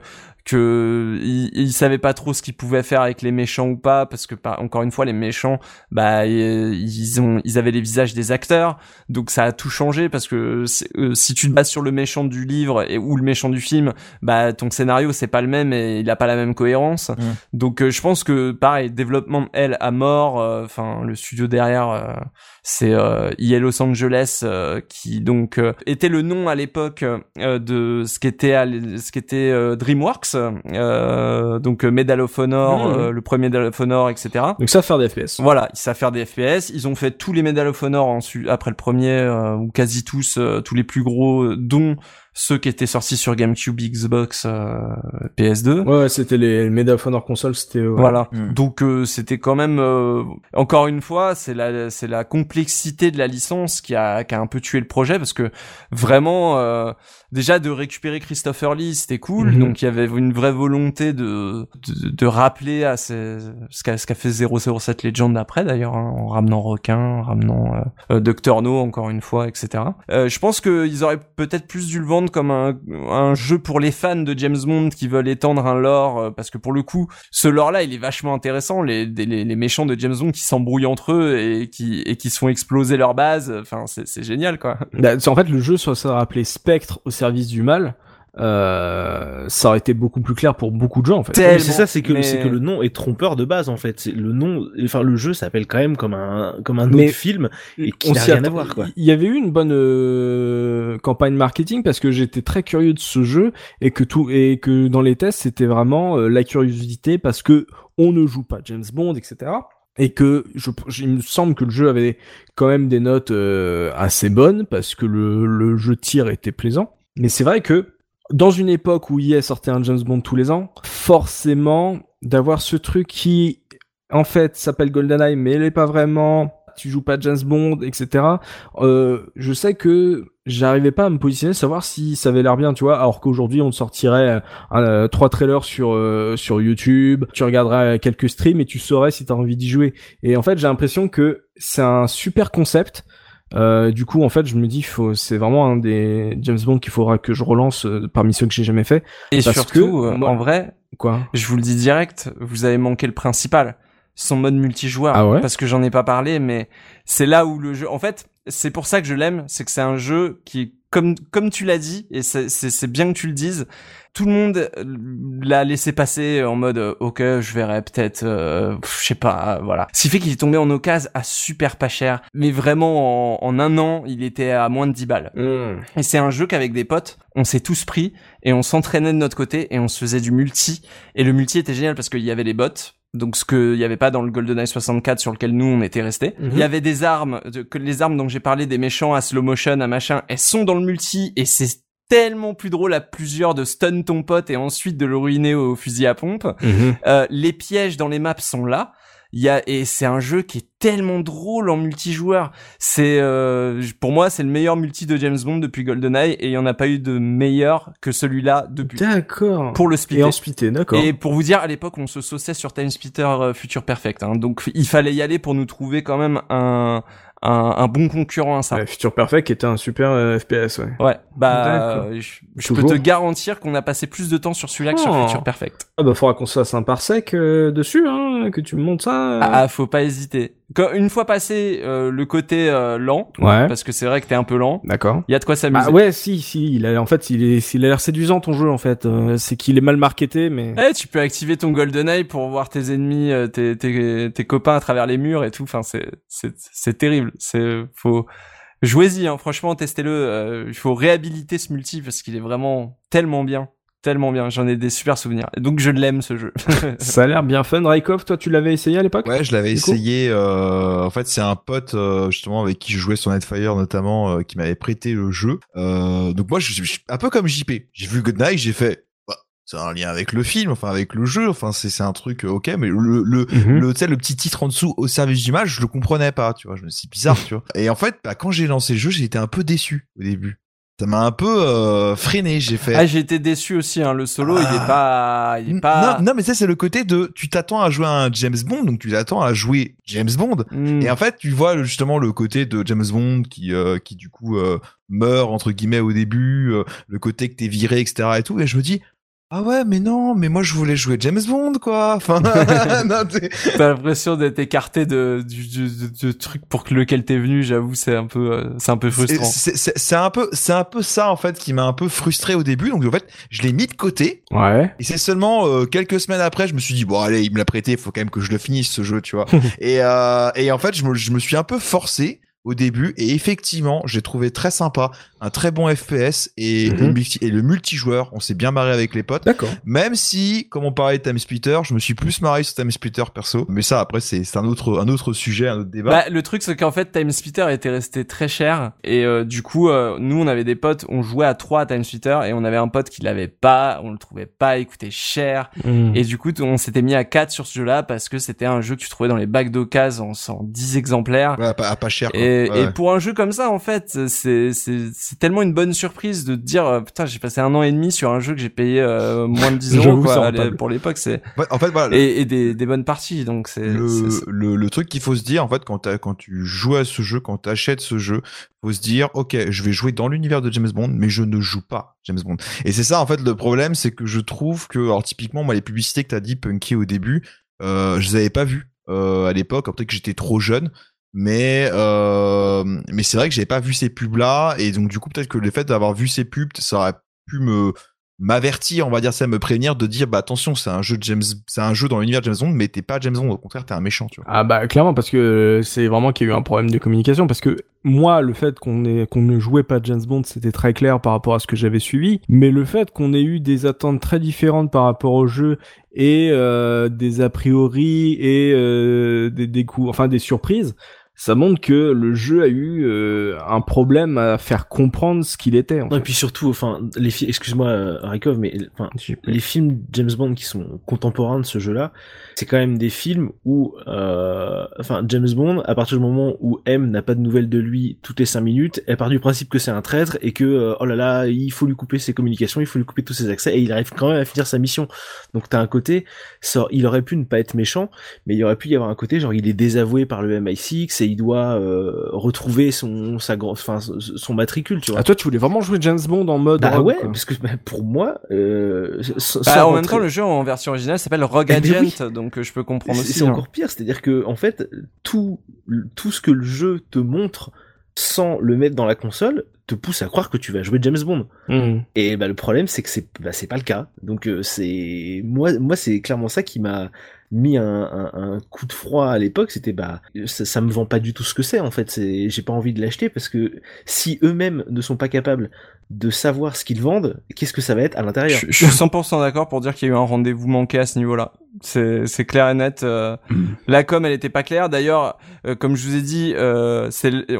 que ils, ils savaient pas trop ce qu'ils pouvaient faire avec les méchants ou pas parce que pas encore une fois les méchants bah ils ils ont ils avaient les visages des acteurs. Donc ça a tout changé parce que euh, si tu te bases sur le méchant du livre et ou le méchant du film bah ton scénario c'est pas le même et il a pas la même cohérence. Donc euh, je pense que pareil développement de elle à mort euh, enfin le studio derrière euh, c'est euh, EA Los Angeles euh, qui donc euh, était le nom à l'époque euh, de ce qu'était ce qu'était euh, DreamWorks euh, donc euh, Medal of Honor euh, le premier Medal of Honor etc Donc ça faire des FPS. voilà, ils savent faire des FPS. Ils ont fait tous les Medal of Honor ensuite, après le premier, euh, ou quasi tous, euh, tous les plus gros, dont ceux qui étaient sortis sur GameCube, Xbox, euh, PS2. Ouais, ouais, c'était les, les Medal of Honor console, c'était ouais. Voilà. Mm. Donc euh, c'était quand même euh, encore une fois, c'est la c'est la complexité de la licence qui a qui a un peu tué le projet parce que vraiment euh, déjà de récupérer Christopher Lee, c'était cool. Mhm. Donc il y avait une vraie volonté de de, de rappeler à ces, ce qu'a ce qu'a fait 007 Legend après d'ailleurs hein, en ramenant Requin, en ramenant euh, euh, Dr No encore une fois, etc. Euh, je pense qu'ils auraient peut-être plus dû le vendre comme un, un jeu pour les fans de James Bond qui veulent étendre un lore euh, parce que pour le coup ce lore là il est vachement intéressant les, les, méchants de James Bond qui s'embrouillent entre eux et qui et qui se font exploser leur base enfin c'est génial quoi. Bah, en fait, le jeu ça rappelé Spectre au service du mal, euh, ça aurait été beaucoup plus clair pour beaucoup de gens en fait. C'est ça, c'est que mais- c'est que le nom est trompeur de base en fait. Le nom, enfin le jeu s'appelle quand même comme un comme un Mais- autre film et qui n'a rien à voir quoi. Il y avait eu une bonne euh, campagne marketing parce que j'étais très curieux de ce jeu et que tout et que dans les tests c'était vraiment euh, la curiosité parce que on ne joue pas James Bond etc. Et que je, je- il me semble que le jeu avait quand même des notes euh, assez bonnes parce que le, le jeu de tir était plaisant. Mais c'est vrai que dans une époque où EA sortait un James Bond tous les ans, forcément d'avoir ce truc qui en fait s'appelle GoldenEye mais il est pas vraiment tu joues pas James Bond etc euh, je sais que j'arrivais pas à me positionner savoir si ça avait l'air bien tu vois alors qu'aujourd'hui on te sortirait euh, trois trailers sur euh, sur YouTube tu regarderais quelques streams et tu saurais si t'as envie d'y jouer. Et en fait j'ai l'impression que c'est un super concept euh, du coup, en fait, je me dis, faut, c'est vraiment un des James Bond qu'il faudra que je relance euh, parmi ceux que j'ai jamais fait. et Parce surtout que, euh, moi- en vrai Quoi je vous le dis direct vous avez manqué le principal son mode multijoueur Ah ouais parce que j'en ai pas parlé mais c'est là où le jeu en fait c'est pour ça que je l'aime c'est que c'est un jeu qui comme comme tu l'as dit et c'est bien que tu le dises tout le monde euh, l'a laissé passer en mode euh, ok je verrai peut-être euh, je sais pas euh, voilà. Ce qui fait qu'il est tombé en occasion à super pas cher mais vraiment en, en un an il était à moins de 10 balles. Et c'est un jeu qu'avec des potes, on s'est tous pris et on s'entraînait de notre côté et on se faisait du multi. Et le multi était génial parce qu'il y avait les bots donc ce qu'il y avait pas dans le GoldenEye 64 sur lequel nous on était resté. Mhm. Il y avait des armes, de- que les armes dont j'ai parlé, des méchants à slow motion, à machin, elles sont dans le multi et c'est tellement plus drôle à plusieurs de stun ton pote et ensuite de le ruiner au fusil à pompe. Mhm. Euh, les pièges dans les maps sont là. Il y a et c'est un jeu qui est tellement drôle en multijoueur. C'est euh, pour moi c'est le meilleur multi de James Bond depuis GoldenEye et il y en a pas eu de meilleur que celui-là depuis D'accord. pour le splitter. Et en splitté, d'accord. Et pour vous dire, à l'époque, on se sauçait sur Time Splitter euh, Future Perfect. Hein, donc, il fallait y aller pour nous trouver quand même un, un, un bon concurrent à ça. Ouais, Future Perfect qui était un super euh, FPS, ouais. Ouais, bah, euh, je, je peux te garantir qu'on a passé plus de temps sur celui-là que sur Oh. Future Perfect. Ah bah faudra qu'on se fasse un parsec euh, dessus, hein, que tu me montres ça. Ah, ah, faut pas hésiter. Une fois passé euh, le côté euh, lent, ouais. parce que c'est vrai que t'es un peu lent, D'accord. il y a de quoi s'amuser. Ah ouais, si, si, il a, en fait, il est, il a l'air séduisant ton jeu en fait. Euh, c'est qu'il est mal marketé, mais. Eh, tu peux activer ton GoldenEye pour voir tes ennemis, euh, tes, tes, tes copains à travers les murs et tout. Enfin, c'est, c'est, c'est terrible. C'est, faut, jouez-y, hein. franchement, testez-le. Euh, il faut réhabiliter ce multi parce qu'il est vraiment tellement bien. Tellement bien. J'en ai des super souvenirs. Donc, je l'aime, ce jeu. Ça a l'air bien fun. Raikov, toi, tu l'avais essayé à l'époque Ouais, je l'avais essayé. Euh, en fait, c'est un pote euh, justement avec qui je jouais sur Netfire notamment euh, qui m'avait prêté le jeu. Euh, donc moi, je je- je- un peu comme JP. J'ai vu Goodnight, j'ai fait. bah, c'est un lien avec le film, enfin avec le jeu. Enfin, c'est c'est un truc euh, ok, mais le le Mhm. le, tu sais, le petit titre en dessous au service d'image, je le comprenais pas, tu vois. Je me suis dit, bizarre, tu vois. Et en fait, bah, quand j'ai lancé le jeu, j'ai été un peu déçu au début. Ça m'a un peu euh, freiné. J'ai fait. ah, j'ai été déçu aussi, hein. Le solo, il est pas, il est pas. Non, non, mais ça c'est le côté de tu t'attends à jouer à un James Bond, donc tu t'attends à jouer James Bond. Hmm. Et en fait, tu vois justement le côté de James Bond qui, euh, qui du coup euh, meurt entre guillemets au début, euh, le côté que t'es viré, etc. et tout. Et je me dis ah ouais, mais non, mais moi je voulais jouer James Bond quoi. Enfin, T'as l'impression d'être écarté de, du, du, du- truc pour lequel t'es venu, j'avoue, c'est un peu, euh, c'est un peu frustrant. c'est un peu, c'est un peu ça en fait qui m'a un peu frustré au début. Donc en fait, je l'ai mis de côté. Ouais. Et c'est seulement euh, quelques semaines après, je me suis dit bon allez, il me l'a prêté, faut quand même que je le finisse ce jeu, tu vois. et euh, et en fait, je me, je me suis un peu forcé au début et effectivement, j'ai trouvé très sympa, un très bon FPS et, Mhm. et le multi- et le multijoueur, on s'est bien marré avec les potes. D'accord. Même si, comme on parlait de Time Splitter, je me suis plus marré sur Time Splitter perso. Mais ça, après, c'est c'est un autre, un autre sujet, un autre débat. Bah, le truc, c'est qu'en fait, Time Splitter était resté très cher. Et euh, du coup, euh, nous, on avait des potes, on jouait à trois à Time Splitter. Et on avait un pote qui l'avait pas, on le trouvait pas, il coûtait cher. Mhm. Et du coup, on s'était mis à quatre sur ce jeu-là parce que c'était un jeu que tu trouvais dans les bacs d'occasion en, en 10 exemplaires. Ouais, pas, pas cher. Quoi. Et, Ouais. et pour un jeu comme ça, en fait, c'est c'est tellement une bonne surprise de te dire euh, putain, j'ai passé un an et demi sur un jeu que j'ai payé euh, moins de 10 euros quoi, pour l'époque, c'est en fait, voilà. et, et des des bonnes parties, donc c'est le, le, le truc qu'il faut se dire en fait quand, t'as- quand tu joues à ce jeu, quand tu achètes ce jeu, faut se dire ok je vais jouer dans l'univers de James Bond mais je ne joue pas James Bond. Et c'est ça en fait le problème c'est que je trouve que alors typiquement moi les publicités que t'as dit Punky au début euh, je les avais pas vues euh, à l'époque peut-être que j'étais trop jeune mais euh, mais c'est vrai que j'avais pas vu ces pubs là et donc du coup peut-être que le fait d'avoir vu ces pubs ça aurait pu me m'avertir, on va dire ça, me prévenir de dire bah attention, c'est un jeu de James, c'est un jeu dans l'univers James Bond, mais t'es pas James Bond, au contraire t'es un méchant, tu vois. Ah bah clairement parce que c'est vraiment qu'il y a eu un problème de communication. Parce que moi le fait qu'on qu'on ne jouait pas James Bond c'était très clair par rapport à ce que j'avais suivi. Mais le fait qu'on ait eu des attentes très différentes par rapport au jeu et euh, des a priori et euh, des des coups enfin des surprises ça montre que le jeu a eu euh, un problème à faire comprendre ce qu'il était. En Non, et fait. puis surtout, enfin, les films, excuse-moi, euh, Rykov, mais enfin, les films James Bond qui sont contemporains de ce jeu-là, c'est quand même des films où, euh, enfin, James Bond, à partir du moment où M n'a pas de nouvelles de lui toutes les cinq minutes, elle part du principe que c'est un traître et que, euh, oh là là, il faut lui couper ses communications, il faut lui couper tous ses accès et il arrive quand même à finir sa mission. Donc t'as un côté, ça, il aurait pu ne pas être méchant, mais il aurait pu y avoir un côté, genre il est désavoué par le MI6 et il doit euh, retrouver son, sa, enfin, son matricule, tu vois. Ah toi tu voulais vraiment jouer James Bond en mode Bah rogue, ouais, quoi. parce que bah, pour moi, euh, Bah, en même temps, le jeu en version originale s'appelle Rogue Eh ben Agent, donc euh, je peux comprendre c'est aussi. c'est hein. encore pire, c'est-à-dire que en fait, tout tout ce que le jeu te montre sans le mettre dans la console te pousse à croire que tu vas jouer James Bond. Mhm. Et bah le problème c'est que c'est bah, c'est pas le cas. Donc euh, c'est moi moi c'est clairement ça qui m'a mis un, un, un coup de froid à l'époque. C'était bah ça, ça me vend pas du tout ce que c'est en fait. C'est j'ai pas envie de l'acheter parce que si eux-mêmes ne sont pas capables de savoir ce qu'ils vendent, qu'est-ce que ça va être à l'intérieur Je, je suis 100% d'accord pour dire qu'il y a eu un rendez-vous manqué à ce niveau-là. C'est c'est clair et net. euh, La com, elle était pas claire. D'ailleurs, euh, comme je vous ai dit, euh,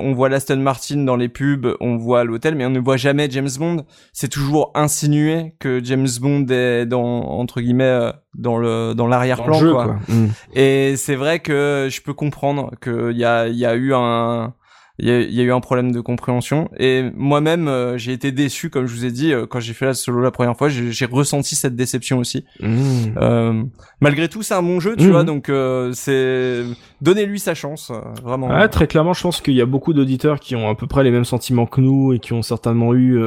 on voit l'Aston Martin dans les pubs, on voit l'hôtel, mais on ne voit jamais James Bond. C'est toujours insinué que James Bond est dans entre guillemets euh, dans le dans Dans le l'arrière-plan jeu, quoi. quoi. Mhm. Et c'est vrai que je peux comprendre qu'il y a, il y a eu un, il y y a eu un problème de compréhension. Et moi-même, euh, j'ai été déçu, comme je vous ai dit, euh, quand j'ai fait la solo la première fois, j'ai ressenti cette déception aussi. Mhm. Euh, malgré tout, c'est un bon jeu, tu Mhm. vois, donc euh, c'est donnez-lui sa chance, vraiment. Ouais, très clairement, je pense qu'il y a beaucoup d'auditeurs qui ont à peu près les mêmes sentiments que nous et qui ont certainement eu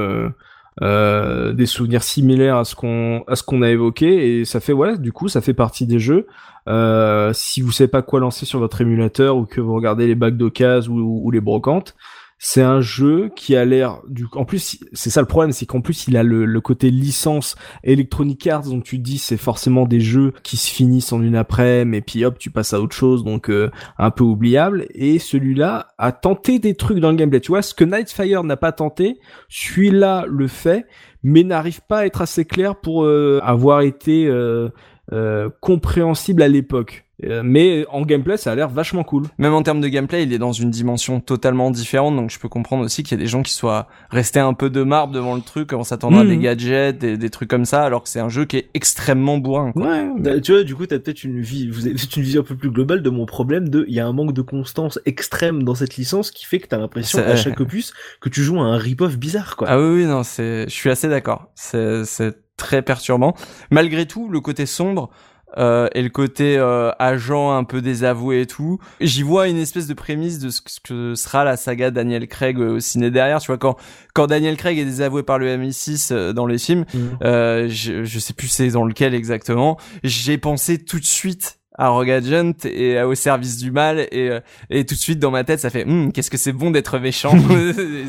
des souvenirs similaires à ce qu'on à ce qu'on a évoqué et ça fait voilà, du coup, ça fait partie des jeux. Euh, si vous savez pas quoi lancer sur votre émulateur ou que vous regardez les bacs d'occasion ou, ou les brocantes, c'est un jeu qui a l'air du en plus c'est ça le problème c'est qu'en plus il a le, le côté licence Electronic Arts donc tu dis c'est forcément des jeux qui se finissent en une après mais puis hop tu passes à autre chose donc euh, un peu oubliable. Et celui-là a tenté des trucs dans le gameplay. Tu vois ce que Nightfire n'a pas tenté celui-là le fait mais n'arrive pas à être assez clair pour euh, avoir été euh, euh, compréhensible à l'époque Euh, mais en gameplay ça a l'air vachement cool Même en termes de gameplay, il est dans une dimension totalement différente, donc je peux comprendre aussi qu'il y a des gens qui soient restés un peu de marbre devant le truc, en s'attendant à Mhm. des gadgets, des, des trucs comme ça, alors que c'est un jeu qui est extrêmement bourrin. quoi. ouais Bah, Tu vois, du coup, t'as peut-être une vie, vous avez peut-être une vision un peu plus globale de mon problème de, il y a un manque de constance extrême dans cette licence qui fait que t'as l'impression à chaque opus que tu joues à un rip-off bizarre, quoi. Ah oui, oui, non, c'est, je suis assez d'accord. C'est, c'est très perturbant. Malgré tout, le côté sombre, euh, et le côté euh, agent un peu désavoué et tout, j'y vois une espèce de prémisse de ce que- sera la saga Daniel Craig euh, au ciné derrière. Tu vois, quand, quand Daniel Craig est désavoué par le MI6 euh, dans les films, Mhm. euh, je, je sais plus c'est dans lequel exactement, j'ai pensé tout de suite à Rogue Agent et à au service du mal et, euh, et tout de suite dans ma tête ça fait Hum, qu'est-ce que c'est bon d'être méchant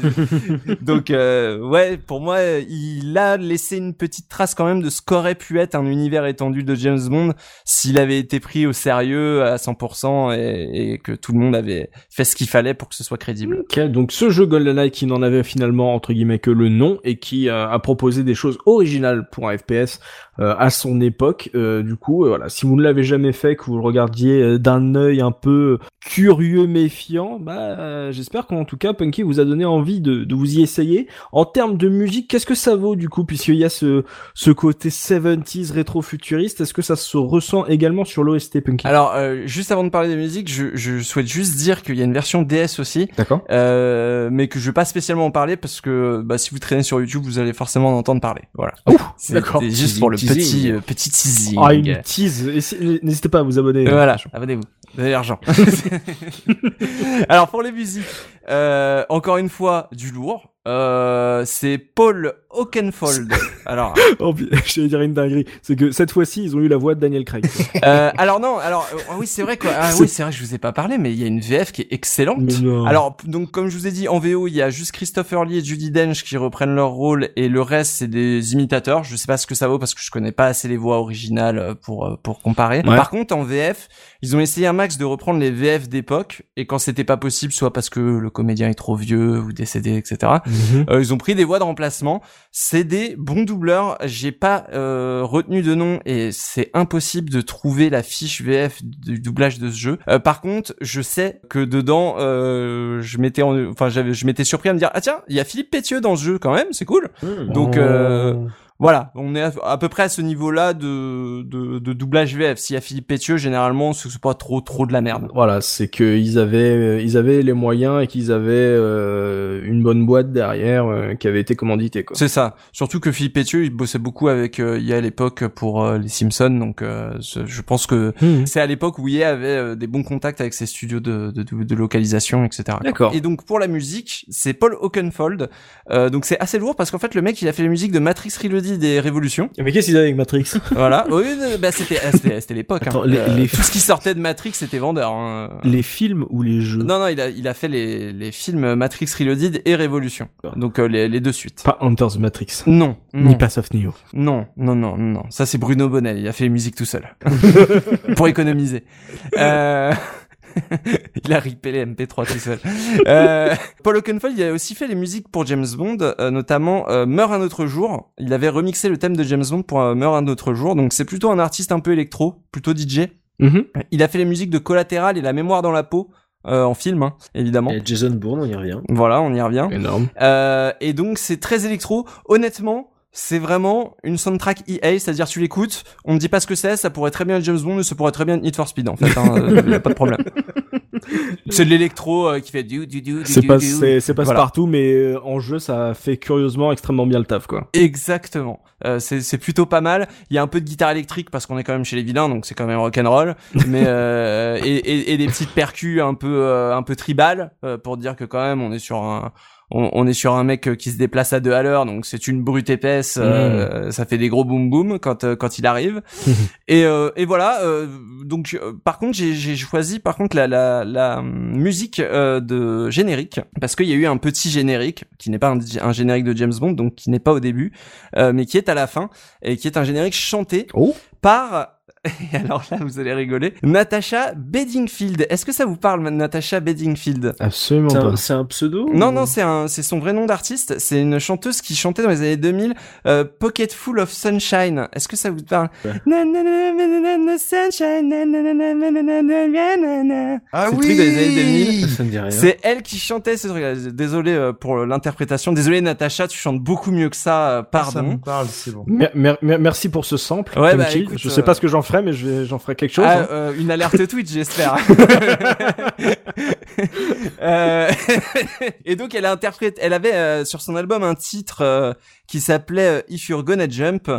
donc euh, ouais pour moi il a laissé une petite trace quand même de ce qu'aurait pu être un univers étendu de James Bond s'il avait été pris au sérieux à 100% et, et que tout le monde avait fait ce qu'il fallait pour que ce soit crédible Ok, donc ce jeu GoldenEye qui n'en avait finalement entre guillemets que le nom et qui euh, a proposé des choses originales pour un FPS euh, à son époque. Euh, du coup, euh, voilà, si vous ne l'avez jamais fait, que vous le regardiez euh, d'un œil un peu curieux, méfiant, bah euh, j'espère qu'en tout cas Punky vous a donné envie de, de vous y essayer. En termes de musique, qu'est-ce que ça vaut du coup, puisqu'il y a ce ce côté 70s rétro-futuriste, est-ce que ça se ressent également sur l'OST Punky? Alors euh, juste avant de parler de musique je, je souhaite juste dire qu'il y a une version DS aussi D'accord. euh, mais que je vais pas spécialement en parler parce que bah, si vous traînez sur YouTube vous allez forcément en entendre parler voilà d'accord. juste pour le Teasing. petit euh, petit teasing Ah, une tease. N'hésitez pas à vous abonner. Voilà, abonnez-vous. Vous avez l'argent. Alors pour les musiques, euh, encore une fois, du lourd. Euh, c'est Paul Oakenfold. Alors, Oh, puis, j'allais dire une dinguerie. C'est que cette fois-ci, ils ont eu la voix de Daniel Craig. euh, alors non, alors euh, oui c'est vrai quoi. Ah oui c'est vrai que je vous ai pas parlé, mais il y a une VF qui est excellente. Alors donc comme je vous ai dit en VO il y a juste Christopher Lee et Judy Dench qui reprennent leur rôle et le reste c'est des imitateurs. Je sais pas ce que ça vaut parce que je connais pas assez les voix originales euh, pour euh, pour comparer. Ouais. Par contre en VF ils ont essayé un max de reprendre les VF d'époque et quand c'était pas possible soit parce que le comédien est trop vieux ou décédé etc. Mhm. Euh, ils ont pris des voix de remplacement. C'est des bons doubleurs. J'ai pas euh, retenu de nom et c'est impossible de trouver la fiche VF du doublage de ce jeu. Euh, par contre, je sais que dedans, euh, je m'étais, en- enfin, j'avais, je m'étais surpris à me dire, ah tiens, il y a Philippe Pétieux dans ce jeu quand même, c'est cool. Hmm. Donc, Oh. euh, voilà, on est à, peu près à ce niveau-là de, de, de doublage VF. S'il y a Philippe Pétieux, généralement, c'est pas trop trop de la merde. Voilà, c'est que ils avaient, euh, ils avaient les moyens et qu'ils avaient euh, une bonne boîte derrière euh, qui avait été commanditée quoi. C'est ça. Surtout que Philippe Pétieux, il bossait beaucoup avec euh, IA à l'époque pour euh, les Simpsons, donc euh, je pense que Mhm. c'est à l'époque où IA avait des bons contacts avec ses studios de, de, de- localisation, etc. D'accord. Et donc pour la musique, c'est Paul Oakenfold. Euh, donc c'est assez lourd parce qu'en fait le mec il a fait la musique de Matrix Reloaded Reloaded et Révolution. Mais qu'est-ce qu'ils avaient avec Matrix? Voilà. Oui, euh, bah c'était ah, c'était l'époque. hein. Les- les- Tout ce qui sortait de Matrix c'était vendeur. hein. Les films ou les jeux? Non non, il a il a fait les les films Matrix Reloaded et Révolution. Donc euh, les les deux suites. Pas Hunter the Matrix. Non, non, Ni Pass of Neo. non, non, non, non. Ça c'est Bruno Bonnel. Il a fait les musiques tout seul pour économiser. Euh... il a ripé les MP3 tout seul. Euh, Paul Oakenfold, il a aussi fait les musiques pour James Bond, euh, notamment euh, Meurt un autre jour. Il avait remixé le thème de James Bond pour euh, Meurt un autre jour. Donc c'est plutôt un artiste un peu électro, plutôt DJ. Mhm. Il a fait les musiques de Collatéral et La mémoire dans la peau. euh, en film, hein, évidemment. Et Jason Bourne, on y revient. Voilà, on y revient. Énorme. Euh, et donc c'est très électro. Honnêtement, c'est vraiment une soundtrack EA, c'est-à-dire tu l'écoutes, on ne dit pas ce que c'est, ça pourrait très bien être James Bond, mais ça pourrait très bien être Need for Speed en fait, hein, euh, y a pas de problème. c'est de l'électro euh, qui fait du du du du C'est pas, c'est, c'est pas Voilà. partout, mais euh, en jeu, ça fait curieusement extrêmement bien le taf, quoi. Exactement. Euh, c'est c'est plutôt pas mal. Il y a un peu de guitare électrique parce qu'on est quand même chez les vilains, donc c'est quand même rock'n'roll. mais euh, et, et, et des petites percus un peu euh, un peu tribales euh, pour dire que quand même on est sur un on, on est sur un mec euh, qui se déplace à deux à l'heure, donc c'est une brute épaisse. euh, Ça fait des gros boom boom quand euh, quand il arrive. et euh, et voilà. euh, donc euh, par contre j'ai choisi par contre la la la musique euh, de générique parce qu'il y a eu un petit générique qui n'est pas un, un générique de James Bond, donc qui n'est pas au début euh, mais qui est à la fin et qui est un générique chanté Oh. par et alors là, vous allez rigoler. Natasha Bedingfield. Est-ce que ça vous parle, Natasha Bedingfield Absolument pas. C'est un pseudo Non, ou... non, c'est un, c'est son vrai nom d'artiste. C'est une chanteuse qui chantait dans les années 2000 euh, Pocket Full of Sunshine. Est-ce que ça vous parle. Ah oui. C'est elle qui chantait ce truc. Désolé pour l'interprétation. Désolé, Natasha, tu chantes beaucoup mieux que ça. Pardon. Ça me parle, c'est bon. Merci pour ce sample. Ouais, bah, je sais pas ce que j'en ferai mais j'en ferai quelque chose. Ah, hein. euh, une alerte Twitch, j'espère. Euh, et donc elle a interprété, elle avait euh, sur son album un titre euh, qui s'appelait euh, If You're Gonna Jump,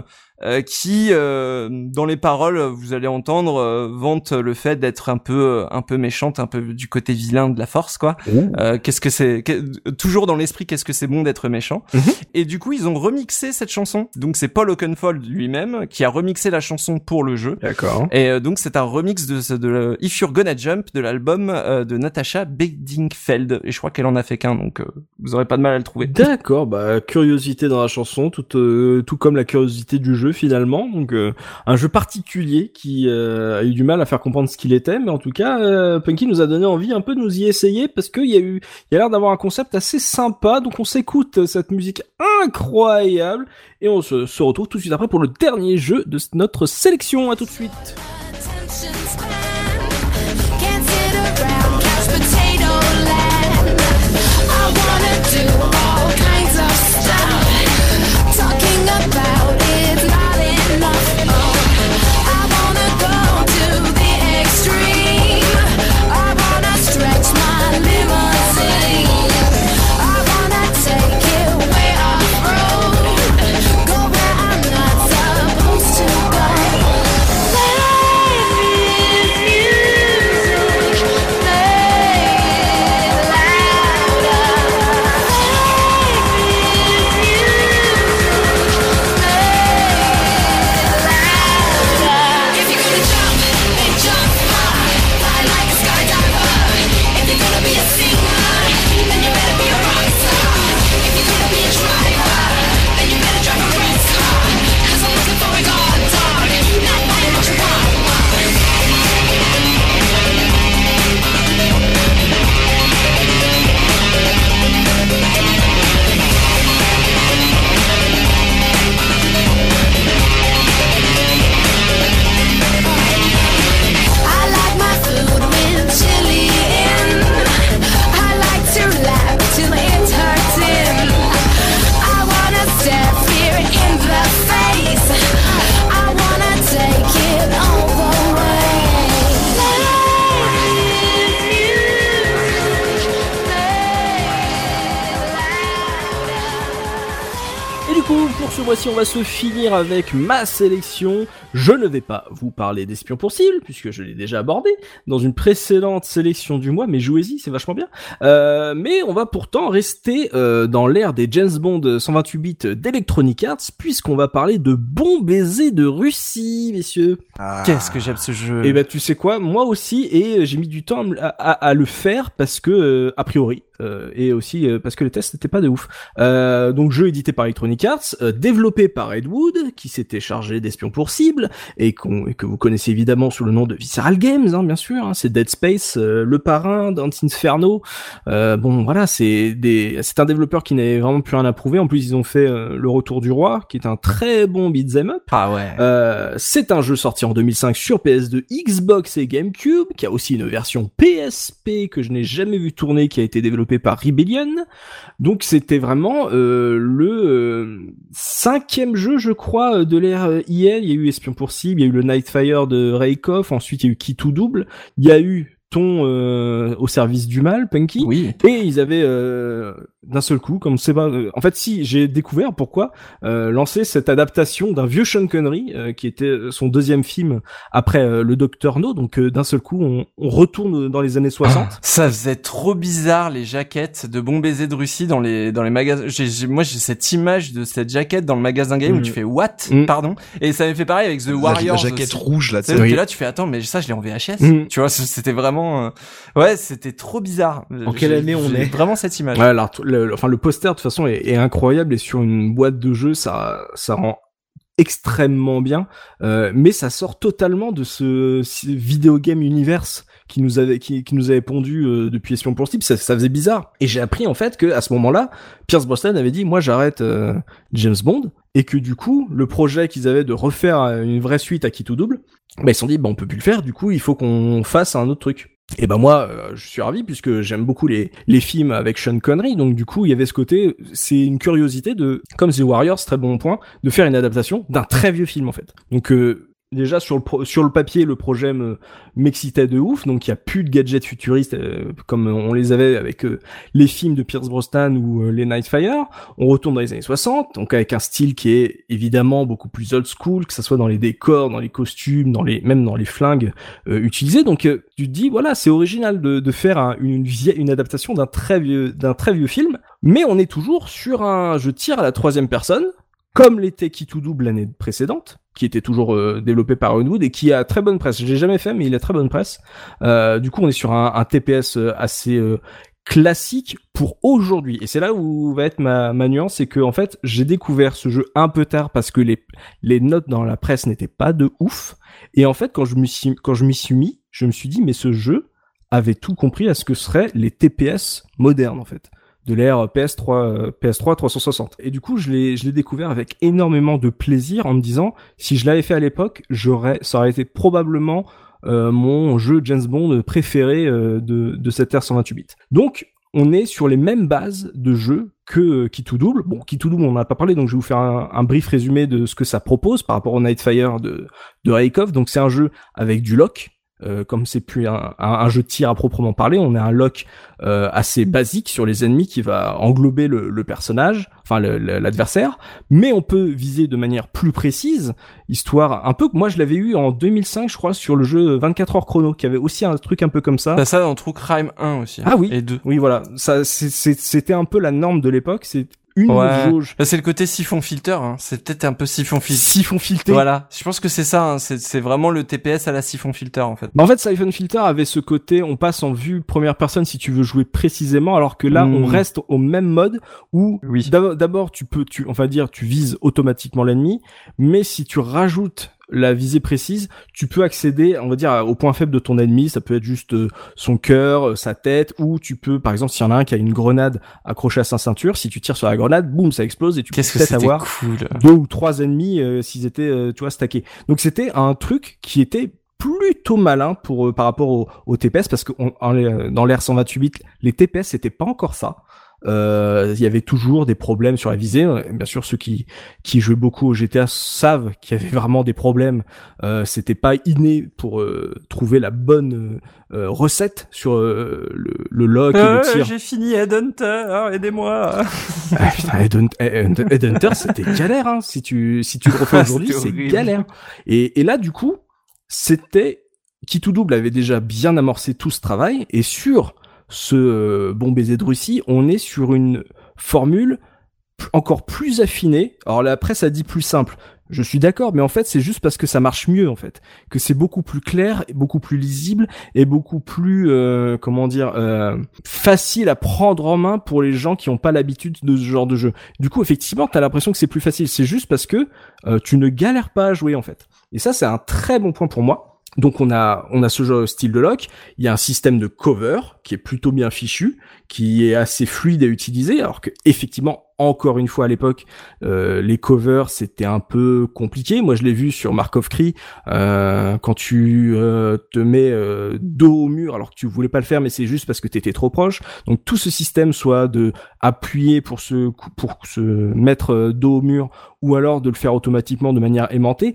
euh, qui euh, dans les paroles vous allez entendre vante le fait d'être un peu un peu méchante, un peu du côté vilain de la force quoi. Euh, qu'est-ce que c'est que- toujours dans l'esprit qu'est-ce que c'est bon d'être méchant. Mhm. Et du coup ils ont remixé cette chanson. Donc c'est Paul Oakenfold lui-même qui a remixé la chanson pour le jeu. D'accord. Et donc c'est un remix de, de, le If You're Gonna Jump de l'album de Natasha Bedingfeld et je crois qu'elle en a fait qu'un donc euh, vous aurez pas de mal à le trouver. D'accord, bah curiosité dans la chanson, tout euh, tout comme la curiosité du jeu finalement. Donc euh, un jeu particulier qui euh, a eu du mal à faire comprendre ce qu'il était, mais en tout cas, euh, Punky nous a donné envie un peu de nous y essayer parce qu'il y a eu, il y a l'air d'avoir un concept assez sympa. Donc on s'écoute cette musique incroyable et on se, se retrouve tout de suite après pour le dernier jeu de notre sélection. À tout de suite. Do va se finir avec ma sélection. Je ne vais pas vous parler d'Espion pour cible, puisque je l'ai déjà abordé dans une précédente sélection du mois, mais jouez-y, c'est vachement bien. Euh, mais on va pourtant rester euh, dans l'ère des James Bond 128 bits d'Electronic Arts, puisqu'on va parler de bons baisers de Russie, messieurs. Qu'est-ce que j'aime ce jeu. Et ben tu sais quoi, moi aussi, et j'ai mis du temps à, me- à- à le faire parce que, euh, a priori, euh, et aussi euh, parce que les tests n'étaient pas de ouf. Euh, donc jeu édité par Electronic Arts, euh, développé par Ed Wood, qui s'était chargé d'espions pour cible, et, qu'on- et que vous connaissez évidemment sous le nom de Visceral Games, hein, bien sûr. hein, c'est Dead Space, euh, Le Parrain, Dance Inferno. Euh, bon, voilà, c'est des, c'est un développeur qui n'avait vraiment plus rien à prouver. En plus, ils ont fait euh, Le Retour du Roi, qui est un très bon beat'em up. Ah ouais. Euh, c'est un jeu sorti en 2005 sur PS2, Xbox et GameCube, qui a aussi une version PSP que je n'ai jamais vu tourner, qui a été développée par Rebellion. Donc c'était vraiment euh, le euh, cinquième jeu, je crois, euh, de l'ère euh, IL. Il y a eu Espion pour cible, il y a eu le Nightfire de Raikoff, ensuite il y a eu Key to Double, il y a eu Ton euh, au service du mal, Punky. Oui. Et ils avaient euh, d'un seul coup, comme c'est pas, euh, en fait, si j'ai découvert pourquoi euh, lancer cette adaptation d'un vieux Sean Connery euh, qui était son deuxième film après euh, le Docteur No. Donc euh, d'un seul coup, on, on retourne dans les années 60. Ça faisait trop bizarre les jaquettes de Bon Baiser de Russie dans les dans les magasins. J'ai, j'ai- moi j'ai cette image de cette jaquette dans le magasin game où Mm. tu fais what? Mm. pardon et ça m'avait fait pareil avec The La- Warriors. La, jaquette aussi. rouge là, tu Oui. là tu fais attends mais ça je l'ai en VHS. Mm. Tu vois c'était vraiment euh, ouais c'était trop bizarre. En quelle année on j'ai est Vraiment cette image. Ouais, alors, le, le- enfin le poster de toute façon est, est incroyable et sur une boîte de jeu, ça ça rend extrêmement bien, euh, mais ça sort totalement de ce, ce video game universe qui nous avait qui, qui nous avait pondu euh, depuis Espion pour Steam, ça, ça faisait bizarre. Et j'ai appris en fait que à ce moment-là, Pierce Brosnan avait dit moi j'arrête euh, James Bond et que du coup le projet qu'ils avaient de refaire euh, une vraie suite à Qui tout double, bah ils se sont dit bah on peut plus le faire, du coup il faut qu'on fasse un autre truc. Et ben moi, euh, je suis ravi puisque j'aime beaucoup les les films avec Sean Connery, donc du coup il y avait ce côté, c'est une curiosité de, comme The Warriors, très bon point, de faire une adaptation d'un très vieux film en fait. Donc euh, déjà sur le sur le papier, le projet me m'excitait de ouf, donc il y a plus de gadgets futuristes euh, comme on les avait avec euh, les films de Pierce Brosnan ou euh, les Nightfire. On retourne dans les années 60, donc avec un style qui est évidemment beaucoup plus old school, que ça soit dans les décors, dans les costumes, dans les même dans les flingues euh, utilisés. Donc euh, tu te dis voilà, c'est original de, de faire un- une une adaptation d'un très vieux d'un très vieux film, mais on est toujours sur un je tire à la troisième personne, comme l'était Key to Double l'année précédente, qui était toujours euh, développé par Runwood et qui a très bonne presse. Je l'ai jamais fait, mais il a très bonne presse. Euh, du coup, on est sur un, TPS euh, assez euh, classique pour aujourd'hui. Et c'est là où va être ma, nuance, c'est que en fait, j'ai découvert ce jeu un peu tard parce que les notes dans la presse n'étaient pas de ouf. Et en fait, quand je me suis quand je m'y suis mis, je me suis dit mais ce jeu avait tout compris à ce que seraient les TPS modernes en fait de l'ère PS3 euh, PS3 360. Et du coup, je l'ai je l'ai découvert avec énormément de plaisir en me disant si je l'avais fait à l'époque, j'aurais ça aurait été probablement euh, mon jeu James Bond préféré euh, de de cette ère 128 bits. Donc on est sur les mêmes bases de jeu que euh, Key to Double. Bon, Key to Double, on n'en a pas parlé, donc je vais vous faire un, un brief résumé de ce que ça propose par rapport au Nightfire de, de Raikov. Donc c'est un jeu avec du lock, euh, comme c'est plus un, un- un jeu de tir à proprement parler, on a un lock euh, assez basique sur les ennemis qui va englober le, le personnage, enfin l'adversaire, mais on peut viser de manière plus précise, histoire un peu moi je l'avais eu en 2005 je crois sur le jeu 24 heures chrono, qui avait aussi un truc un peu comme ça. T'as ça dans True Crime 1 aussi. Ah oui. Et 2. Oui voilà, ça c'était un peu la norme de l'époque, c'est une Ouais. jauge c'est le côté siphon filter. Hein. C'est peut-être un peu siphon filter. siphon filtré. Voilà. Je pense que c'est ça. Hein. C'est vraiment le TPS à la siphon filter en fait. Bah en fait, Siphon Filter avait ce côté, on passe en vue première personne si tu veux jouer précisément, alors que là, on reste au même mode où Oui. d'abord tu peux, tu, on va dire, tu vises automatiquement l'ennemi, mais si tu rajoutes la visée précise, tu peux accéder, on va dire, au point faible de ton ennemi. Ça peut être juste euh, son cœur, euh, sa tête, ou tu peux, par exemple, s'il y en a un qui a une grenade accrochée à sa ceinture, si tu tires sur la grenade, boum, ça explose et tu peux peut-être c'était avoir cool. deux ou trois ennemis euh, s'ils étaient euh, tu vois stackés. Donc c'était un truc qui était plutôt malin pour euh, par rapport au, au TPS parce que on- en, dans l'ère 128 bits les TPS c'était pas encore ça. Euh, il y avait toujours des problèmes sur la visée. Bien sûr, ceux qui qui jouaient beaucoup au GTA savent qu'il y avait vraiment des problèmes. Euh, C'était pas inné pour euh, trouver la bonne euh, recette sur euh, le, le lock et le tir. J'ai fini Headhunter, aidez-moi. Ah, putain, Headhunt- Headhunt- Headhunter, c'était galère. Hein. Si tu si tu le refais aujourd'hui, C'était c'est galère. Et, et là, du coup, c'était qui tout double avait déjà bien amorcé tout ce travail. Et sur ce euh, bon baiser de Russie, on est sur une formule encore plus affinée. Alors la presse a dit plus simple. Je suis d'accord, mais en fait, c'est juste parce que ça marche mieux, en fait, que c'est beaucoup plus clair, beaucoup plus lisible et beaucoup plus, euh, comment dire, euh, facile à prendre en main pour les gens qui n'ont pas l'habitude de ce genre de jeu. Du coup, effectivement, t'as l'impression que c'est plus facile. C'est juste parce que euh, tu ne galères pas à jouer, en fait. Et ça, c'est un très bon point pour moi. Donc on a on a ce genre style de lock, il y a un système de cover qui est plutôt bien fichu, qui est assez fluide à utiliser, alors que effectivement encore une fois à l'époque euh, les covers c'était un peu compliqué. Moi je l'ai vu sur Mark of Cree euh, quand tu euh, te mets euh, dos au mur alors que tu voulais pas le faire, mais c'est juste parce que t'étais trop proche. Donc tout ce système soit de appuyer pour se pour se mettre dos au mur ou alors de le faire automatiquement de manière aimantée.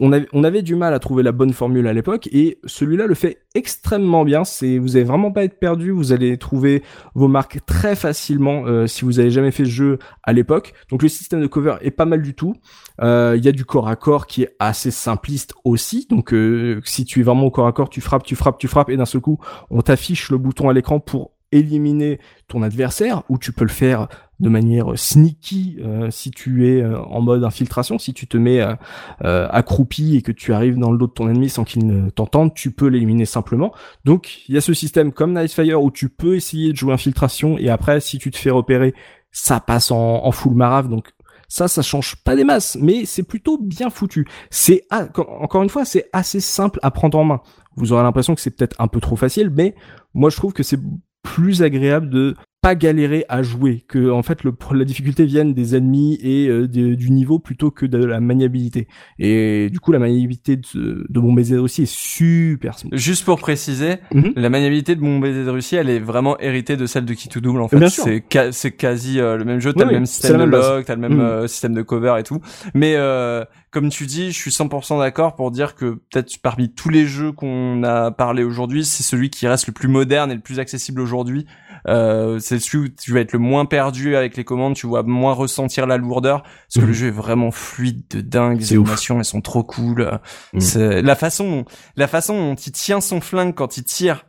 On avait, on avait du mal à trouver la bonne formule à l'époque et celui-là le fait extrêmement bien. C'est, vous allez vraiment pas être perdu. Vous allez trouver vos marques très facilement si vous avez jamais fait ce jeu à l'époque. Donc le système de cover est pas mal du tout. Euh, Il y a du corps à corps qui est assez simpliste aussi. Donc euh, si tu es vraiment au corps à corps, tu frappes, tu frappes, tu frappes et d'un seul coup on t'affiche le bouton à l'écran pour éliminer ton adversaire ou tu peux le faire de manière sneaky euh, si tu es euh, en mode infiltration, si tu te mets euh, accroupi et que tu arrives dans le dos de ton ennemi sans qu'il ne t'entende, tu peux l'éliminer simplement. Donc il y a ce système comme Nightfire où tu peux essayer de jouer infiltration et après si tu te fais repérer, ça passe en, full marave. Donc ça, ça change pas des masses, mais c'est plutôt bien foutu. C'est co- encore une fois, c'est assez simple à prendre en main. Vous aurez l'impression que c'est peut-être un peu trop facile, mais moi je trouve que c'est plus agréable de pas galérer à jouer, que en fait le, la difficulté vienne des ennemis et euh, de- du niveau plutôt que de la maniabilité. Et du coup la maniabilité de, de mon baiser aussi est super smooth. Juste pour préciser, Mhm. la maniabilité de mon baiser de Russie, elle est vraiment héritée de celle de to Double. En fait, Bien sûr. c'est ca- quasi euh, le même jeu. T'as Oui, le même système de lock, t'as le même Mhm. euh, système de cover et tout. Mais euh, comme tu dis, je suis 100% d'accord pour dire que peut-être parmi tous les jeux qu'on a parlé aujourd'hui, c'est celui qui reste le plus moderne et le plus accessible aujourd'hui. Euh, c'est celui où tu vas être le moins perdu avec les commandes, tu vas moins ressentir la lourdeur parce que Mhm. le jeu est vraiment fluide de dingue. Les ouf. animations, elles sont trop cool. Mhm. C'est la façon, la façon dont il tient son flingue quand il tire.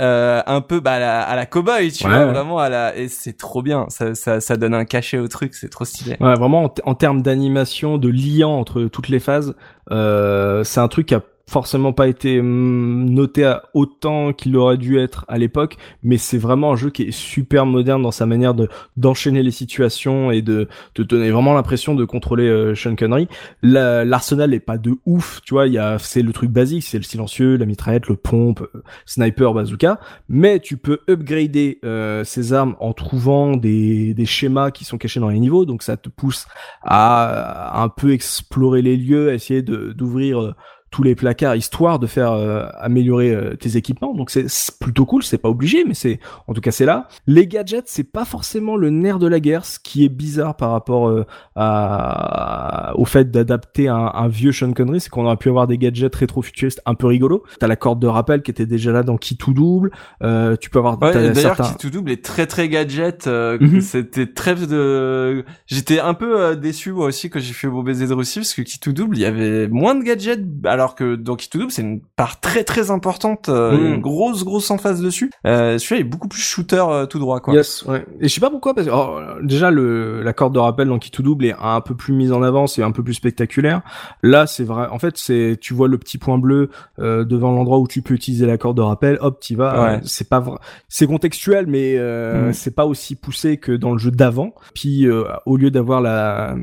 Euh, un peu bah, à la, à la cowboy tu Ouais, vois ouais. vraiment à la et c'est trop bien ça, ça ça donne un cachet au truc c'est trop stylé Ouais, vraiment en termes d'animation, de liant entre toutes les phases, euh, c'est un truc qui a forcément pas été hum, noté autant qu'il aurait dû être à l'époque, mais c'est vraiment un jeu qui est super moderne dans sa manière de d'enchaîner les situations et de te donner vraiment l'impression de contrôler euh, Sean Connery. La- L'arsenal est pas de ouf, tu vois, il y a c'est le truc basique, c'est le silencieux, la mitraillette, le pompe, euh, sniper, bazooka, mais tu peux upgrader euh, ces armes en trouvant des, des schémas qui sont cachés dans les niveaux, donc ça te pousse à, à un peu explorer les lieux, à essayer de d'ouvrir euh, tous les placards histoire de faire euh, améliorer euh, tes équipements. Donc c'est plutôt cool, c'est pas obligé, mais c'est en tout cas c'est là. Les gadgets, c'est pas forcément le nerf de la guerre, ce qui est bizarre par rapport euh, à, au fait d'adapter un, un vieux Sean Connery, c'est qu'on aurait pu avoir des gadgets rétro-futuristes un peu rigolos. T'as la corde de rappel qui était déjà là dans Key to Double. Euh, tu peux avoir Ouais, d'ailleurs, certains- Key to Double est très très gadget. euh, Mhm. C'était très de. J'étais un peu euh, déçu moi aussi quand j'ai fait mon baiser de Russie parce que Key to Double, il y avait moins de gadgets, alors que dans Key to Double, c'est une part très très importante, euh, Mhm. une grosse grosse emphase dessus. Euh, Celui-là est beaucoup plus shooter euh, tout droit quoi. Yes, ouais. Et je sais pas pourquoi, parce que alors, déjà le la corde de rappel dans qui tout double est un peu plus mise en avant, c'est un peu plus spectaculaire. Là, c'est vrai. En fait, c'est tu vois le petit point bleu euh, devant l'endroit où tu peux utiliser la corde de rappel. Hop, t'y vas. Ouais. C'est pas vrai. C'est contextuel, mais euh, Mm. c'est pas aussi poussé que dans le jeu d'avant. Puis euh, au lieu d'avoir la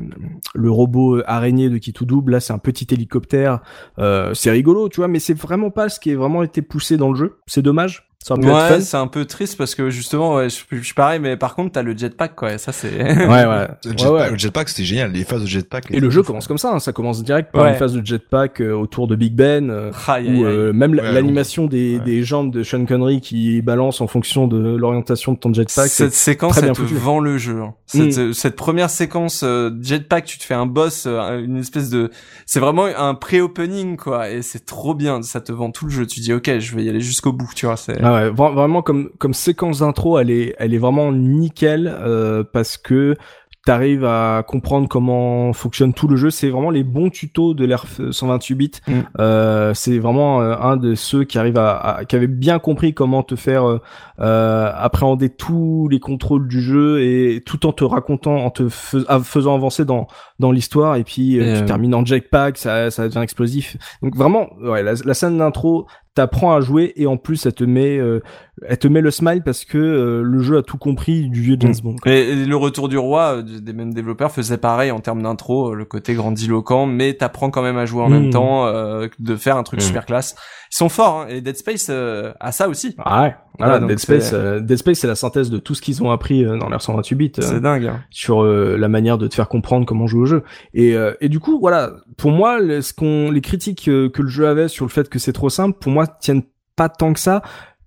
le robot araignée de qui tout double, là c'est un petit hélicoptère. Euh, c'est rigolo, tu vois, mais c'est vraiment pas ce qui est vraiment été poussé dans le jeu. C'est dommage. Ça aurait pu être Ouais, fun. c'est un peu triste parce que justement, ouais, je, je suis pareil, mais par contre, t'as le jetpack, quoi. Et ça, c'est. Ouais, ouais. Le jetpack, ouais. c'était génial. Les phases de jetpack. Et le jeu commence comme ça, hein. ça commence direct par Ouais. une phase de jetpack euh, autour de Big Ben, euh, aïe. euh, même l'animation des, Ouais. des jambes de Sean Connery qui balancent en fonction de l'orientation de ton jetpack. Cette séquence, elle te foutu. Mm. vend le jeu. hein. Cette, euh, cette première séquence euh, jetpack, tu te fais un boss, euh, une espèce de, c'est vraiment un pré-opening quoi, et c'est trop bien. Ça te vend tout le jeu. Tu dis ok, je vais y aller jusqu'au bout, tu vois. C'est. Ah ouais, vra- vraiment comme comme séquence d'intro, elle est elle est vraiment nickel euh, parce que t'arrives à comprendre comment fonctionne tout le jeu. C'est vraiment les bons tutos de l'ère 128 bits. Mm. Euh, c'est vraiment euh, un de ceux qui arrive à, à- qui avait bien compris comment te faire euh, euh, appréhender tous les contrôles du jeu et tout en te racontant, en te fais- à- faisant avancer dans dans l'histoire. Et puis euh, Et, tu termines en jetpack, ça ça devient explosif. Donc vraiment, ouais, la, la scène d'intro t'apprends à jouer et en plus elle te met euh, elle te met le smile parce que euh, le jeu a tout compris du vieux James Mm. Bond. Et, et le retour du roi euh, des mêmes développeurs faisait pareil en termes d'intro, euh, le côté grandiloquent, mais t'apprends quand même à jouer en Mm. même temps, euh, de faire un truc Mm. super classe. Ils sont forts, hein, et Dead Space euh, a ça aussi. Ah ouais. Voilà, Dead Space, euh, Dead Space, c'est la synthèse de tout ce qu'ils ont appris euh, dans l'ère 128 bits euh, C'est dingue. hein. sur euh, la manière de te faire comprendre comment jouer au jeu. Et, euh, et du coup, voilà, pour moi, le- ce qu'on, les critiques euh, que le jeu avait sur le fait que c'est trop simple, pour moi, tiennent pas tant que ça,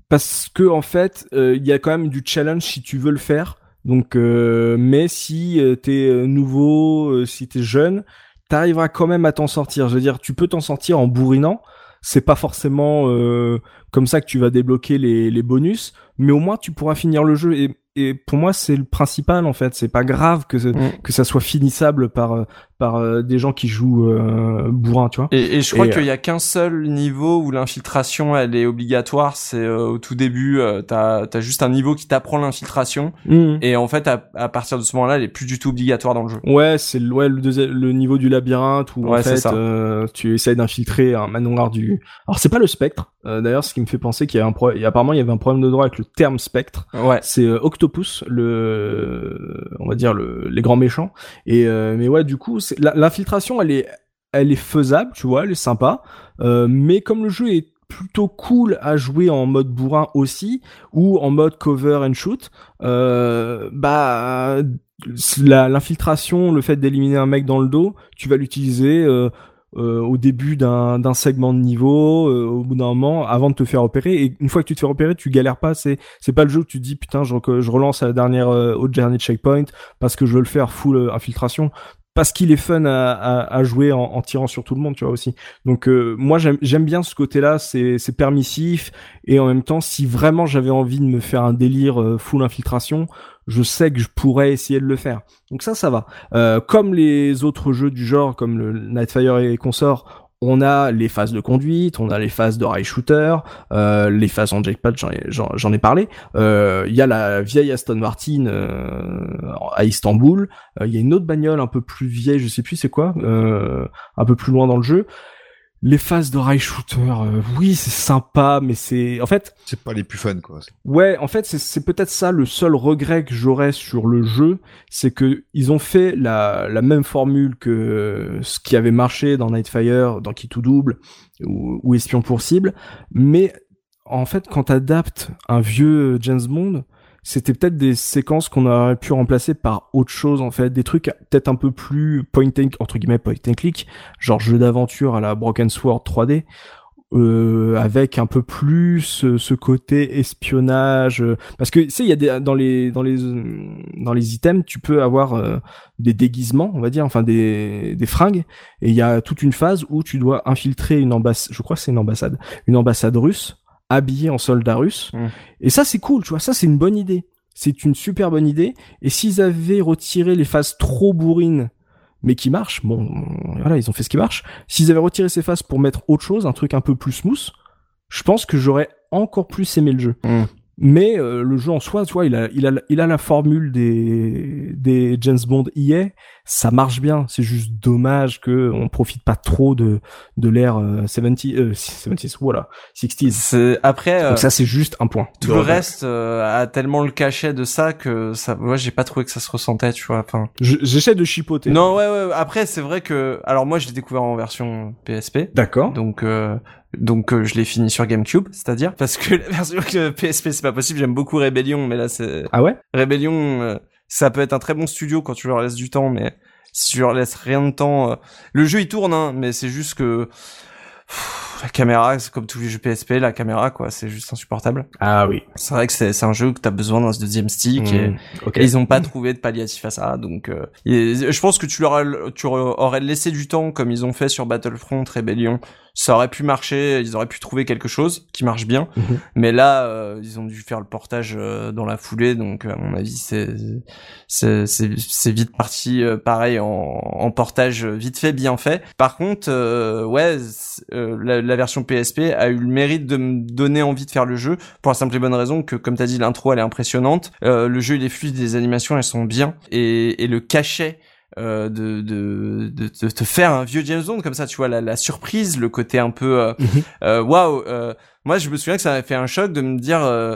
parce que en fait, euh, il y a quand même du challenge si tu veux le faire. Donc, euh, mais si euh, t'es euh, nouveau, euh, si t'es jeune, t'arriveras quand même à t'en sortir. Je veux dire, tu peux t'en sortir en bourrinant. C'est pas forcément euh, comme ça que tu vas débloquer les, les bonus, mais au moins tu pourras finir le jeu. Et, et pour moi, c'est le principal en fait. C'est pas grave que Mm. que ça soit finissable par euh, par euh, des gens qui jouent euh, bourrin, tu vois. Et, et je crois qu'il y a qu'un seul niveau où l'infiltration elle est obligatoire, c'est euh, au tout début, euh, t'as as juste un niveau qui t'apprend l'infiltration, Mhm. et en fait à, à partir de ce moment-là, elle est plus du tout obligatoire dans le jeu. Ouais, c'est le, ouais, le, deuxième- le niveau du labyrinthe où Ouais, en fait euh, tu essayes d'infiltrer un manoir du. Alors c'est pas le spectre. Euh, D'ailleurs, ce qui me fait penser qu'il y a un pro... et apparemment il y avait un problème de droit avec le terme spectre. Ouais. C'est euh, Octopus, le, on va dire le, les grands méchants. Et euh, mais ouais, du coup, l'infiltration, elle est, elle est faisable, tu vois, elle est sympa. Euh, mais comme le jeu est plutôt cool à jouer en mode bourrin aussi ou en mode cover and shoot, euh, bah l'infiltration, le fait d'éliminer un mec dans le dos, tu vas l'utiliser. Euh, au début d'un segment de niveau, au bout d'un moment, avant de te faire opérer. Et une fois que tu te fais opérer, tu galères pas. C'est c'est pas le jeu où tu te dis putain, je, relance à la dernière euh, au dernier checkpoint parce que je veux le faire full infiltration. Parce qu'il est fun à, jouer en, tirant sur tout le monde, tu vois aussi. Donc euh, moi j'aime bien ce côté-là, c'est permissif et en même temps, si vraiment j'avais envie de me faire un délire euh, full infiltration, je sais que je pourrais essayer de le faire. Donc ça, ça va. Euh, comme les autres jeux du genre, comme le Nightfire et consorts, on a les phases de conduite, on a les phases de rail shooter, euh, les phases en jackpot, j'en ai, parlé. Euh, Il y a la vieille Aston Martin euh, à Istanbul. Euh, Il y a une autre bagnole un peu plus vieille, je sais plus c'est quoi, un peu plus loin dans le jeu. Les phases de rail shooter, euh, oui, c'est sympa, mais c'est en fait C'est pas les plus fun, quoi. Ouais, en fait, c'est- c'est peut-être ça le seul regret que j'aurais sur le jeu, c'est que ils ont fait la, la même formule que ce qui avait marché dans Nightfire, dans Key to Double ou, ou Espion pour cible, mais en fait, quand t'adaptes un vieux James Bond, c'était peut-être des séquences qu'on aurait pu remplacer par autre chose en fait, des trucs peut-être un peu plus point and entre guillemets click, genre jeu d'aventure à la Broken Sword 3D euh, avec un peu plus ce, ce côté espionnage euh, parce que tu sais il y a des dans les dans les euh, dans les items tu peux avoir euh, des déguisements on va dire enfin des des fringues et il y a toute une phase où tu dois infiltrer une ambassade je crois c'est une ambassade une ambassade russe habillée en soldat russe Mm. et ça c'est cool tu vois ça c'est une bonne idée c'est une super bonne idée et s'ils avaient retiré les phases trop bourrines mais qui marchent bon voilà ils ont fait ce qui marche S'ils avaient retiré ces phases pour mettre autre chose, un truc un peu plus smooth, je pense que j'aurais encore plus aimé le jeu. Mm. Mais euh, le jeu en soi, tu vois, il a, il a, il a la formule des, des James Bond EA, ça marche bien. C'est juste dommage que on profite pas trop de de l'ère euh, 70 euh, 70 voilà 60s. C'est après euh, Donc ça c'est juste un point. tout le reste euh, a tellement le cachet de ça que ça moi j'ai pas trouvé que ça se ressentait, tu vois. Enfin Je- J'essaie de chipoter. Non, ouais ouais, après c'est vrai que alors moi je l'ai découvert en version PSP. D'accord. Donc euh, donc euh, je l'ai fini sur GameCube, c'est-à-dire parce que la version que PSP c'est pas possible, j'aime beaucoup Rebellion mais là c'est Ah ouais? Rebellion, euh, ça peut être un très bon studio quand tu leur laisses du temps, mais si tu leur laisses rien de temps, euh, le jeu il tourne, hein, mais c'est juste que pff, la caméra, c'est comme tous les jeux PSP, la caméra quoi, c'est juste insupportable. Ah oui. C'est vrai que c'est un jeu que t'as besoin d'un deuxième stick et, et ils ont pas trouvé de palliatif à ça, donc euh, et je pense que tu leur tu aurais laissé du temps comme ils ont fait sur Battlefront, Rebellion, ça aurait pu marcher, ils auraient pu trouver quelque chose qui marche bien. Mhm. Mais là, euh, ils ont dû faire le portage euh, dans la foulée, donc à mon avis, c'est c'est c'est vite parti, euh, pareil en, en portage vite fait, bien fait. Par contre, euh, ouais, euh, la, la version PSP a eu le mérite de me donner envie de faire le jeu pour la simple et bonne raison que, comme t'as dit, l'intro elle est impressionnante, euh, le jeu il est fluide, les animations elles sont bien. Et, et le cachet euh, de, de, de, de te faire un vieux James Bond comme ça, tu vois, la, la surprise, le côté un peu euh, Mhm. euh, waouh. euh, moi, je me souviens que ça m'avait fait un choc de me dire euh,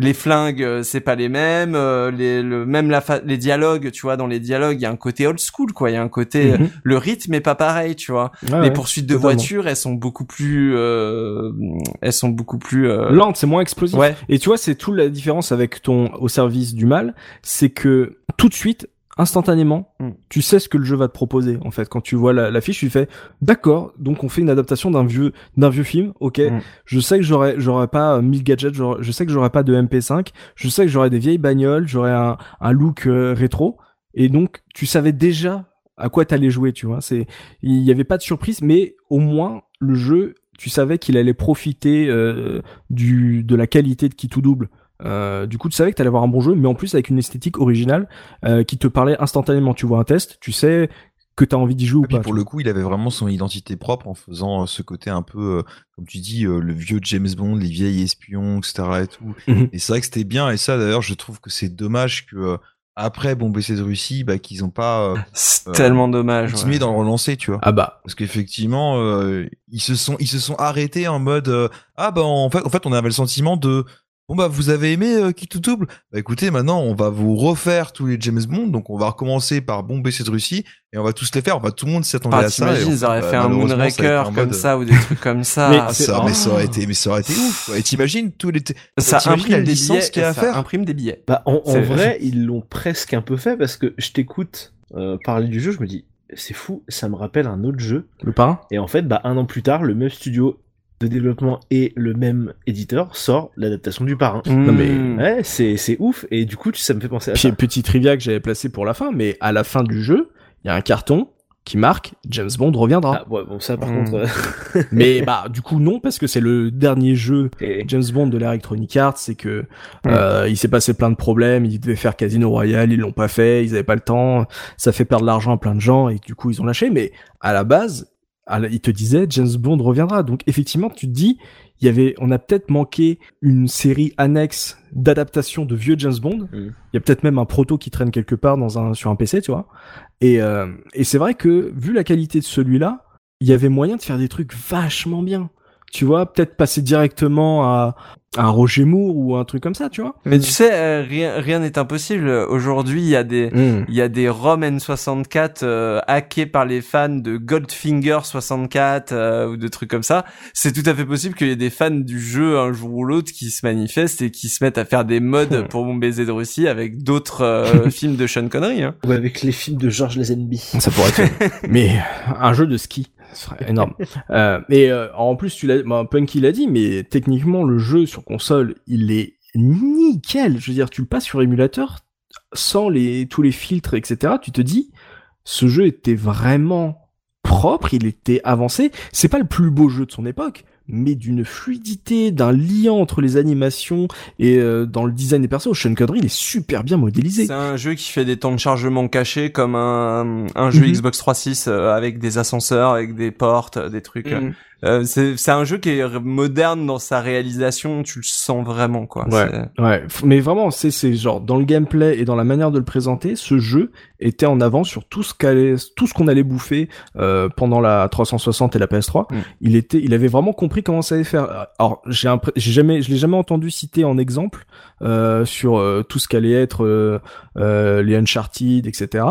les flingues, c'est pas les mêmes, euh, les le, même la fa- les dialogues, tu vois, dans les dialogues, il y a un côté old school, quoi. Il y a un côté Mhm. le rythme est pas pareil, tu vois. Ouais, les ouais. poursuites de voitures, elles sont beaucoup plus, euh, elles sont beaucoup plus. euh, Lente, c'est moins explosif. Ouais. Et tu vois, c'est toute la différence avec ton au service du mal, c'est que tout de suite, instantanément, Mm. tu sais ce que le jeu va te proposer. En fait, quand tu vois la, la fiche, tu fais d'accord. Donc on fait une adaptation d'un vieux d'un vieux film. Ok. Mm. Je sais que j'aurais j'aurais pas 1000 gadgets. j'aurais- Je sais que j'aurais pas de MP5. Je sais que j'aurais des vieilles bagnoles. J'aurais un, un look euh, rétro. Et donc tu savais déjà à quoi t'allais jouer. Tu vois. C'est il y avait pas de surprise, mais au moins le jeu, tu savais qu'il allait profiter euh, du de la qualité de qui tout double. Euh, du coup, tu savais que t'allais avoir un bon jeu, mais en plus avec une esthétique originale euh, qui te parlait instantanément. Tu vois un test, tu sais que t'as envie d'y jouer ou Et puis pas. pour le coup, il avait vraiment son identité propre en faisant euh, ce côté un peu, euh, comme tu dis, le vieux James Bond, les vieilles espions, etc. Et tout. Mhm. Et c'est vrai que c'était bien. Et ça, d'ailleurs, je trouve que c'est dommage que après Bon BC de Russie, bah, qu'ils ont pas euh, C'est Euh, tellement dommage. continué ouais. d'en relancer, tu vois. Ah bah. Parce qu'effectivement, euh, ils se sont, ils se sont arrêtés en mode, ah bah en fait, en fait, on avait le sentiment de, bon bah vous avez aimé euh, qui tout double, bah écoutez, maintenant on va vous refaire tous les James Bond, donc on va recommencer par BC de Russie et on va tous les faire, on va tout le monde s'attendait Ah, à ça. ils auraient bah, fait un Moonraker comme mode- ça ou des trucs comme ça. Mais Ah, ça, mais ça aurait été, mais ça aurait été ouf. quoi. Et t'imagines tous les, ça imprime la des billets. qu'il y a à ça faire? imprime des billets. Bah, en, en vrai, ils l'ont presque un peu fait parce que je t'écoute euh, parler du jeu, je me dis, c'est fou, ça me rappelle un autre jeu. Le parrain? Et en fait, bah, un an plus tard, le même studio de développement et le même éditeur sort l'adaptation du parrain. Non, mais-. Ouais, c'est, c'est ouf. Et du coup, ça me fait penser à Puis ça. petit trivia que j'avais placé pour la fin, mais à la fin du jeu, il y a un carton qui marque James Bond reviendra. Ah, ouais, bon, ça, par Hmm. contre, euh, Mais bah du coup non parce que c'est le dernier jeu et- James Bond de l'Electronic Arts, c'est que euh, il s'est passé plein de problèmes, ils devaient faire Casino Royale, ils l'ont pas fait, ils avaient pas le temps, ça fait perdre l'argent à plein de gens et du coup ils ont lâché. Mais à la base, la- ils te disaient James Bond reviendra. Donc effectivement, tu te dis, il y avait, on a peut-être manqué une série annexe d'adaptation de vieux James Bond. Il Mm. y a peut-être même un proto qui traîne quelque part dans un sur un PC, tu vois. Et euh, et c'est vrai que vu la qualité de celui-là, il y avait moyen de faire des trucs vachement bien. Tu vois, peut-être passer directement à, un Roger Moore ou un truc comme ça, tu vois. Mais tu sais, euh, rien rien n'est impossible. Aujourd'hui, il y a des il y a des ROM N64 euh, hackés par les fans de Goldfinger 64 euh, ou de trucs comme ça. C'est tout à fait possible qu'il y ait des fans du jeu un jour ou l'autre qui se manifestent et qui se mettent à faire des mods pour Mon baiser de Russie avec d'autres euh, films de Sean Connery. Hein. ou avec les films de George Lazenby. Ça pourrait être. mais un jeu de ski, ce serait énorme. euh, euh, en plus, tu l'as, bah, Punky l'a dit, mais techniquement, le jeu sur console, il est nickel. Je veux dire, tu le passes sur émulateur sans les tous les filtres, etc. Tu te dis, ce jeu était vraiment propre, il était avancé. C'est pas le plus beau jeu de son époque, mais d'une fluidité, d'un lien entre les animations et euh, dans le design des persos. Sean Connery, il est super bien modélisé. C'est un jeu qui fait des temps de chargement cachés comme un, un jeu Mhm. Xbox 360 euh, avec des ascenseurs, avec des portes, des trucs. euh. Mhm. Euh, c'est c'est un jeu qui est moderne dans sa réalisation, tu le sens vraiment quoi. Ouais. Ouais, mais vraiment, c'est c'est genre dans le gameplay et dans la manière de le présenter, ce jeu était en avant sur tout ce qu'allait, tout ce qu'on allait bouffer euh, pendant la 360 et la PS3. Mm. Il était, il avait vraiment compris comment ça allait faire. Alors j'ai j'ai jamais, je l'ai jamais entendu citer en exemple euh, sur euh, tout ce qu'allait être euh, euh, les Uncharted, etc.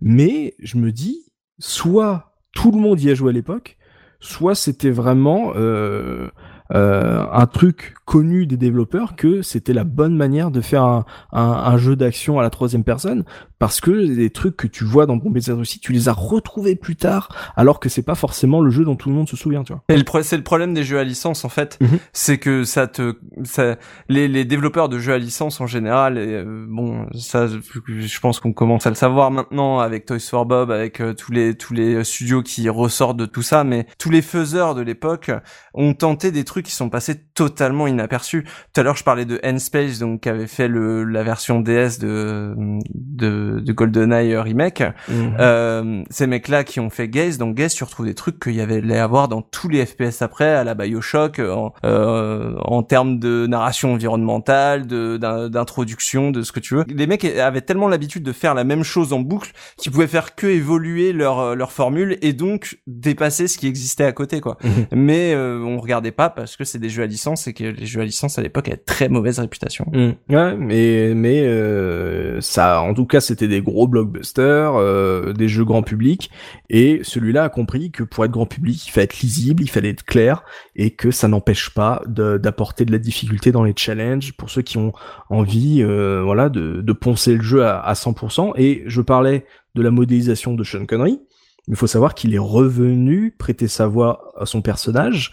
Mais je me dis, soit tout le monde y a joué à l'époque, soit c'était vraiment euh, euh, un truc connu des développeurs que c'était la bonne manière de faire un, un, un jeu d'action à la troisième personne parce que les trucs que tu vois dans Baiser aussi tu les as retrouvés plus tard alors que c'est pas forcément le jeu dont tout le monde se souvient tu vois Et le pro- c'est le problème des jeux à licence en fait, Mhm. c'est que ça te, ça, les, les développeurs de jeux à licence en général, et, euh, bon, ça, je pense qu'on commence à le savoir maintenant avec Toys for Bob, avec euh, tous les tous les studios qui ressortent de tout ça, mais tous les faiseurs de l'époque ont tenté des trucs qui sont passés totalement inaperçus. Tout à l'heure, je parlais de N-Space, donc qui avait fait le la version DS de de, de GoldenEye remake. Euh, ces mecs-là qui ont fait Gaze, donc Gaze, tu retrouves des trucs qu'il y avait les avoir dans tous les FPS après, à la Bioshock, euh, en, euh, en termes de narration environnementale, d'introduction, de ce que tu veux. Les mecs avaient tellement l'habitude de faire la même chose en boucle qu'ils pouvaient faire que évoluer leur leur formule et donc dépasser ce qui existait à côté, quoi. Mhm. Mais euh, on regardait pas parce que c'est des jeux à licence et que les jeux à licence à l'époque avaient très mauvaise réputation. Mm. Ouais, mais mais euh, ça, en tout cas, c'était des gros blockbusters, euh, des jeux grand public, et celui-là a compris que pour être grand public, il fallait être lisible, il fallait être clair, et que ça n'empêche pas d'apporter de la difficulté dans les challenges pour ceux qui ont envie, euh, voilà, de, de poncer le jeu à, à 100%. Et je parlais de la modélisation de Sean Connery. Il faut savoir qu'il est revenu prêter sa voix à son personnage.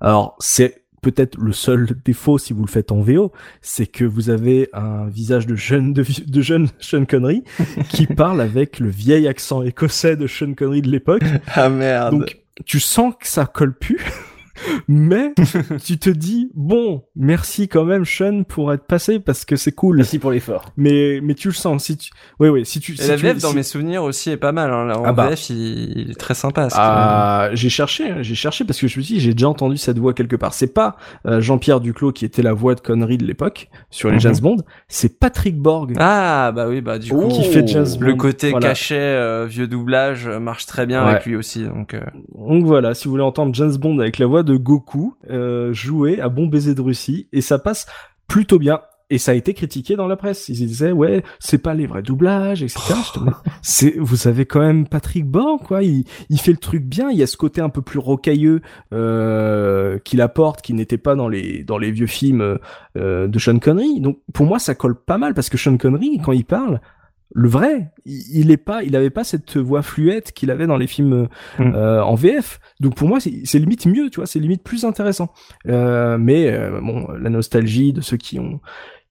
Alors c'est peut-être le seul défaut si vous le faites en VO, c'est que vous avez un visage de jeune de, jeune Sean Connery qui parle avec le vieil accent écossais de Sean Connery de l'époque. Ah merde. Donc tu sens que ça colle plus. Mais tu te dis bon, merci quand même Sean pour être passé parce que c'est cool. Merci pour l'effort. Mais mais tu le sens si tu oui oui si tu Et si la tu- VF dans si- mes souvenirs aussi est pas mal. Hein. En Ah bah. VF, il, il est très sympa. ce Ah, j'ai cherché, hein, j'ai cherché parce que je me suis dit, j'ai déjà entendu cette voix quelque part. C'est pas euh, Jean-Pierre Duclos qui était la voix de connerie de l'époque sur les Mhm. James Bond, c'est Patrick Borg Ah bah oui, bah du coup, qui fait James Bond. le côté Voilà. cachet, euh, vieux doublage euh, marche très bien Ouais. avec lui aussi. Donc euh, Donc voilà, si vous voulez entendre James Bond avec la voix de Goku euh, jouer à Bon baiser de Russie, et ça passe plutôt bien. Et ça a été critiqué dans la presse. Ils disaient ouais, c'est pas les vrais doublages, etc. C'est, vous avez quand même Patrick Borg, quoi. Il, il fait le truc bien. Il y a ce côté un peu plus rocailleux euh, qu'il apporte, qui n'était pas dans les dans les vieux films euh, de Sean Connery. Donc pour moi, ça colle pas mal parce que Sean Connery, quand il parle, le vrai, il, est pas, il avait pas cette voix fluette qu'il avait dans les films Mm. euh, en VF. Donc pour moi, c'est limite mieux, tu vois, c'est limite plus intéressant. Euh, mais euh, bon, la nostalgie de ceux qui ont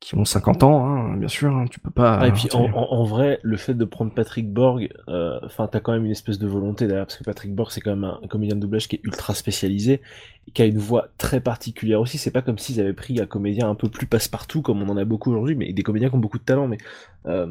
qui ont 50 ans, hein, bien sûr, hein, tu peux pas. Ah, et puis en, tu- en, en vrai, le fait de prendre Patrick Borg, enfin t'as quand même une espèce de volonté derrière, parce que Patrick Borg c'est quand même un, comédien de doublage qui est ultra spécialisé, qui a une voix très particulière aussi. C'est pas comme s'ils avaient pris un comédien un peu plus passe-partout comme on en a beaucoup aujourd'hui, mais des comédiens qui ont beaucoup de talent. Mais euh,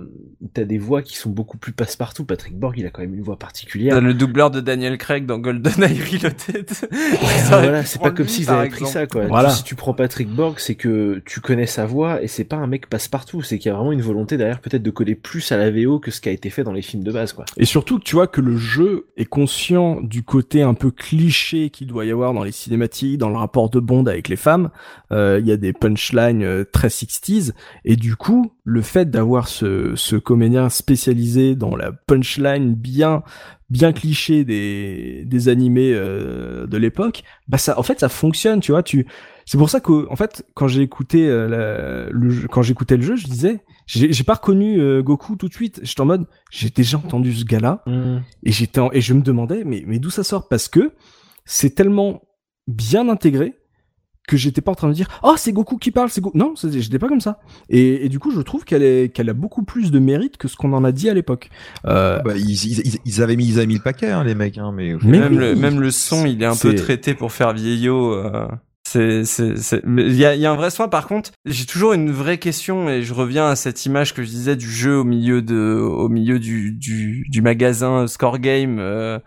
t'as des voix qui sont beaucoup plus passe-partout. Patrick Borg, il a quand même une voix particulière. le doubleur de Daniel Craig dans GoldenEye Reloaded. Voilà, c'est pas comme s'ils avaient pris ça, quoi. Voilà. Si tu prends Patrick Borg, c'est que tu connais sa voix et c'est pas un mec passe-partout. C'est qu'il y a vraiment une volonté derrière, peut-être de coller plus à la VO que ce qui a été fait dans les films de base, quoi. Et surtout tu vois que le jeu est conscient du côté un peu cliché qu'il doit y avoir dans les cinématiques, dans le rapport de Bond avec les femmes. Euh, Il y a des punchlines euh, très 60s. Et du coup, le fait d'avoir ce, ce comédien spécialisé dans la punchline bien bien cliché des, des animés euh, de l'époque, bah ça, en fait, ça fonctionne, tu vois. Tu, c'est pour ça que, en fait, quand j'ai écouté euh, la- le jeu, quand j'écoutais le jeu, je disais, j'ai pas reconnu euh, Goku tout de suite. J'étais en mode, j'ai déjà entendu ce gars-là et j'étais en- et je me demandais, mais mais d'où ça sort? Parce que c'est tellement bien intégré que j'étais pas en train de dire oh c'est Goku qui parle c'est Goku non c'est- j'étais pas comme ça et, et du coup je trouve qu'elle est qu'elle a beaucoup plus de mérite que ce qu'on en a dit à l'époque euh, Bah, ils, ils, ils- ils avaient mis, ils avaient mis le paquet, hein, les mecs, hein, mais. mais même, oui, le, même le son, il est un peu traité pour faire vieillot. euh, C'est, il y a, il y a un vrai soin. Par contre, j'ai toujours une vraie question et je reviens à cette image que je disais du jeu au milieu de, au milieu du, du, du magasin Score Game, euh,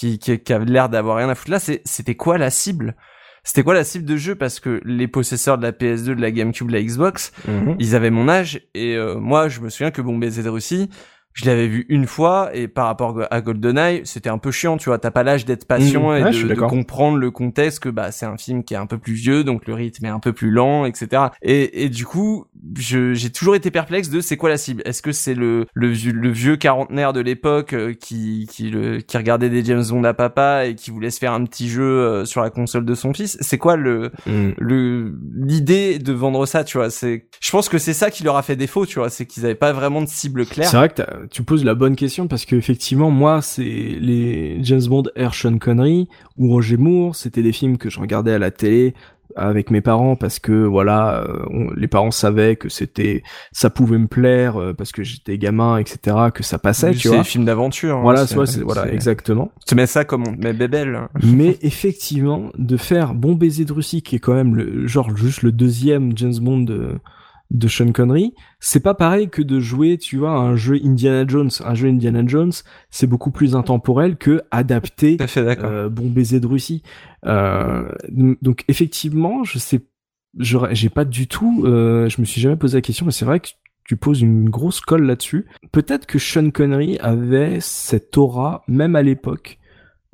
qui, qui, qui a l'air d'avoir rien à foutre. Là, c'était quoi la cible? C'était quoi la cible de jeu? Parce que les possesseurs de la PS2, de la GameCube, de la Xbox, Mhm. ils avaient mon âge. Et euh, moi je me souviens que Bon Baiser de Russie, je l'avais vu une fois et par rapport à GoldenEye, c'était un peu chiant, tu vois, t'as pas l'âge d'être patient Mhm. et Ouais, de, comprendre le contexte que bah c'est un film qui est un peu plus vieux, donc le rythme est un peu plus lent, etc. Et, et du coup, j'ai toujours été perplexe de c'est quoi la cible? Est-ce que c'est le le vieux, le vieux quarantenaire de l'époque euh, qui qui le qui regardait des James Bond à papa et qui voulait se faire un petit jeu euh, sur la console de son fils? C'est quoi le Mhm. le l'idée de vendre ça tu vois? C'est je pense que c'est ça qui leur a fait défaut tu vois. C'est qu'ils avaient pas vraiment de cible claire. C'est vrai que tu poses la bonne question parce que effectivement moi c'est les James Bond Air Sean Connery ou Roger Moore c'était des films que je regardais à la télé avec mes parents parce que voilà euh, on- les parents savaient que c'était ça pouvait me plaire euh, parce que j'étais gamin etc que ça passait tu c'est vois des films d'aventure hein, voilà c'est- soit c'est voilà c'est- exactement tu mets ça comme on met Bébel hein. mais effectivement de faire Bon baiser de Russie qui est quand même le genre juste le deuxième James Bond de de Sean Connery, c'est pas pareil que de jouer, tu vois, un jeu Indiana Jones. Un jeu Indiana Jones, c'est beaucoup plus intemporel que adapter fait euh, Bon baiser de Russie. Euh, donc effectivement, je sais, j'ai pas du tout, euh, je me suis jamais posé la question, mais c'est vrai que tu poses une grosse colle là-dessus. Peut-être que Sean Connery avait cette aura, même à l'époque,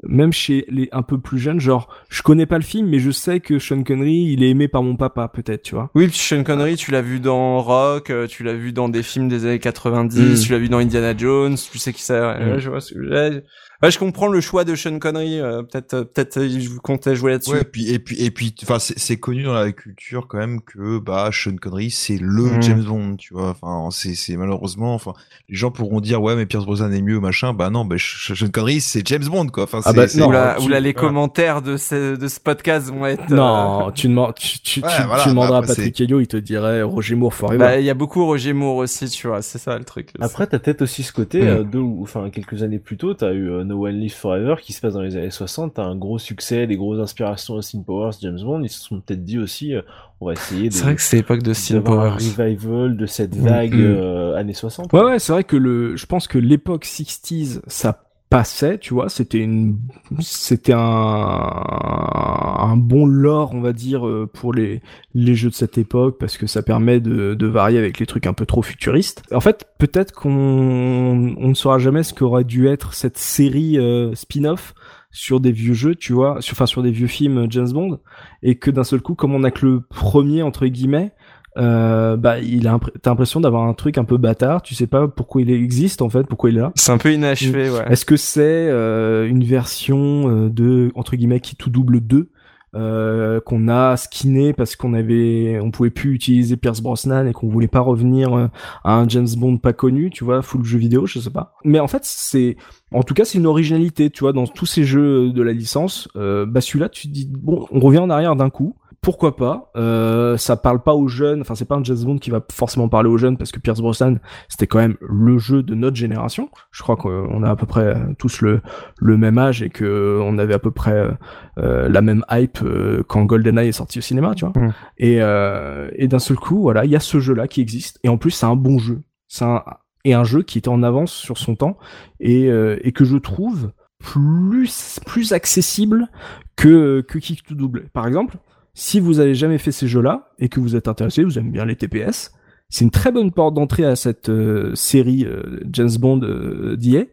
même chez les un peu plus jeunes, genre, je connais pas le film, mais je sais que Sean Connery, il est aimé par mon papa, peut-être, tu vois. oui Sean Connery tu l'as vu dans Rock euh, tu l'as vu dans des films des années 90 Mm. tu l'as vu dans Indiana Jones tu sais qui ça ouais, Mm. ouais, je vois ce que- ouais, je comprends le choix de Sean Connery euh, peut-être euh, peut-être euh, je comptais jouer là-dessus Ouais, et puis et puis et puis enfin c'est c'est connu dans la culture quand même que bah Sean Connery c'est le Mm. James Bond, tu vois. Enfin c'est c'est malheureusement enfin les gens pourront dire ouais mais Pierce Brosnan est mieux machin. Bah non, bah Sean Connery c'est James Bond quoi. Enfin Ah c'est bah, c'est- non, ou là, tu- là, les commentaires de ce, de ce podcast vont être. euh, Non, tu demandes, tu, tu, Ouais, tu, voilà, tu demanderas bah, à Patrick Helio, il te dirait Roger Moore forever. Bah, il y a beaucoup Roger Moore aussi, tu vois, c'est ça le truc. Après, t'as peut-être aussi ce côté, Mm. euh, deux ou enfin quelques années plus tôt, t'as eu euh, No One Lives Forever qui se passe dans les années 60, t'as un gros succès, des grosses inspirations Austin Powers, James Bond, ils se sont peut-être dit aussi, euh, on va essayer de, c'est vrai que c'est l'époque de un Powers. revival de cette Mm, vague mm. euh, années 60. Ouais, ouais, c'est vrai que le, je pense que l'époque 60s, ça passait, tu vois, c'était une, c'était un, un bon lore, on va dire, euh, pour les, les jeux de cette époque, parce que ça permet de, de varier avec les trucs un peu trop futuristes. En fait, peut-être qu'on, on ne saura jamais ce qu'aurait dû être cette série euh, spin-off sur des vieux jeux, tu vois, sur, enfin sur des vieux films euh, James Bond, et que d'un seul coup, comme on a que le premier entre guillemets, euh, bah il a t'as l'impression d'avoir un truc un peu bâtard tu sais pas pourquoi il existe en fait pourquoi il est là. C'est un peu inachevé, ouais. est-ce que c'est euh, une version euh, de entre guillemets qui tout double 2 euh, qu'on a skinné parce qu'on avait on pouvait plus utiliser Pierce Brosnan et qu'on voulait pas revenir euh, à un James Bond pas connu tu vois full jeu vidéo je sais pas. Mais en fait c'est en tout cas c'est une originalité tu vois dans tous ces jeux de la licence. Euh, bah celui-là tu te dis bon on revient en arrière d'un coup pourquoi pas euh, ça parle pas aux jeunes enfin c'est pas un James Bond qui va forcément parler aux jeunes parce que Pierce Brosnan c'était quand même le jeu de notre génération. Je crois qu'on a à peu près tous le le même âge et que on avait à peu près euh, la même hype euh, quand GoldenEye est sorti au cinéma tu vois. Mm. et euh, et d'un seul coup voilà il y a ce jeu là qui existe. Et en plus c'est un bon jeu. C'est un et un jeu qui était en avance sur son temps et euh, et que je trouve plus plus accessible que que Kick to Double. Par exemple si vous avez jamais fait ces jeux-là et que vous êtes intéressé, vous aimez bien les TPS, c'est une très bonne porte d'entrée à cette euh, série euh, James Bond euh, d'IA.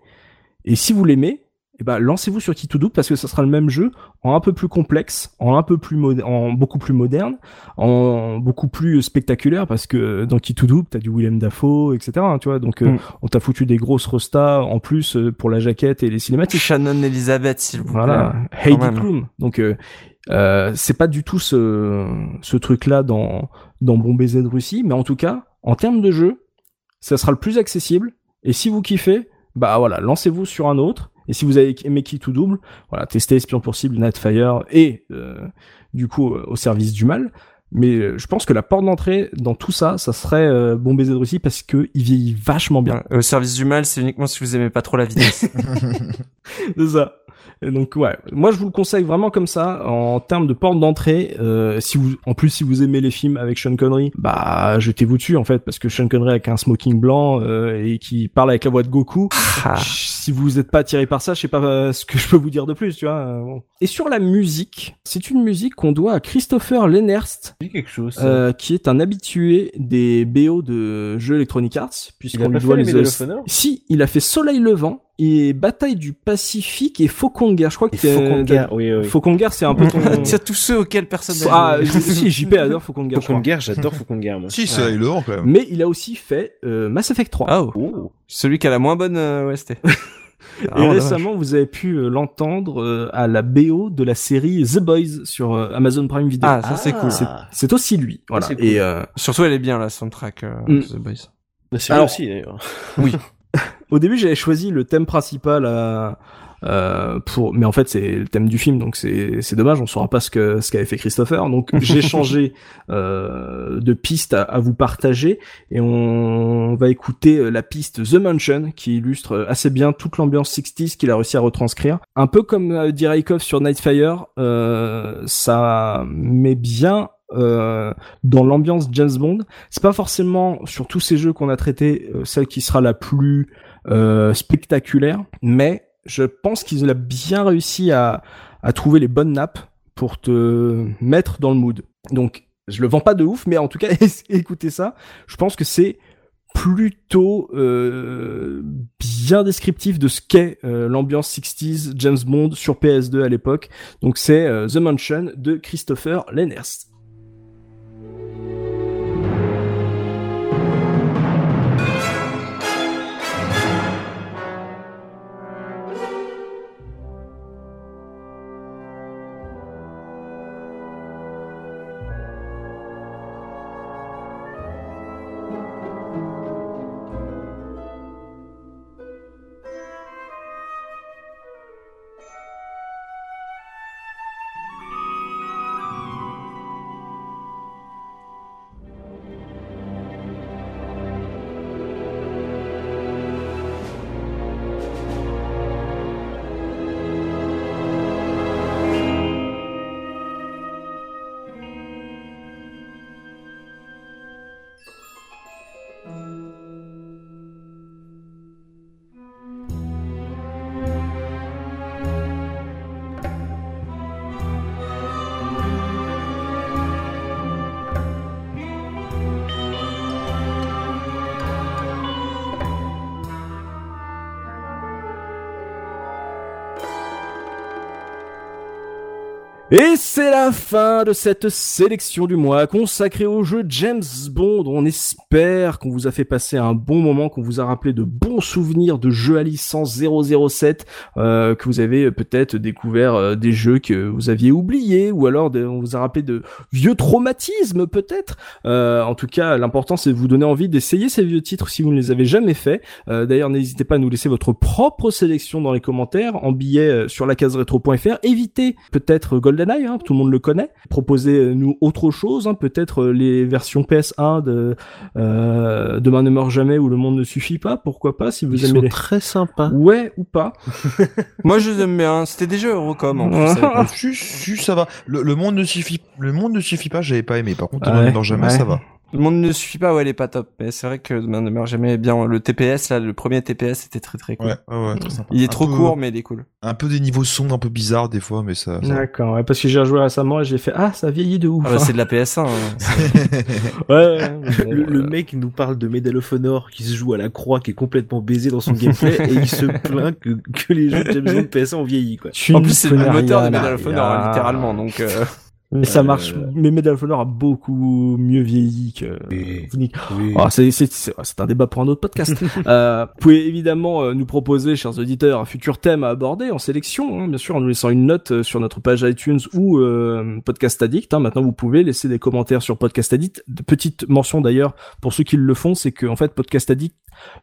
Et si vous l'aimez, eh ben lancez-vous sur Key to Double parce que ça sera le même jeu en un peu plus complexe, en un peu plus en beaucoup plus moderne, en beaucoup plus spectaculaire parce que dans Key to Double t'as du Willem Dafoe, etc. hein, tu vois, donc euh, Mm. on t'a foutu des grosses restas en plus euh, pour la jaquette et les cinématiques. Shannon Elizabeth, s'il vous plaît. Voilà, Heidi. Klum. Donc euh, euh, c'est pas du tout ce, ce truc-là dans dans Bon baiser de Russie, mais en tout cas, en termes de jeu, ça sera le plus accessible. Et si vous kiffez, bah voilà, lancez-vous sur un autre. Et si vous avez aimé qui tout double, voilà, testez Espion pour cible, Nightfire et euh, du coup euh, au service du mal. Mais euh, je pense que la porte d'entrée dans tout ça, ça serait euh, Bon baiser de Russie parce que il vieillit vachement bien. Ouais, Au service du mal, c'est uniquement si vous aimez pas trop la vitesse. C'est ça. Et donc ouais, moi je vous le conseille vraiment comme ça en termes de porte d'entrée. Euh, si vous, en plus si vous aimez les films avec Sean Connery, bah jetez-vous dessus en fait parce que Sean Connery avec un smoking blanc euh, et qui parle avec la voix de Goku, Ah. si vous n'êtes pas attiré par ça, je sais pas euh, ce que je peux vous dire de plus, tu vois. euh, bon. Et sur la musique, c'est une musique qu'on doit à Christopher Lennerst, quelque chose. euh, qui est un habitué des BO de jeux Electronic Arts, puisqu'on lui doit les les Si, il a fait Soleil Levant et Bataille du Pacifique et Faucon Guerre. Je crois que qu'on garde. Oui, oui. Faucon Guerre, c'est un peu ton. C'est tous ceux auxquels personne n'a ah, si, JP adore Faucon Guerre. je Faucon crois. Guerre, j'adore Faucon Guerre, moi. Si, c'est le quand même. Mais il a aussi fait euh, Mass Effect 3. Ah, oh. Oh. Celui qui a la moins bonne euh, OST. Et Ah, récemment, vous avez pu euh, l'entendre euh, à la BO de la série The Boys sur euh, Amazon Prime Video. Ah, ça c'est cool. C'est- aussi lui. Voilà. c'est cool. Et euh, Surtout elle est bien la soundtrack euh, Mm. The Boys. La série Alors- aussi, d'ailleurs. au début, j'avais choisi le thème principal à, euh, pour, mais en fait, c'est le thème du film, donc c'est c'est dommage, on saura pas ce que ce qu'avait fait Christopher. Donc j'ai changé euh, de piste à, à vous partager et on va écouter euh, la piste The Mansion qui illustre assez bien toute l'ambiance 60s qu'il a réussi à retranscrire. Un peu comme euh, dit sur Nightfire, euh, ça met bien euh, dans l'ambiance James Bond. C'est pas forcément sur tous ces jeux qu'on a traités euh, celle qui sera la plus euh, spectaculaire, mais je pense qu'il a bien réussi à, trouver les bonnes nappes pour te mettre dans le mood. Donc, je le vends pas de ouf, mais en tout cas, écoutez ça. Je pense que c'est plutôt euh, bien descriptif de ce qu'est l'ambiance 60s James Bond sur PS2 à l'époque. Donc c'est The Mansion de Christopher Lennerst. Et c'est la fin de cette sélection du mois consacrée au jeu James Bond. On espère qu'on vous a fait passer un bon moment, qu'on vous a rappelé de bons souvenirs de jeux à licence 007, euh, que vous avez peut-être découvert euh, des jeux que vous aviez oubliés, ou alors on vous a rappelé de vieux traumatismes peut-être. Euh, en tout cas, l'important c'est de vous donner envie d'essayer ces vieux titres si vous ne les avez jamais faits. Euh, D'ailleurs, n'hésitez pas à nous laisser votre propre sélection dans les commentaires en billet euh, sur la case rétro.fr. Évitez peut-être GoldenEye, hein, tout le monde le connaît. Proposez-nous autre chose, hein, peut-être euh, les versions PS1 de euh, Demain ne meurt jamais ou Le monde ne suffit pas. Pourquoi pas si vous Ils aimez sont les... très sympas. Ouais ou pas. Moi je les aime bien. C'était jeux Eurocom en plus. si, ça va. Le, le monde ne suffit, le monde ne suffit pas, j'avais pas aimé. Par contre, Ouais, dans jamais, ouais. ça va. Le monde ne suffit pas, ouais, elle est pas top. Mais c'est vrai que Demain ne meurt jamais bien. Le TPS, là, le premier TPS était très très cool. Ouais, ouais, ouais, très sympa. Il est Un trop peu- court, mais il est cool. Un peu des niveaux sombres, un peu bizarres des fois, mais ça. D'accord, ouais, parce que j'ai rejoué récemment et j'ai fait ah ça vieillit de ouf. Ah bah, c'est de la PS1. hein. ouais, Le, le mec nous parle de Medal of Honor qui se joue à la croix, qui est complètement baisé dans son gameplay, et il se plaint que, que les jeux de James Bond PS1 ont vieilli, quoi. En plus, c'est le moteur de Medal of. Honor, littéralement. Donc, euh, Mais ça Euh, marche. Mais Medal of Honor a beaucoup mieux vieilli que. Oui. Oui. Ah, c'est un débat pour un autre podcast. euh, vous pouvez évidemment euh, nous proposer, chers auditeurs, un futur thème à aborder en sélection, hein, bien sûr, en nous laissant une note euh, sur notre page iTunes ou euh, Podcast Addict. hein. Maintenant, vous pouvez laisser des commentaires sur Podcast Addict. Petite mention d'ailleurs pour ceux qui le font, c'est que en fait, Podcast Addict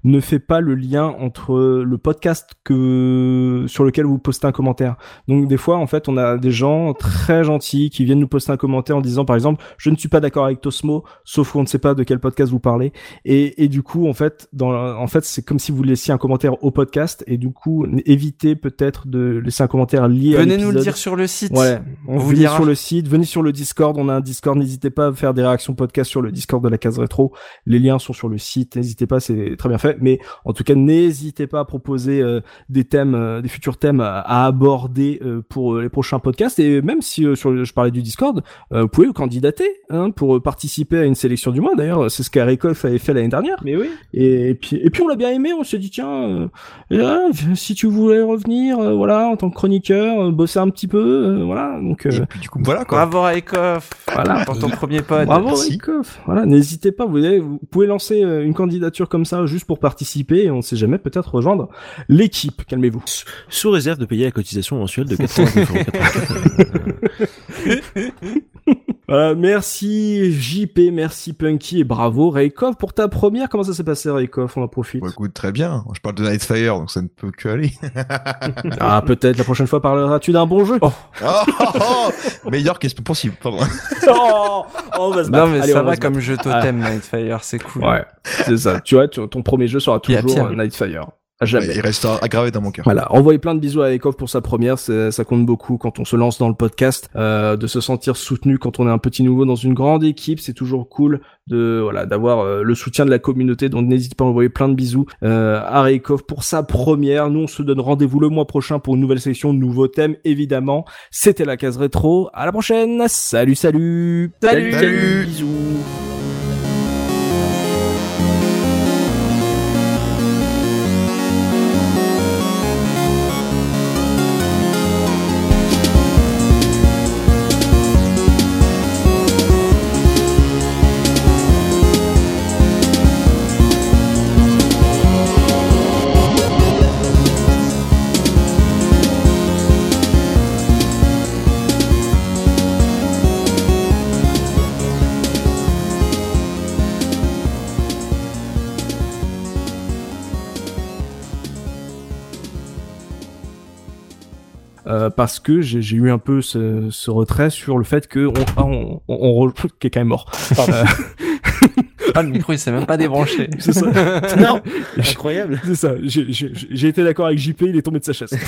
ne fait pas le lien entre le podcast que sur lequel vous postez un commentaire. Donc des fois, en fait, on a des gens très gentils qui viennent nous poster un commentaire en disant par exemple je ne suis pas d'accord avec Tosmo, sauf qu'on ne sait pas de quel podcast vous parlez. Et, et du coup en fait dans en fait c'est comme si vous laissiez un commentaire au podcast et du coup évitez peut-être de laisser un commentaire lié à Venez nous le dire sur le site. Ouais, On vous venez dira. sur le site, venez sur le Discord, on a un Discord, n'hésitez pas à faire des réactions podcast sur le Discord de la case rétro. Les liens sont sur le site, n'hésitez pas, c'est très bien fait. Mais en tout cas, n'hésitez pas à proposer euh, des thèmes, euh, des futurs thèmes à, à aborder euh, pour les prochains podcasts. Et même si sur, je parlais du Discord, euh, vous pouvez vous candidater hein, pour euh, participer à une sélection du mois. D'ailleurs, c'est ce qu'Arekoff avait fait l'année dernière. Mais oui. Et, puis, et puis on l'a bien aimé. On s'est dit tiens, euh, si tu voulais revenir, euh, voilà, en tant que chroniqueur, euh, bosser un petit peu, euh, voilà. Donc euh, Et puis du coup, voilà quoi. Bravo Raikoff. Voilà. Pour ton premier pod. Bravo. Rikoff. Voilà, n'hésitez pas, vous, avez- vous pouvez lancer une candidature comme ça juste pour participer et on sait jamais peut-être rejoindre l'équipe. Calmez-vous. Sous réserve de payer la cotisation mensuelle de 89,84 Voilà, merci JP, merci Punky et bravo Raykoff pour ta première. Comment ça s'est passé Raykoff On en profite. Bon, écoute, très bien. Je parle de Nightfire, donc ça ne peut que aller. Ah, peut-être la prochaine fois parleras-tu d'un bon jeu? Oh, Oh, oh, oh Meilleur question possible, pardon. oh, on va se battre. Non mais Allez, ça on va comme jeu totem Nightfire, c'est cool. Ouais, c'est ça. Tu vois, tu- ton premier jeu sera toujours Nightfire. À jamais. Il restera aggravé dans mon cœur. Voilà, envoyez plein de bisous à Ekov pour sa première, ça compte beaucoup quand on se lance dans le podcast, euh, de se sentir soutenu quand on est un petit nouveau dans une grande équipe, c'est toujours cool de voilà d'avoir euh, le soutien de la communauté, donc n'hésitez pas à envoyer plein de bisous euh, à Ekov pour sa première. Nous on se donne rendez-vous le mois prochain pour une nouvelle section, de nouveaux thèmes évidemment. C'était la case rétro, à la prochaine, salut salut, Salut. Salut. bisous. Euh, parce que j'ai eu un peu ce, ce retrait sur le fait que on, ah, on, on, on qui est quand même mort. Ah le micro il s'est même pas débranché. c'est ça. Non Incroyable C'est ça. J'ai- J'ai j'ai été d'accord avec JP, il est tombé de sa chaise.